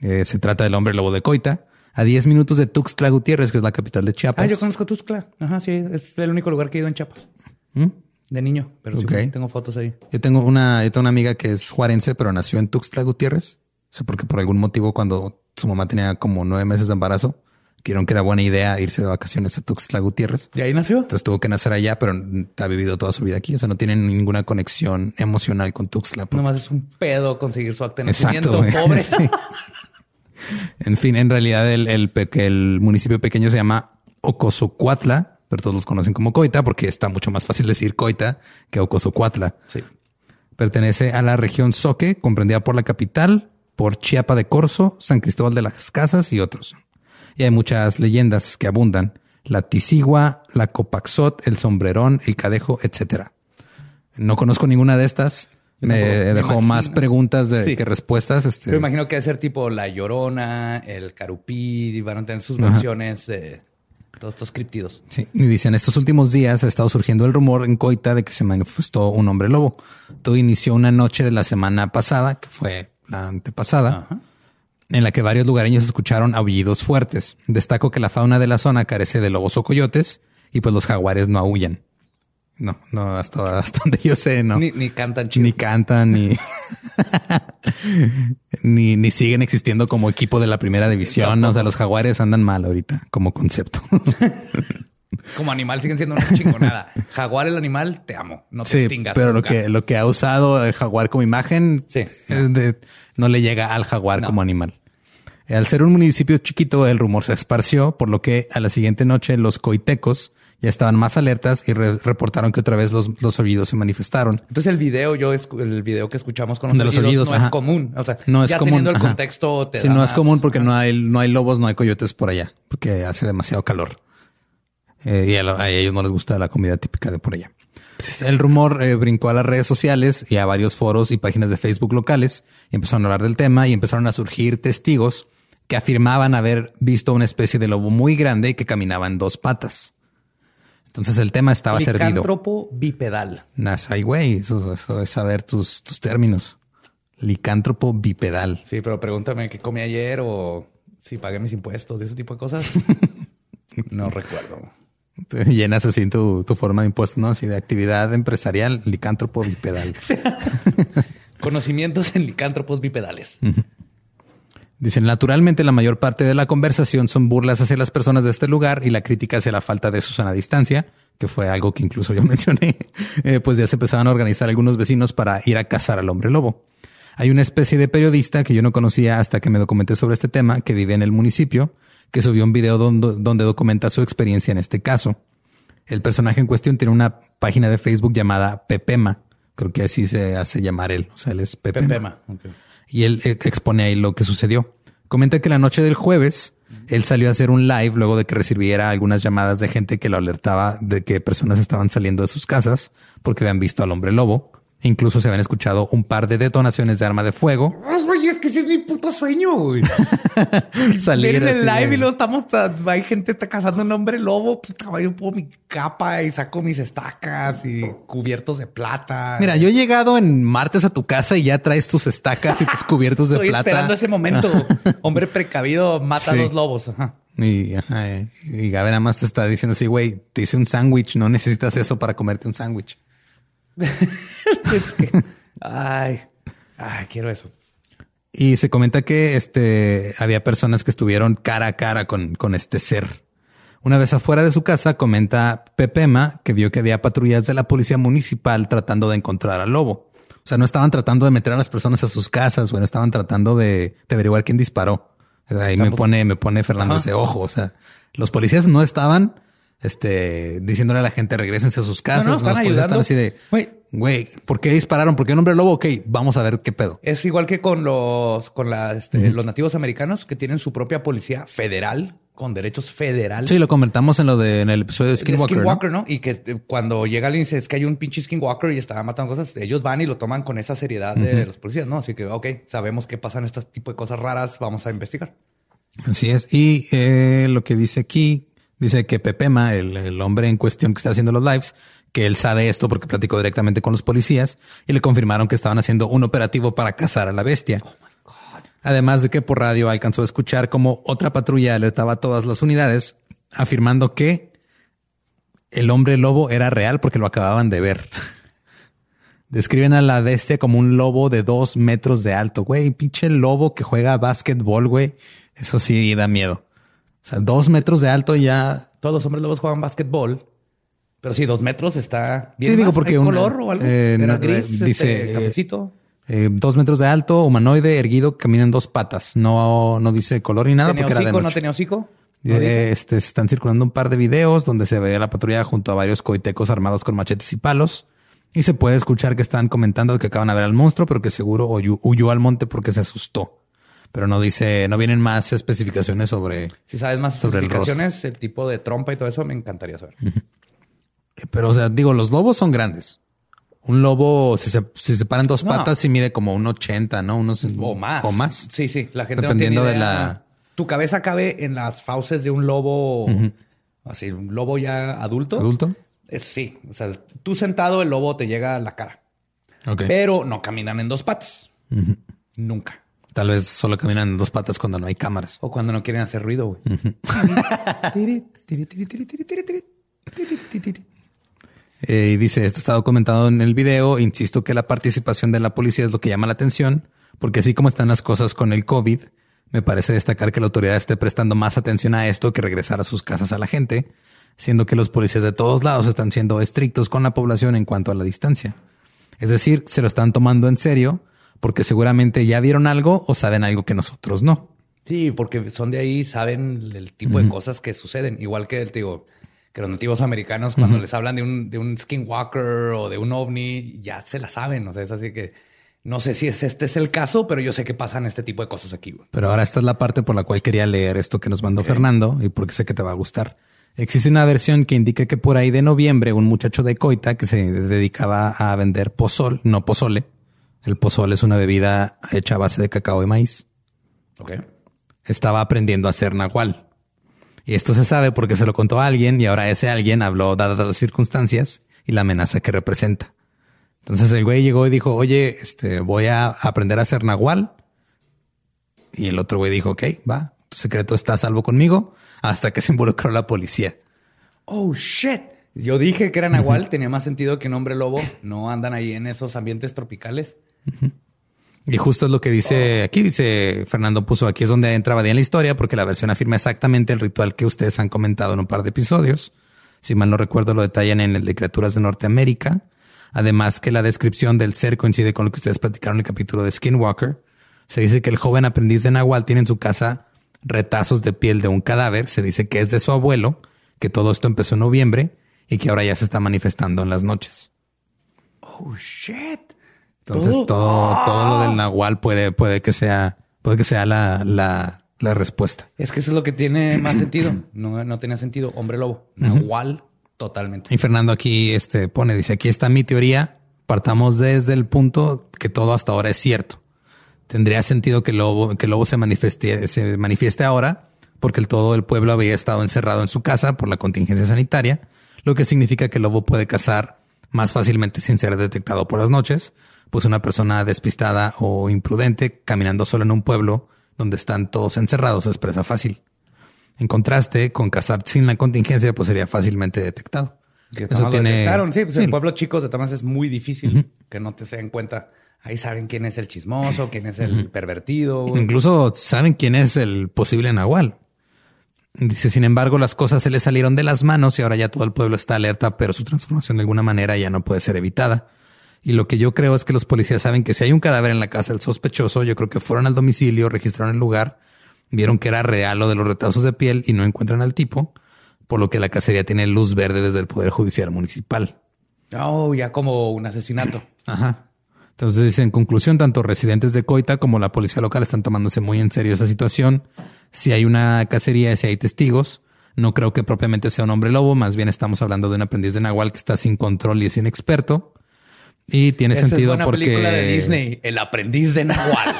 Eh, se trata del hombre lobo de Coita, a 10 minutos de Tuxtla Gutiérrez, que es la capital de Chiapas. Ah, yo conozco Tuxtla. Ajá, sí. Es el único lugar que he ido en Chiapas. ¿Mm? De niño. Pero sí, Ok. tengo fotos ahí. Yo tengo una, yo tengo una amiga que es juarense, pero nació en Tuxtla Gutiérrez. O sea, porque por algún motivo cuando su mamá tenía como nueve meses de embarazo, Vieron que era buena idea irse de vacaciones a Tuxtla Gutiérrez. ¿Y ahí nació? Entonces tuvo que nacer allá, pero ha vivido toda su vida aquí. O sea, no tiene ninguna conexión emocional con Tuxtla. Nomás es un pedo conseguir su acta de Exacto. nacimiento, güey. pobre. Sí. En fin, en realidad el, el, el municipio pequeño se llama Ocosocuatla, pero todos los conocen como Coita porque está mucho más fácil decir Coita que Ocosocuatla. Sí. Pertenece a la región Soque, comprendida por la capital, por Chiapa de Corzo, San Cristóbal de las Casas y otros. Y hay muchas leyendas que abundan. La Tisigua, la Copaxot, el Sombrerón, el Cadejo, etcétera. No conozco ninguna de estas. Yo Me dejó imagino. más preguntas de, Sí. que respuestas. Este, Pero imagino que debe ser tipo La Llorona, el Carupí, y van a tener sus versiones de todos estos criptidos. Sí, y dicen, estos últimos días ha estado surgiendo el rumor en Coita de que se manifestó un hombre lobo. Todo inició una noche de la semana pasada, que fue la antepasada, Ajá. en la que varios lugareños escucharon aullidos fuertes. Destaco que la fauna de la zona carece de lobos o coyotes y pues los jaguares no aullan. No, no, hasta, hasta donde yo sé, no. Ni, ni cantan chido. Ni cantan, ni, ni, ni siguen existiendo como equipo de la primera división. O sea, los jaguares andan mal ahorita como concepto. Como animal siguen siendo una chingonada. Jaguar, el animal, te amo. No te Sí, extingas. pero lo que, lo que ha usado el jaguar como imagen Sí. de- no le llega al jaguar No. como animal. Al ser un municipio chiquito, el rumor se esparció, por lo que a la siguiente noche los coitecos ya estaban más alertas y re- reportaron que otra vez los, los oídos se manifestaron. Entonces el video, yo el video que escuchamos con los, De los oídos no ajá. es común. O sea, No es ya común. teniendo el ajá. contexto te Sí, da no es común porque no hay, no hay lobos, no hay coyotes por allá, porque hace demasiado calor. Eh, y a, lo- a ellos no les gusta la comida típica de por allá. El rumor eh, brincó a las redes sociales y a varios foros y páginas de Facebook locales y empezaron a hablar del tema y empezaron a surgir testigos que afirmaban haber visto una especie de lobo muy grande que caminaba en dos patas. Entonces el tema estaba servido. Licántropo bipedal. Nas- Ay, güey, eso, eso es saber tus, tus términos. Licántropo bipedal. Sí, pero pregúntame qué comí ayer o si pagué mis impuestos, ese tipo de cosas. no recuerdo. Llenas así tu, tu forma de impuesto, ¿no? Así de actividad empresarial, licántropo bipedal. Conocimientos en licántropos bipedales. Dicen, naturalmente la mayor parte de la conversación son burlas hacia las personas de este lugar y la crítica hacia la falta de Susana distancia, que fue algo que incluso yo mencioné, Eh, pues ya se empezaban a organizar algunos vecinos para ir a cazar al hombre lobo. Hay una especie de periodista que yo no conocía hasta que me documenté sobre este tema, que vive en el municipio, que subió un video donde, donde documenta su experiencia en este caso. El personaje en cuestión tiene una página de Facebook llamada Pepema. Creo que así se hace llamar él. O sea, él es Pepema. Pepema. Y él eh, expone ahí lo que sucedió. Comenta que la noche del jueves, él salió a hacer un live luego de que recibiera algunas llamadas de gente que lo alertaba de que personas estaban saliendo de sus casas porque habían visto al hombre lobo. Incluso se habían escuchado un par de detonaciones de arma de fuego. Güey, es que ese es mi puto sueño, güey. Salir en el live de- y luego estamos, ta- hay gente está cazando un hombre lobo, puta, yo pongo mi capa y saco mis estacas y cubiertos de plata. Mira, yo he llegado en martes a tu casa y ya traes tus estacas y tus cubiertos de Estoy plata. esperando ese momento. Hombre precavido mata Sí. a los lobos. Ajá. Y, ajá, y Gabe nada más te está diciendo así, güey, te hice un sándwich, no necesitas eso para comerte un sándwich. Es que- ay, ay, quiero eso. Y se comenta que este había personas que estuvieron cara a cara con, con este ser. Una vez afuera de su casa, comenta Pepema que vio que había patrullas de la policía municipal tratando de encontrar al lobo. O sea, no estaban tratando de meter a las personas a sus casas, bueno, estaban tratando de, de averiguar quién disparó. Ahí me pone, me pone Fernando Ajá. ese ojo. O sea, los policías no estaban este, diciéndole a la gente regresense a sus casas. no, Los están ayudando. están así de, Güey. güey, ¿por qué dispararon? ¿Por qué un hombre lobo? Ok, vamos a ver qué pedo. Es igual que con los, con la, este, los nativos americanos que tienen su propia policía federal con derechos federales. Sí, lo comentamos en lo de en el episodio de de Skinwalker. ¿no? Skinwalker, ¿no? Y que eh, cuando llega alguien y dice es que hay un pinche Skinwalker y está matando cosas, ellos van y lo toman con esa seriedad de los policías, ¿no? Así que, ok, sabemos que pasan este tipo de cosas raras, vamos a investigar. Así es. Y eh, lo que dice aquí, dice que Pepema, el, el hombre en cuestión que está haciendo los lives, que él sabe esto porque platicó directamente con los policías y le confirmaron que estaban haciendo un operativo para cazar a la bestia. Además de que por radio alcanzó a escuchar como otra patrulla alertaba a todas las unidades, afirmando que el hombre lobo era real porque lo acababan de ver. Describen a la bestia como un lobo de dos metros de alto, güey. Pinche lobo que juega básquetbol, güey. Eso sí da miedo. O sea, dos metros de alto ya. Todos los hombres lobos juegan básquetbol, pero sí, dos metros está bien. Sí, digo, porque ¿Hay un- color o algo? eh, Era no, gris, eh, dice, este, eh, cafecito. eh, dos metros de alto, humanoide, erguido, camina en dos patas. No, no dice color ni nada ¿Tenía porque era de hocico? ¿No tenía hocico? ¿No Eh, este, están circulando un par de videos donde se ve a la patrulla junto a varios coitecos armados con machetes y palos. Y se puede escuchar que están comentando que acaban de ver al monstruo, pero que seguro huyó, huyó al monte porque se asustó. Pero no dice, no vienen más especificaciones sobre. Si sabes más sobre especificaciones, el, tipo de trompa y todo eso, me encantaría saber. Pero, o sea, digo, los lobos son grandes. Un lobo, si se, si se paran dos No. patas, sí mide como un 80, ¿no? Unos, O más. O más. Sí, sí. La gente Dependiendo no de tiene idea. la- Tu cabeza cabe en las fauces de un lobo, así, un lobo ya adulto. ¿Adulto? Es, sí. O sea, tú sentado, el lobo te llega a la cara. Pero no caminan en dos patas. Nunca. Tal vez solo caminan en dos patas cuando no hay cámaras. O cuando no quieren hacer ruido, güey. Eh, y dice, esto está documentado en el video. Insisto que la participación de la policía es lo que llama la atención, porque así como están las cosas con el COVID, me parece destacar que la autoridad esté prestando más atención a esto que regresar a sus casas a la gente, siendo que los policías de todos lados están siendo estrictos con la población en cuanto a la distancia. Es decir, se lo están tomando en serio porque seguramente ya vieron algo o saben algo que nosotros no. Sí, porque son de ahí, saben el tipo de cosas que suceden. Igual que, te digo, que los nativos americanos, cuando les hablan de un, de un skinwalker o de un ovni, ya se la saben. O sea, es así que no sé si es, este es el caso, pero yo sé que pasan este tipo de cosas aquí. Pero ahora esta es la parte por la cual quería leer esto que nos mandó Fernando y porque sé que te va a gustar. Existe una versión que indica que por ahí de noviembre un muchacho de Coita que se dedicaba a vender pozol, no pozole. El pozol es una bebida hecha a base de cacao y maíz. Ok. Estaba aprendiendo a hacer nahual. Y esto se sabe porque se lo contó a alguien y ahora ese alguien habló dadas las circunstancias y la amenaza que representa. Entonces el güey llegó y dijo, oye, este, voy a aprender a hacer nahual. Y el otro güey dijo, ok, va, tu secreto está a salvo conmigo hasta que se involucró la policía. Oh, shit. Yo dije que era nahual, tenía más sentido que nombre lobo. No andan ahí en esos ambientes tropicales. Y justo es lo que dice aquí, dice Fernando puso aquí es donde entraba bien la historia porque la versión afirma exactamente el ritual que ustedes han comentado en un par de episodios. Si mal no recuerdo lo detallan en el de criaturas de Norteamérica. Además que la descripción del ser coincide con lo que ustedes platicaron en el capítulo de Skinwalker. Se dice que el joven aprendiz de Nahual tiene en su casa retazos de piel de un cadáver. Se dice que es de su abuelo, que todo esto empezó en noviembre y que ahora ya se está manifestando en las noches. Oh, shit. Entonces todo, todo lo del Nahual puede, puede que sea, puede que sea la, la, la respuesta. Es que eso es lo que tiene más sentido. No, no tenía sentido. Hombre lobo. Nahual, totalmente. Y Fernando aquí este, pone, dice, aquí está mi teoría. Partamos desde el punto que todo hasta ahora es cierto. Tendría sentido que el lobo, que el lobo se manifieste, se manifieste ahora porque el, todo el pueblo había estado encerrado en su casa por la contingencia sanitaria, lo que significa que el lobo puede cazar más fácilmente sin ser detectado por las noches, pues una persona despistada o imprudente caminando solo en un pueblo donde están todos encerrados es presa fácil. En contraste, con cazar sin la contingencia, pues sería fácilmente detectado. Que Eso tiene- detectaron. Sí, pues sí. en pueblos chicos de maneras es muy difícil que no te se den cuenta. Ahí saben quién es el chismoso, quién es el pervertido. Incluso saben quién es el posible Nahual. Dice, sin embargo, las cosas se le salieron de las manos y ahora ya todo el pueblo está alerta, pero su transformación de alguna manera ya no puede ser evitada. Y lo que yo creo es que los policías saben que si hay un cadáver en la casa del sospechoso, yo creo que fueron al domicilio, registraron el lugar, vieron que era real lo de los retazos de piel y no encuentran al tipo, por lo que la cacería tiene luz verde desde el Poder Judicial Municipal. Oh, ya como un asesinato. Ajá. Entonces dice, en conclusión, tanto residentes de Coita como la policía local están tomándose muy en serio esa situación. Si hay una cacería, si hay testigos, no creo que propiamente sea un hombre lobo, más bien estamos hablando de un aprendiz de Nahual que está sin control y es inexperto. Y tiene Esa sentido es una porque... película de Disney, El aprendiz de Nahual.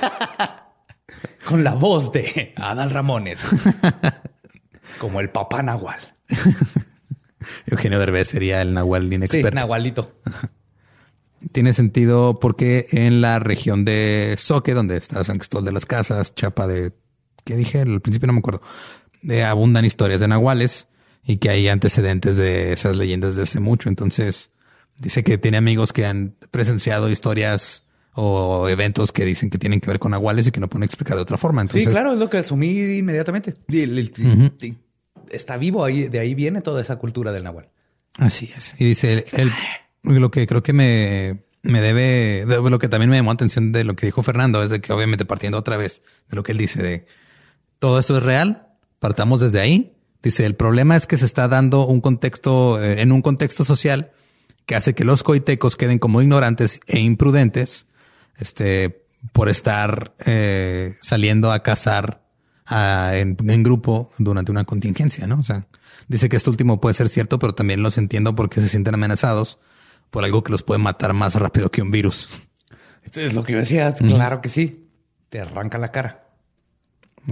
Con la voz de Adal Ramones. Como el papá Nahual. Eugenio Derbez sería el Nahual Sí, inexperto. Nahualito. Tiene sentido porque en la región de Soque, donde está San Cristóbal de las Casas, Chapa de, ¿qué dije? Al principio no me acuerdo. De abundan historias de nahuales y que hay antecedentes de esas leyendas de hace mucho. Entonces dice que tiene amigos que han presenciado historias o eventos que dicen que tienen que ver con nahuales y que no pueden explicar de otra forma. Entonces, sí, claro, es lo que asumí inmediatamente. Y el- el- sí, Está vivo ahí, de ahí viene toda esa cultura del Nahual. Así es. Y dice, el, lo que creo que me, me debe, de- lo que también me llamó atención de lo que dijo Fernando es de que obviamente partiendo otra vez de lo que él dice de todo esto es real, partamos desde ahí. Dice, el problema es que se está dando un contexto, eh, en un contexto social que hace que los coitecos queden como ignorantes e imprudentes, este, por estar eh, saliendo a cazar a- en, en grupo durante una contingencia, ¿no? O sea, dice que esto último puede ser cierto, pero también los entiendo porque se sienten amenazados por algo que los puede matar más rápido que un virus. Esto es lo que yo decía. Claro que sí. Te arranca la cara.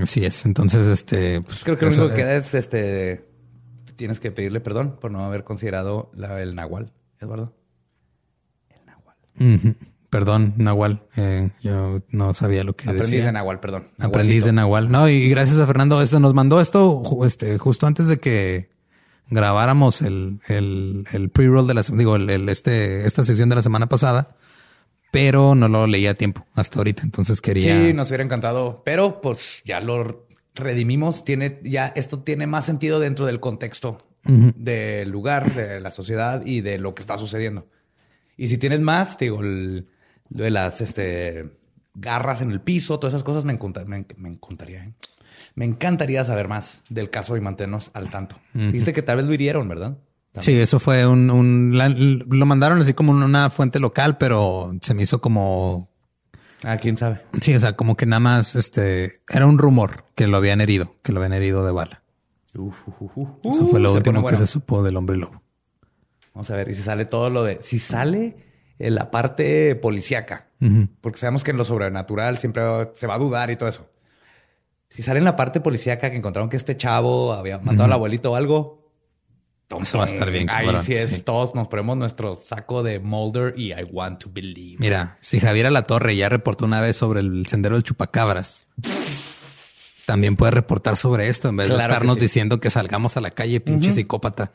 Así es. Entonces, este, pues, Creo que lo único que eh, queda es este. Tienes que pedirle perdón por no haber considerado la- el Nahual, Eduardo. El Nahual. Perdón, Nahual. Eh, yo no sabía lo que Aprendiz decía. de Nahual, perdón. Aprendiz de Nahual. No, y gracias a Fernando. Este nos mandó esto este, justo antes de que grabáramos el, el, el pre-roll de la digo, el, el- este, esta sección de la semana pasada, pero no lo leí a tiempo hasta ahorita. Entonces quería. Sí, nos hubiera encantado, pero pues ya lo redimimos. Tiene ya esto tiene más sentido dentro del contexto del lugar, de la sociedad y de lo que está sucediendo. Y si tienes más, te digo, el- de las este, garras en el piso, todas esas cosas me, encanta- me, me encantaría. ¿eh? Me encantaría saber más del caso y mantenernos al tanto. Dijiste que tal vez lo hirieron, ¿verdad? Sí, eso fue un, un la- lo mandaron así como una fuente local, pero se me hizo como Ah, quién sabe. sí, o sea, como que nada más este era un rumor que lo habían herido, que lo habían herido de bala. Uf, uf, uf, uf. Eso fue lo Uh, se último pone bueno. que se supo del hombre lobo. Vamos a ver, y si sale todo lo de. Si sale en la parte policíaca, porque sabemos que en lo sobrenatural siempre se va a dudar y todo eso. Si sale en la parte policíaca que encontraron que este chavo había matado al abuelito o algo. Eso va a estar bien, Ahí cabrón, sí es, sí. todos nos ponemos nuestro saco de Mulder y I want to believe. Mira, si Javier La Torre ya reportó una vez sobre el sendero del chupacabras, también puede reportar sobre esto en vez de que estarnos sí. diciendo que salgamos a la calle, pinche psicópata.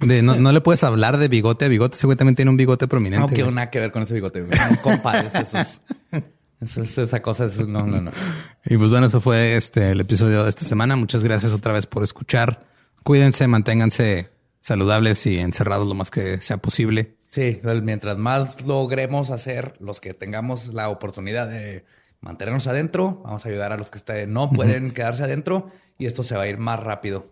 De, no, no le puedes hablar de bigote a bigote. Ese güey también tiene un bigote prominente. No güey. nada que ver con ese bigote. güey. No compares esos. Eso es- esa cosa es no, no, no. Y pues bueno, eso fue este el episodio de esta semana. Muchas gracias otra vez por escuchar. Cuídense, manténganse saludables y encerrados lo más que sea posible. Sí, pues, mientras más logremos hacer, los que tengamos la oportunidad de mantenernos adentro, vamos a ayudar a los que no pueden quedarse adentro y esto se va a ir más rápido.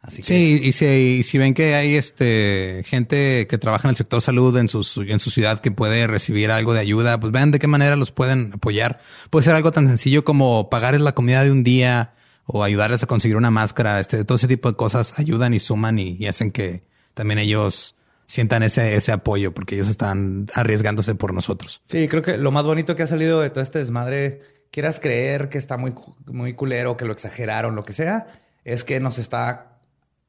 Así que Sí, y si, y si ven que hay este gente que trabaja en el sector salud en su, en su ciudad que puede recibir algo de ayuda, pues vean de qué manera los pueden apoyar. Puede ser algo tan sencillo como pagarles la comida de un día o ayudarles a conseguir una máscara. Este, todo ese tipo de cosas ayudan y suman y, y hacen que también ellos sientan ese, ese apoyo porque ellos están arriesgándose por nosotros. Sí, creo que lo más bonito que ha salido de todo este desmadre, quieras creer que está muy, muy culero, que lo exageraron, lo que sea, es que nos está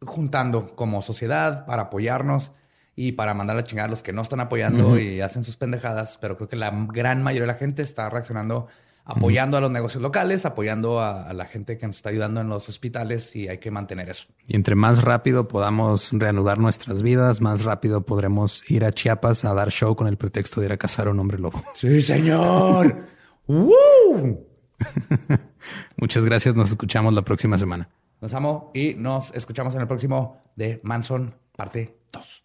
juntando como sociedad para apoyarnos y para mandar a chingar a los que no están apoyando y hacen sus pendejadas. Pero creo que la gran mayoría de la gente está reaccionando apoyando a los negocios locales, apoyando a, a la gente que nos está ayudando en los hospitales y hay que mantener eso. Y entre más rápido podamos reanudar nuestras vidas, más rápido podremos ir a Chiapas a dar show con el pretexto de ir a cazar a un hombre lobo. Sí, señor. ¡Woo! Muchas gracias. Nos escuchamos la próxima semana. Los amo y nos escuchamos en el próximo de Manson, parte 2.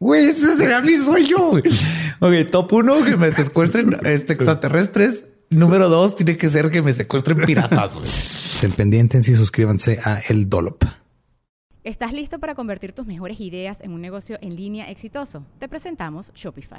Güey, ese será mi sueño. güey. Ok, top uno, que me secuestren este, extraterrestres. Número dos, tiene que ser que me secuestren piratas. güey. Estén pendientes y suscríbanse a El Dolop. ¿Estás listo para convertir tus mejores ideas en un negocio en línea exitoso? Te presentamos Shopify.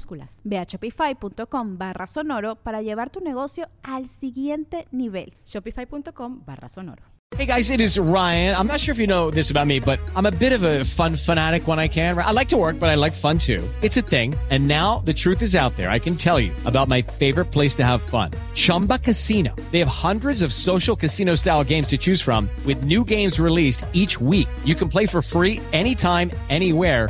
Ve a shopify.com barra sonoro para llevar tu negocio al siguiente nivel. Shopify.com barra sonoro. Hey guys, it is Ryan. I'm not sure if you know this about me, but I'm a bit of a fun fanatic when I can. I like to work, but I like fun too. It's a thing. And now the truth is out there. I can tell you about my favorite place to have fun. Chumba Casino. They have hundreds of social casino style games to choose from with new games released each week. You can play for free anytime, anywhere